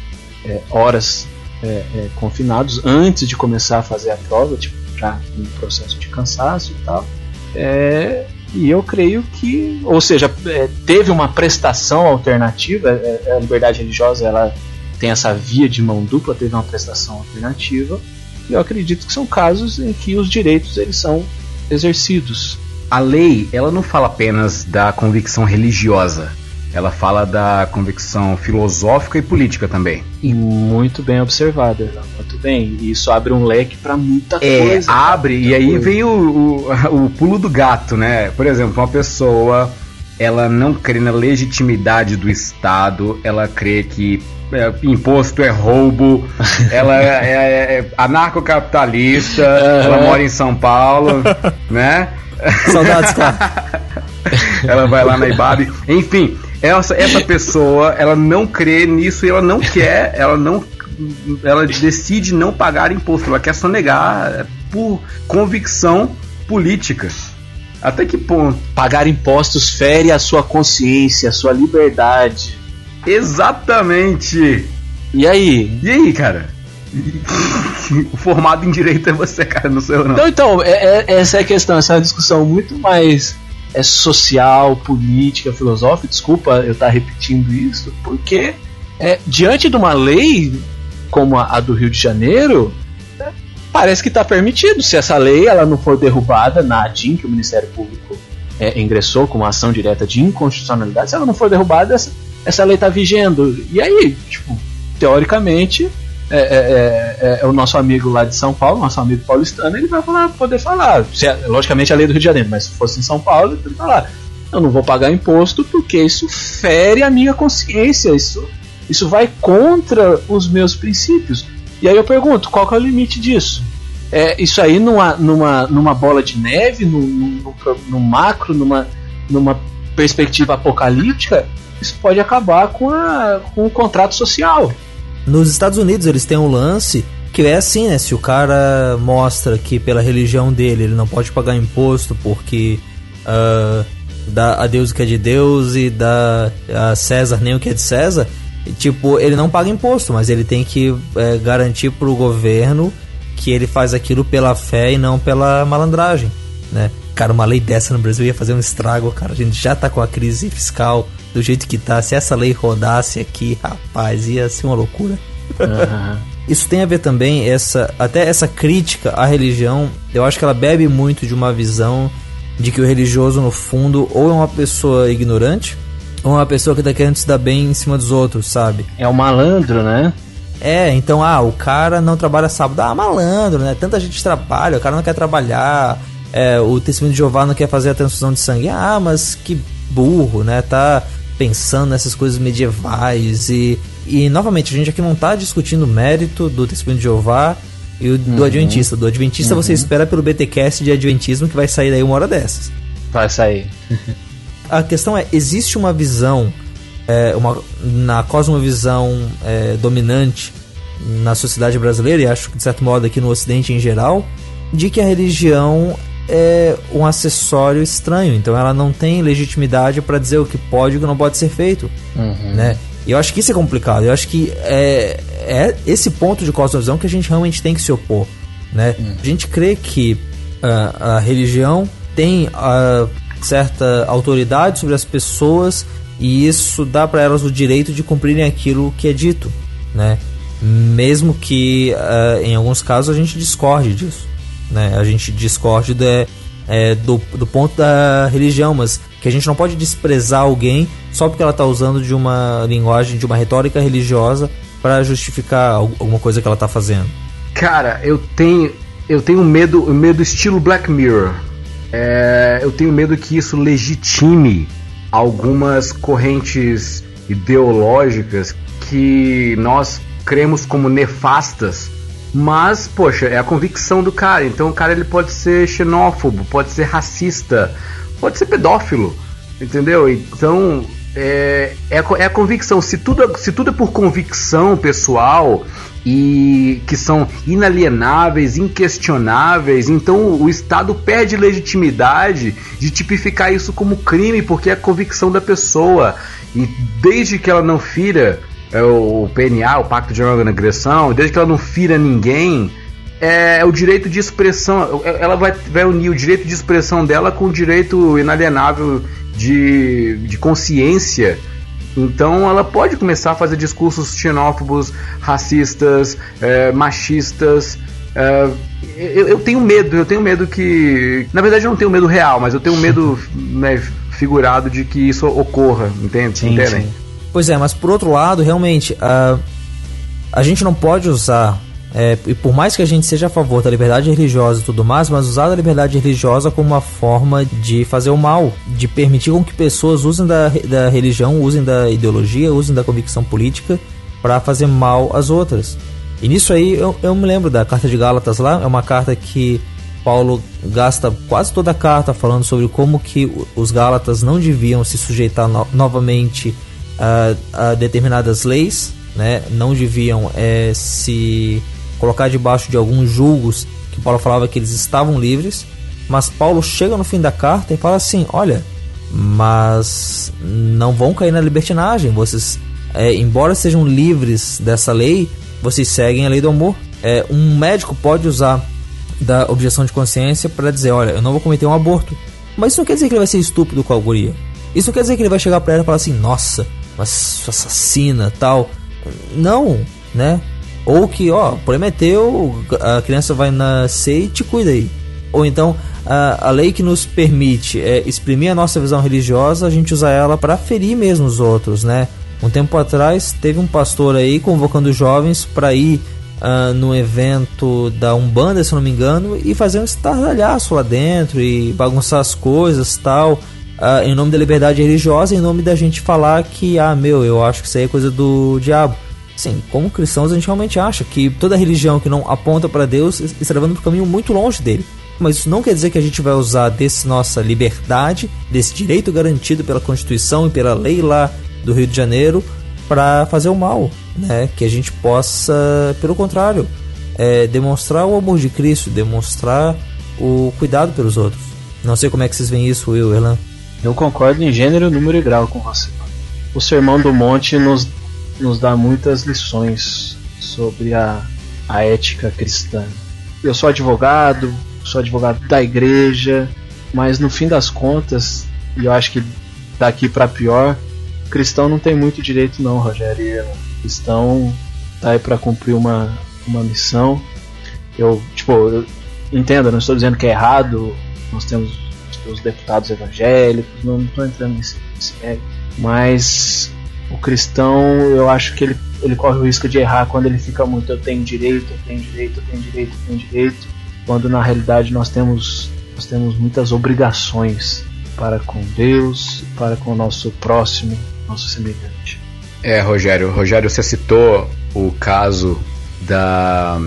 é, horas é, é, confinados antes de começar a fazer a prova, tipo, já em processo de cansaço e tal. É, e eu creio que, ou seja, é, teve uma prestação alternativa, é, é, a liberdade religiosa ela tem essa via de mão dupla, teve uma prestação alternativa, e eu acredito que são casos em que os direitos eles são exercidos. A lei, ela não fala apenas da convicção religiosa, ela fala da convicção filosófica e política também. E muito bem observada, muito bem. E isso abre um leque para muita é, coisa. Abre, e aí coisa. vem o, o, o pulo do gato, né? Por exemplo, uma pessoa ela não crê na legitimidade do Estado, ela crê que é, imposto é roubo, ela é, é, é anarcocapitalista, uhum. ela mora em São Paulo, né? Saudades, cara. ela vai lá na Ibabe. Enfim, essa, essa pessoa, ela não crê nisso e ela não quer, ela não ela decide não pagar imposto, ela quer sonegar por convicção política. Até que ponto? Pagar impostos fere a sua consciência, a sua liberdade. Exatamente. E aí? E aí, cara? o formado em direito é você, cara, não sou eu não. Então, então é, é, essa é a questão, essa é uma discussão muito mais é social, política, filosófica. Desculpa eu estar tá repetindo isso, porque é, diante de uma lei como a, a do Rio de Janeiro, parece que está permitido. Se essa lei ela não for derrubada na ADIM, que o Ministério Público é, ingressou com uma ação direta de inconstitucionalidade, se ela não for derrubada, essa, essa lei está vigendo. E aí, tipo, teoricamente, é, é, é, é, o nosso amigo lá de São Paulo, nosso amigo paulistano, ele vai falar, poder falar. Se, é, logicamente a lei do Rio de Janeiro, mas se fosse em São Paulo, ele falar. Eu não vou pagar imposto porque isso fere a minha consciência, isso, isso vai contra os meus princípios. E aí eu pergunto, qual é o limite disso? É, isso aí numa, numa, numa bola de neve, no, no, no macro, numa, numa perspectiva apocalíptica, isso pode acabar com, a, com o contrato social. Nos Estados Unidos eles têm um lance que é assim, né? Se o cara mostra que pela religião dele ele não pode pagar imposto porque uh, dá a Deus o que é de Deus e dá a César nem o que é de César, tipo, ele não paga imposto, mas ele tem que é, garantir pro governo que ele faz aquilo pela fé e não pela malandragem, né? Cara, uma lei dessa no Brasil ia fazer um estrago, cara. A gente já tá com a crise fiscal do jeito que tá. Se essa lei rodasse aqui, rapaz, ia ser uma loucura. Uhum. Isso tem a ver também, essa até essa crítica à religião, eu acho que ela bebe muito de uma visão de que o religioso, no fundo, ou é uma pessoa ignorante, ou é uma pessoa que tá querendo se dar bem em cima dos outros, sabe? É um malandro, né? É, então, ah, o cara não trabalha sábado. Ah, malandro, né? Tanta gente trabalha, o cara não quer trabalhar é, o testemunho de Jeová não quer fazer a transfusão de sangue. Ah, mas que burro, né? Tá pensando nessas coisas medievais e, e novamente, a gente aqui não tá discutindo o mérito do testemunho de Jeová e o, do uhum. Adventista. Do Adventista uhum. você espera pelo BTcast de Adventismo que vai sair daí uma hora dessas. Vai sair. a questão é, existe uma visão, é, uma, na cosmovisão é, dominante na sociedade brasileira, e acho que de certo modo aqui no Ocidente em geral, de que a religião é um acessório estranho, então ela não tem legitimidade para dizer o que pode e o que não pode ser feito, uhum. né? E eu acho que isso é complicado. Eu acho que é, é esse ponto de cosmovisão que a gente realmente tem que se opor, né? Uhum. A gente crê que uh, a religião tem uh, certa autoridade sobre as pessoas e isso dá para elas o direito de cumprirem aquilo que é dito, né? Mesmo que uh, em alguns casos a gente discorde disso né? A gente discorde de, é, do, do ponto da religião, mas que a gente não pode desprezar alguém só porque ela está usando de uma linguagem, de uma retórica religiosa para justificar alguma coisa que ela está fazendo. Cara, eu tenho eu tenho medo, medo estilo Black Mirror. É, eu tenho medo que isso legitime algumas correntes ideológicas que nós cremos como nefastas mas, poxa, é a convicção do cara. Então o cara ele pode ser xenófobo, pode ser racista, pode ser pedófilo, entendeu? Então é, é, é a convicção. Se tudo, se tudo é por convicção pessoal e que são inalienáveis, inquestionáveis, então o Estado perde legitimidade de tipificar isso como crime, porque é a convicção da pessoa. E desde que ela não fira é o PNA, o Pacto de Não Agressão, desde que ela não fira ninguém, é, é, o direito de expressão. É, ela vai, vai unir o direito de expressão dela com o direito inalienável de, de consciência. Então ela pode começar a fazer discursos xenófobos, racistas, é, machistas. É, eu, eu, tenho medo, eu tenho medo que. Na verdade, eu não tenho medo real, mas eu tenho medo né, figurado de que isso ocorra, entende? Sim, Entendem? Sim. Pois é, mas por outro lado, realmente, a, a gente não pode usar, é, e por mais que a gente seja a favor da liberdade religiosa e tudo mais, mas usar a liberdade religiosa como uma forma de fazer o mal, de permitir com que pessoas usem da, da religião, usem da ideologia, usem da convicção política para fazer mal às outras. E nisso aí eu, eu me lembro da carta de Gálatas lá, é uma carta que Paulo gasta quase toda a carta falando sobre como que os Gálatas não deviam se sujeitar no novamente a, a determinadas leis, né? não deviam é, se colocar debaixo de alguns julgos que Paulo falava que eles estavam livres, mas Paulo chega no fim da carta e fala assim: olha, mas não vão cair na libertinagem, vocês, é, embora sejam livres dessa lei, vocês seguem a lei do amor. É, um médico pode usar da objeção de consciência para dizer: olha, eu não vou cometer um aborto, mas isso não quer dizer que ele vai ser estúpido com a guria. Isso não quer dizer que ele vai chegar para ela e falar assim: nossa, assassina tal. Não, né? Ou que, ó, o problema é teu, a criança vai nascer e te cuida aí. Ou então, a, a lei que nos permite é, exprimir a nossa visão religiosa, a gente usa ela para ferir mesmo os outros, né? Um tempo atrás teve um pastor aí convocando jovens para ir uh, no evento da Umbanda, se não me engano, e fazer um estardalhaço lá dentro e bagunçar as coisas tal. Uh, em nome da liberdade religiosa, em nome da gente falar que, ah, meu, eu acho que isso aí é coisa do diabo. Sim, como cristãos a gente realmente acha que toda religião que não aponta para Deus está levando para um caminho muito longe dele. Mas isso não quer dizer que a gente vai usar desse nossa liberdade, desse direito garantido pela Constituição e pela lei lá do Rio de Janeiro, para fazer o mal, né? Que a gente possa, pelo contrário, é, demonstrar o amor de Cristo, demonstrar o cuidado pelos outros. Não sei como é que vocês veem isso, Will, Erlan. Eu concordo em gênero, número e grau com você. O Sermão do Monte nos, nos dá muitas lições sobre a, a ética cristã. Eu sou advogado, sou advogado da igreja, mas no fim das contas, e eu acho que daqui para pior, cristão não tem muito direito não, Rogério. Cristão tá aí para cumprir uma, uma missão. Eu, tipo, eu entendo, não estou dizendo que é errado. Nós temos os deputados evangélicos, não estou entrando nesse, nesse mérito. Mas o cristão, eu acho que ele, ele corre o risco de errar quando ele fica muito eu tenho direito, eu tenho direito, eu tenho direito, eu tenho direito, quando na realidade nós temos nós temos muitas obrigações para com Deus, para com o nosso próximo, nosso semelhante. É, Rogério, Rogério, você citou o caso da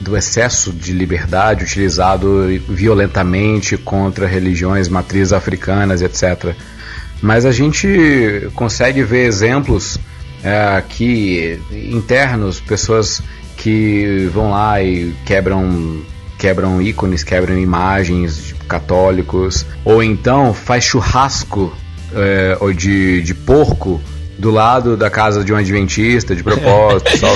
do excesso de liberdade utilizado violentamente contra religiões matrizes africanas, etc. Mas a gente consegue ver exemplos é, aqui internos, pessoas que vão lá e quebram quebram ícones, quebram imagens católicos, ou então faz churrasco é, ou de, de porco do lado da casa de um adventista, de propósito, só,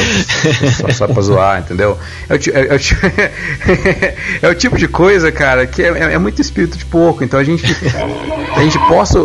só, só pra zoar, entendeu? É o, é, é, é o, tipo de coisa, cara, que é, é, muito espírito de porco, então a gente, a gente possa,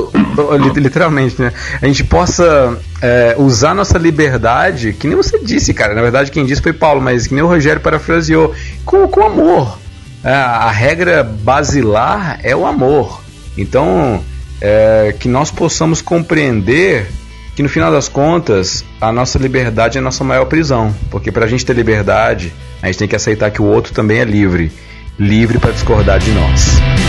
literalmente, né? A gente possa é, usar nossa liberdade, que nem você disse, cara, na verdade quem disse foi Paulo, mas que nem o Rogério parafraseou, com, com amor. É, a regra basilar é o amor. Então, é, que nós possamos compreender que no final das contas a nossa liberdade é a nossa maior prisão, porque para a gente ter liberdade a gente tem que aceitar que o outro também é livre, livre para discordar de nós.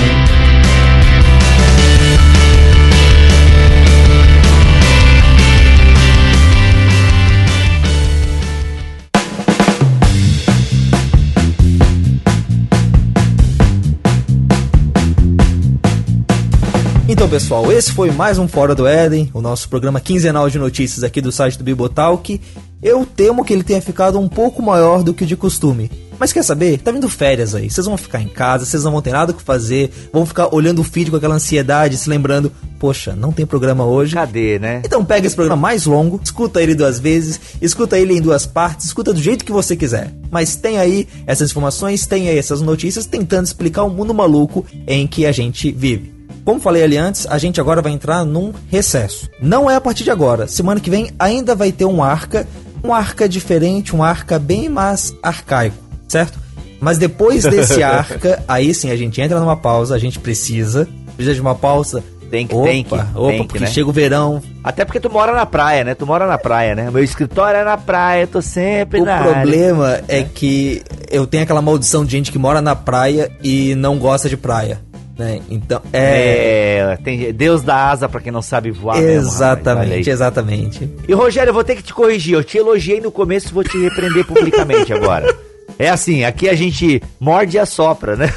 Então, pessoal, esse foi mais um Fora do Éden, o nosso programa quinzenal de notícias aqui do site do Bibotalk. Eu temo que ele tenha ficado um pouco maior do que de costume. Mas quer saber? Tá vindo férias aí. Vocês vão ficar em casa, vocês não vão ter nada o que fazer, vão ficar olhando o feed com aquela ansiedade, se lembrando, poxa, não tem programa hoje. Cadê, né? Então pega esse programa mais longo, escuta ele duas vezes, escuta ele em duas partes, escuta do jeito que você quiser. Mas tem aí essas informações, tem aí essas notícias tentando explicar o mundo maluco em que a gente vive. Como falei ali antes, a gente agora vai entrar num recesso. Não é a partir de agora. Semana que vem ainda vai ter um arca, um arca diferente, um arca bem mais arcaico, certo? Mas depois desse arca, aí sim a gente entra numa pausa, a gente precisa, precisa de uma pausa tem que, opa, tem que. Opa, tem porque né? chega o verão. Até porque tu mora na praia, né? Tu mora na praia, né? Meu escritório é na praia, eu tô sempre o na O problema área. é que eu tenho aquela maldição de gente que mora na praia e não gosta de praia. Né? Então, é... é... tem Deus dá asa para quem não sabe voar. Exatamente, mesmo, exatamente. E Rogério, eu vou ter que te corrigir. Eu te elogiei no começo, vou te repreender publicamente agora. É assim, aqui a gente morde e assopra, né?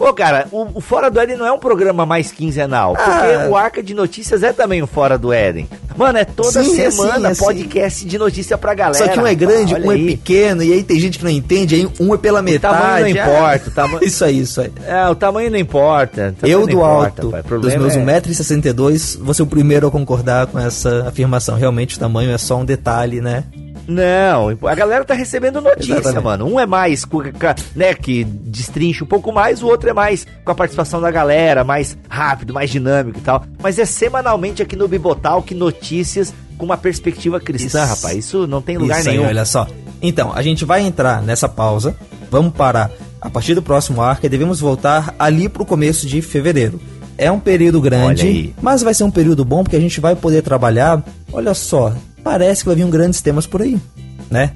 Ô, cara, o, o, Fora do Éden não é um programa mais quinzenal, ah. porque o Arca de Notícias é também o Fora do Éden. Mano, é toda sim, é semana é sim, é podcast sim. de notícia pra galera. Só que um é grande, um é aí. é pequeno, e aí tem gente que não entende, aí um é pela metade. O tamanho não importa. O tama... isso aí, isso aí. É, o tamanho não importa. Tamanho Eu, do importa, alto, dos meus é... 1,62m, vou ser o primeiro a concordar com essa afirmação. Realmente o tamanho é só um detalhe, né? Não, a galera tá recebendo notícia, Exatamente. mano. Um é mais, né, que destrincha um pouco mais, o outro é mais com a participação da galera, mais rápido, mais dinâmico e tal. Mas é semanalmente aqui no Bibotal que notícias com uma perspectiva cristã, rapaz. Isso não tem lugar Isso nenhum. Aí, olha só. Então, a gente vai entrar nessa pausa, vamos parar a partir do próximo arca, devemos voltar ali para o começo de fevereiro. É um período grande, mas vai ser um período bom porque a gente vai poder trabalhar. Olha só, parece que vai vir um grandes temas por aí, né?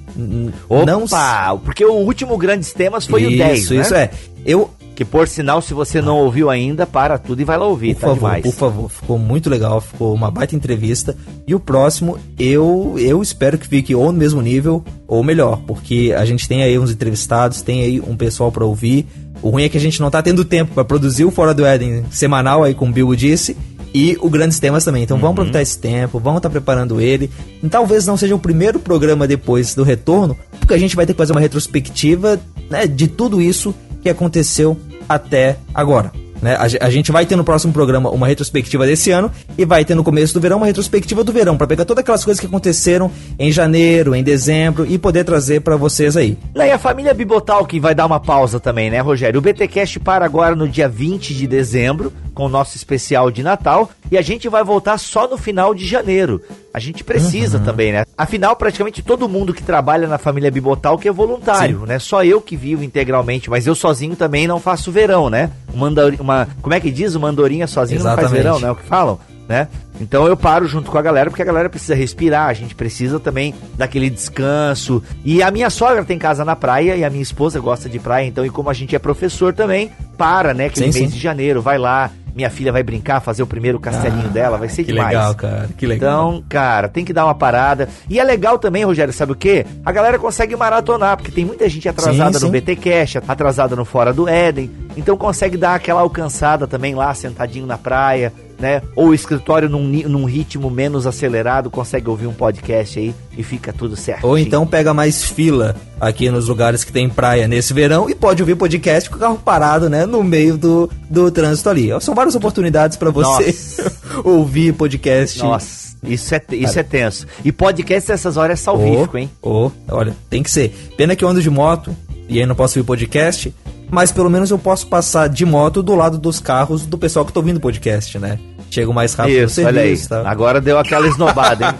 Opa, Não... porque o último grandes temas foi isso, o 10, Isso, né? isso é. Eu que por sinal, se você não ouviu ainda, para tudo e vai lá ouvir, por tá favor, demais. Por favor, ficou muito legal, ficou uma baita entrevista. E o próximo, eu eu espero que fique ou no mesmo nível ou melhor, porque a gente tem aí uns entrevistados, tem aí um pessoal para ouvir. O ruim é que a gente não tá tendo tempo para produzir o Fora do Éden semanal aí com o Bill disse e o Grandes Temas também. Então uhum. vamos aproveitar esse tempo, vamos estar tá preparando ele. E talvez não seja o primeiro programa depois do retorno, porque a gente vai ter que fazer uma retrospectiva né, de tudo isso que aconteceu até agora. Né? A, a, gente vai ter no próximo programa uma retrospectiva desse ano e vai ter no começo do verão uma retrospectiva do verão para pegar todas aquelas coisas que aconteceram em janeiro, em dezembro e poder trazer para vocês aí. E a família Bibotal que vai dar uma pausa também, né, Rogério? O BTcast para agora no dia 20 de dezembro com o nosso especial de Natal e a gente vai voltar só no final de janeiro. A gente precisa uhum. também, né? Afinal, praticamente todo mundo que trabalha na família Bibotal que é voluntário, Sim. né? Só eu que vivo integralmente, mas eu sozinho também não faço verão, né? Uma, uma como é que diz? Uma andorinha sozinho Exatamente. não faz verão, né? É o que falam, né? Então eu paro junto com a galera porque a galera precisa respirar, a gente precisa também daquele descanso. E a minha sogra tem casa na praia e a minha esposa gosta de praia, então e como a gente é professor também, para, né, aquele sim, mês sim. de janeiro, vai lá, minha filha vai brincar, fazer o primeiro castelinho ah, dela, vai ser que demais. Que legal, cara, que legal. Então, cara, tem que dar uma parada. E é legal também, Rogério, sabe o quê? A galera consegue maratonar, porque tem muita gente atrasada sim, no BT Cash, atrasada no Fora do Éden, então consegue dar aquela alcançada também lá, sentadinho na praia, né? Ou o escritório num, num ritmo menos acelerado, consegue ouvir um podcast aí e fica tudo certo. Ou então pega mais fila aqui nos lugares que tem praia nesse verão e pode ouvir podcast com o carro parado, né? No meio do, do trânsito ali. São várias oportunidades para você ouvir podcast. Nossa. Isso é, isso é tenso. E podcast nessas horas é salvífico, oh, hein? Oh, olha, tem que ser. Pena que eu ando de moto e aí não posso ouvir podcast, mas pelo menos eu posso passar de moto do lado dos carros do pessoal que tá ouvindo podcast, né? Chego mais rápido Isso, serviço, olha aí. Tá? Agora deu aquela esnobada, hein?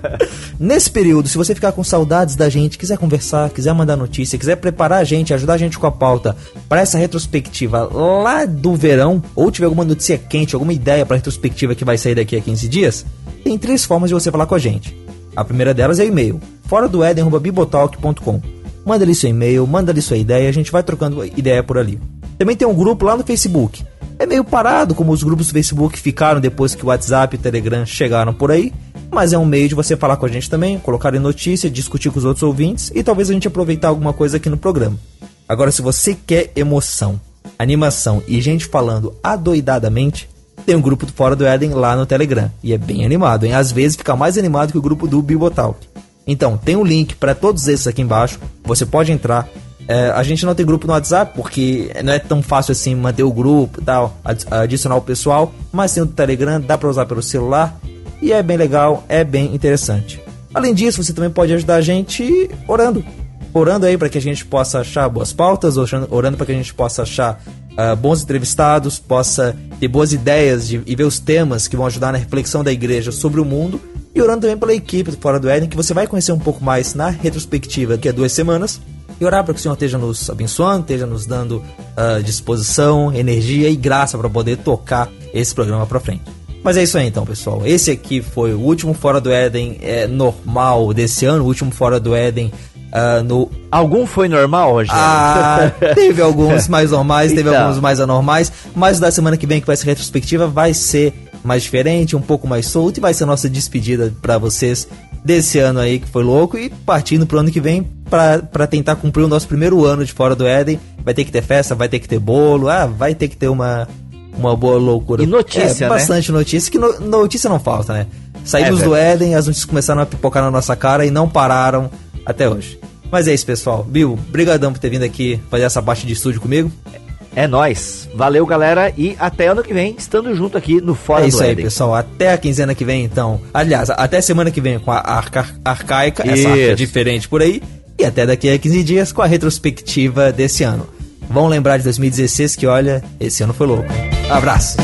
Nesse período, se você ficar com saudades da gente, quiser conversar, quiser mandar notícia, quiser preparar a gente, ajudar a gente com a pauta para essa retrospectiva lá do verão, ou tiver alguma notícia quente, alguma ideia para retrospectiva que vai sair daqui a 15 dias, tem três formas de você falar com a gente. A primeira delas é e-mail, fora do eden@bibotalk.com. Manda ali seu e-mail, manda ali sua ideia, a gente vai trocando ideia por ali. Também tem um grupo lá no Facebook. É meio parado como os grupos do Facebook ficaram depois que o WhatsApp e o Telegram chegaram por aí, mas é um meio de você falar com a gente também, colocar em notícia, discutir com os outros ouvintes e talvez a gente aproveitar alguma coisa aqui no programa. Agora, se você quer emoção, animação e gente falando adoidadamente, tem um grupo do Fora do Éden lá no Telegram. E é bem animado, hein? Às vezes fica mais animado que o grupo do Bibotalk. Então, tem um link para todos esses aqui embaixo. Você pode entrar. É, a gente não tem grupo no WhatsApp porque não é tão fácil assim manter o grupo e tal, adicionar o pessoal, mas tem o Telegram, dá para usar pelo celular e é bem legal, é bem interessante. Além disso, você também pode ajudar a gente orando. Orando aí para que a gente possa achar boas pautas, orando para que a gente possa achar uh, bons entrevistados, possa ter boas ideias de, e ver os temas que vão ajudar na reflexão da igreja sobre o mundo e orando também pela equipe do Fora do Éden, que você vai conhecer um pouco mais na retrospectiva daqui a duas semanas. E orar para que o Senhor esteja nos abençoando, esteja nos dando uh, disposição, energia e graça para poder tocar esse programa para frente. Mas é isso aí então, pessoal. Esse aqui foi o último Fora do Éden é, normal desse ano, o último Fora do Éden Uh, no... Algum foi normal, Rogério? Ah, teve alguns mais normais, teve então. alguns mais anormais, mas da semana que vem, que vai ser retrospectiva, vai ser mais diferente, um pouco mais solto e vai ser a nossa despedida para vocês desse ano aí que foi louco e partindo pro ano que vem para tentar cumprir o nosso primeiro ano de Fora do Éden. Vai ter que ter festa, vai ter que ter bolo, ah, vai ter que ter uma, uma boa loucura. E notícia, é, né? Bastante notícia, que no, notícia não falta, né? Saímos é do Éden, as notícias começaram a pipocar na nossa cara e não pararam até hoje. Mas é isso, pessoal. Bill, brigadão por ter vindo aqui fazer essa parte de estúdio comigo. É nós. Valeu, galera. E até ano que vem, estando junto aqui no Fora é isso aí, pessoal. Até a quinzena que vem, então. Aliás, até semana que vem com a arca arcaica, isso. essa arca diferente por aí. E até daqui a 15 dias com a retrospectiva desse ano. Vão lembrar de 2016 que, olha, esse ano foi louco. Abraço.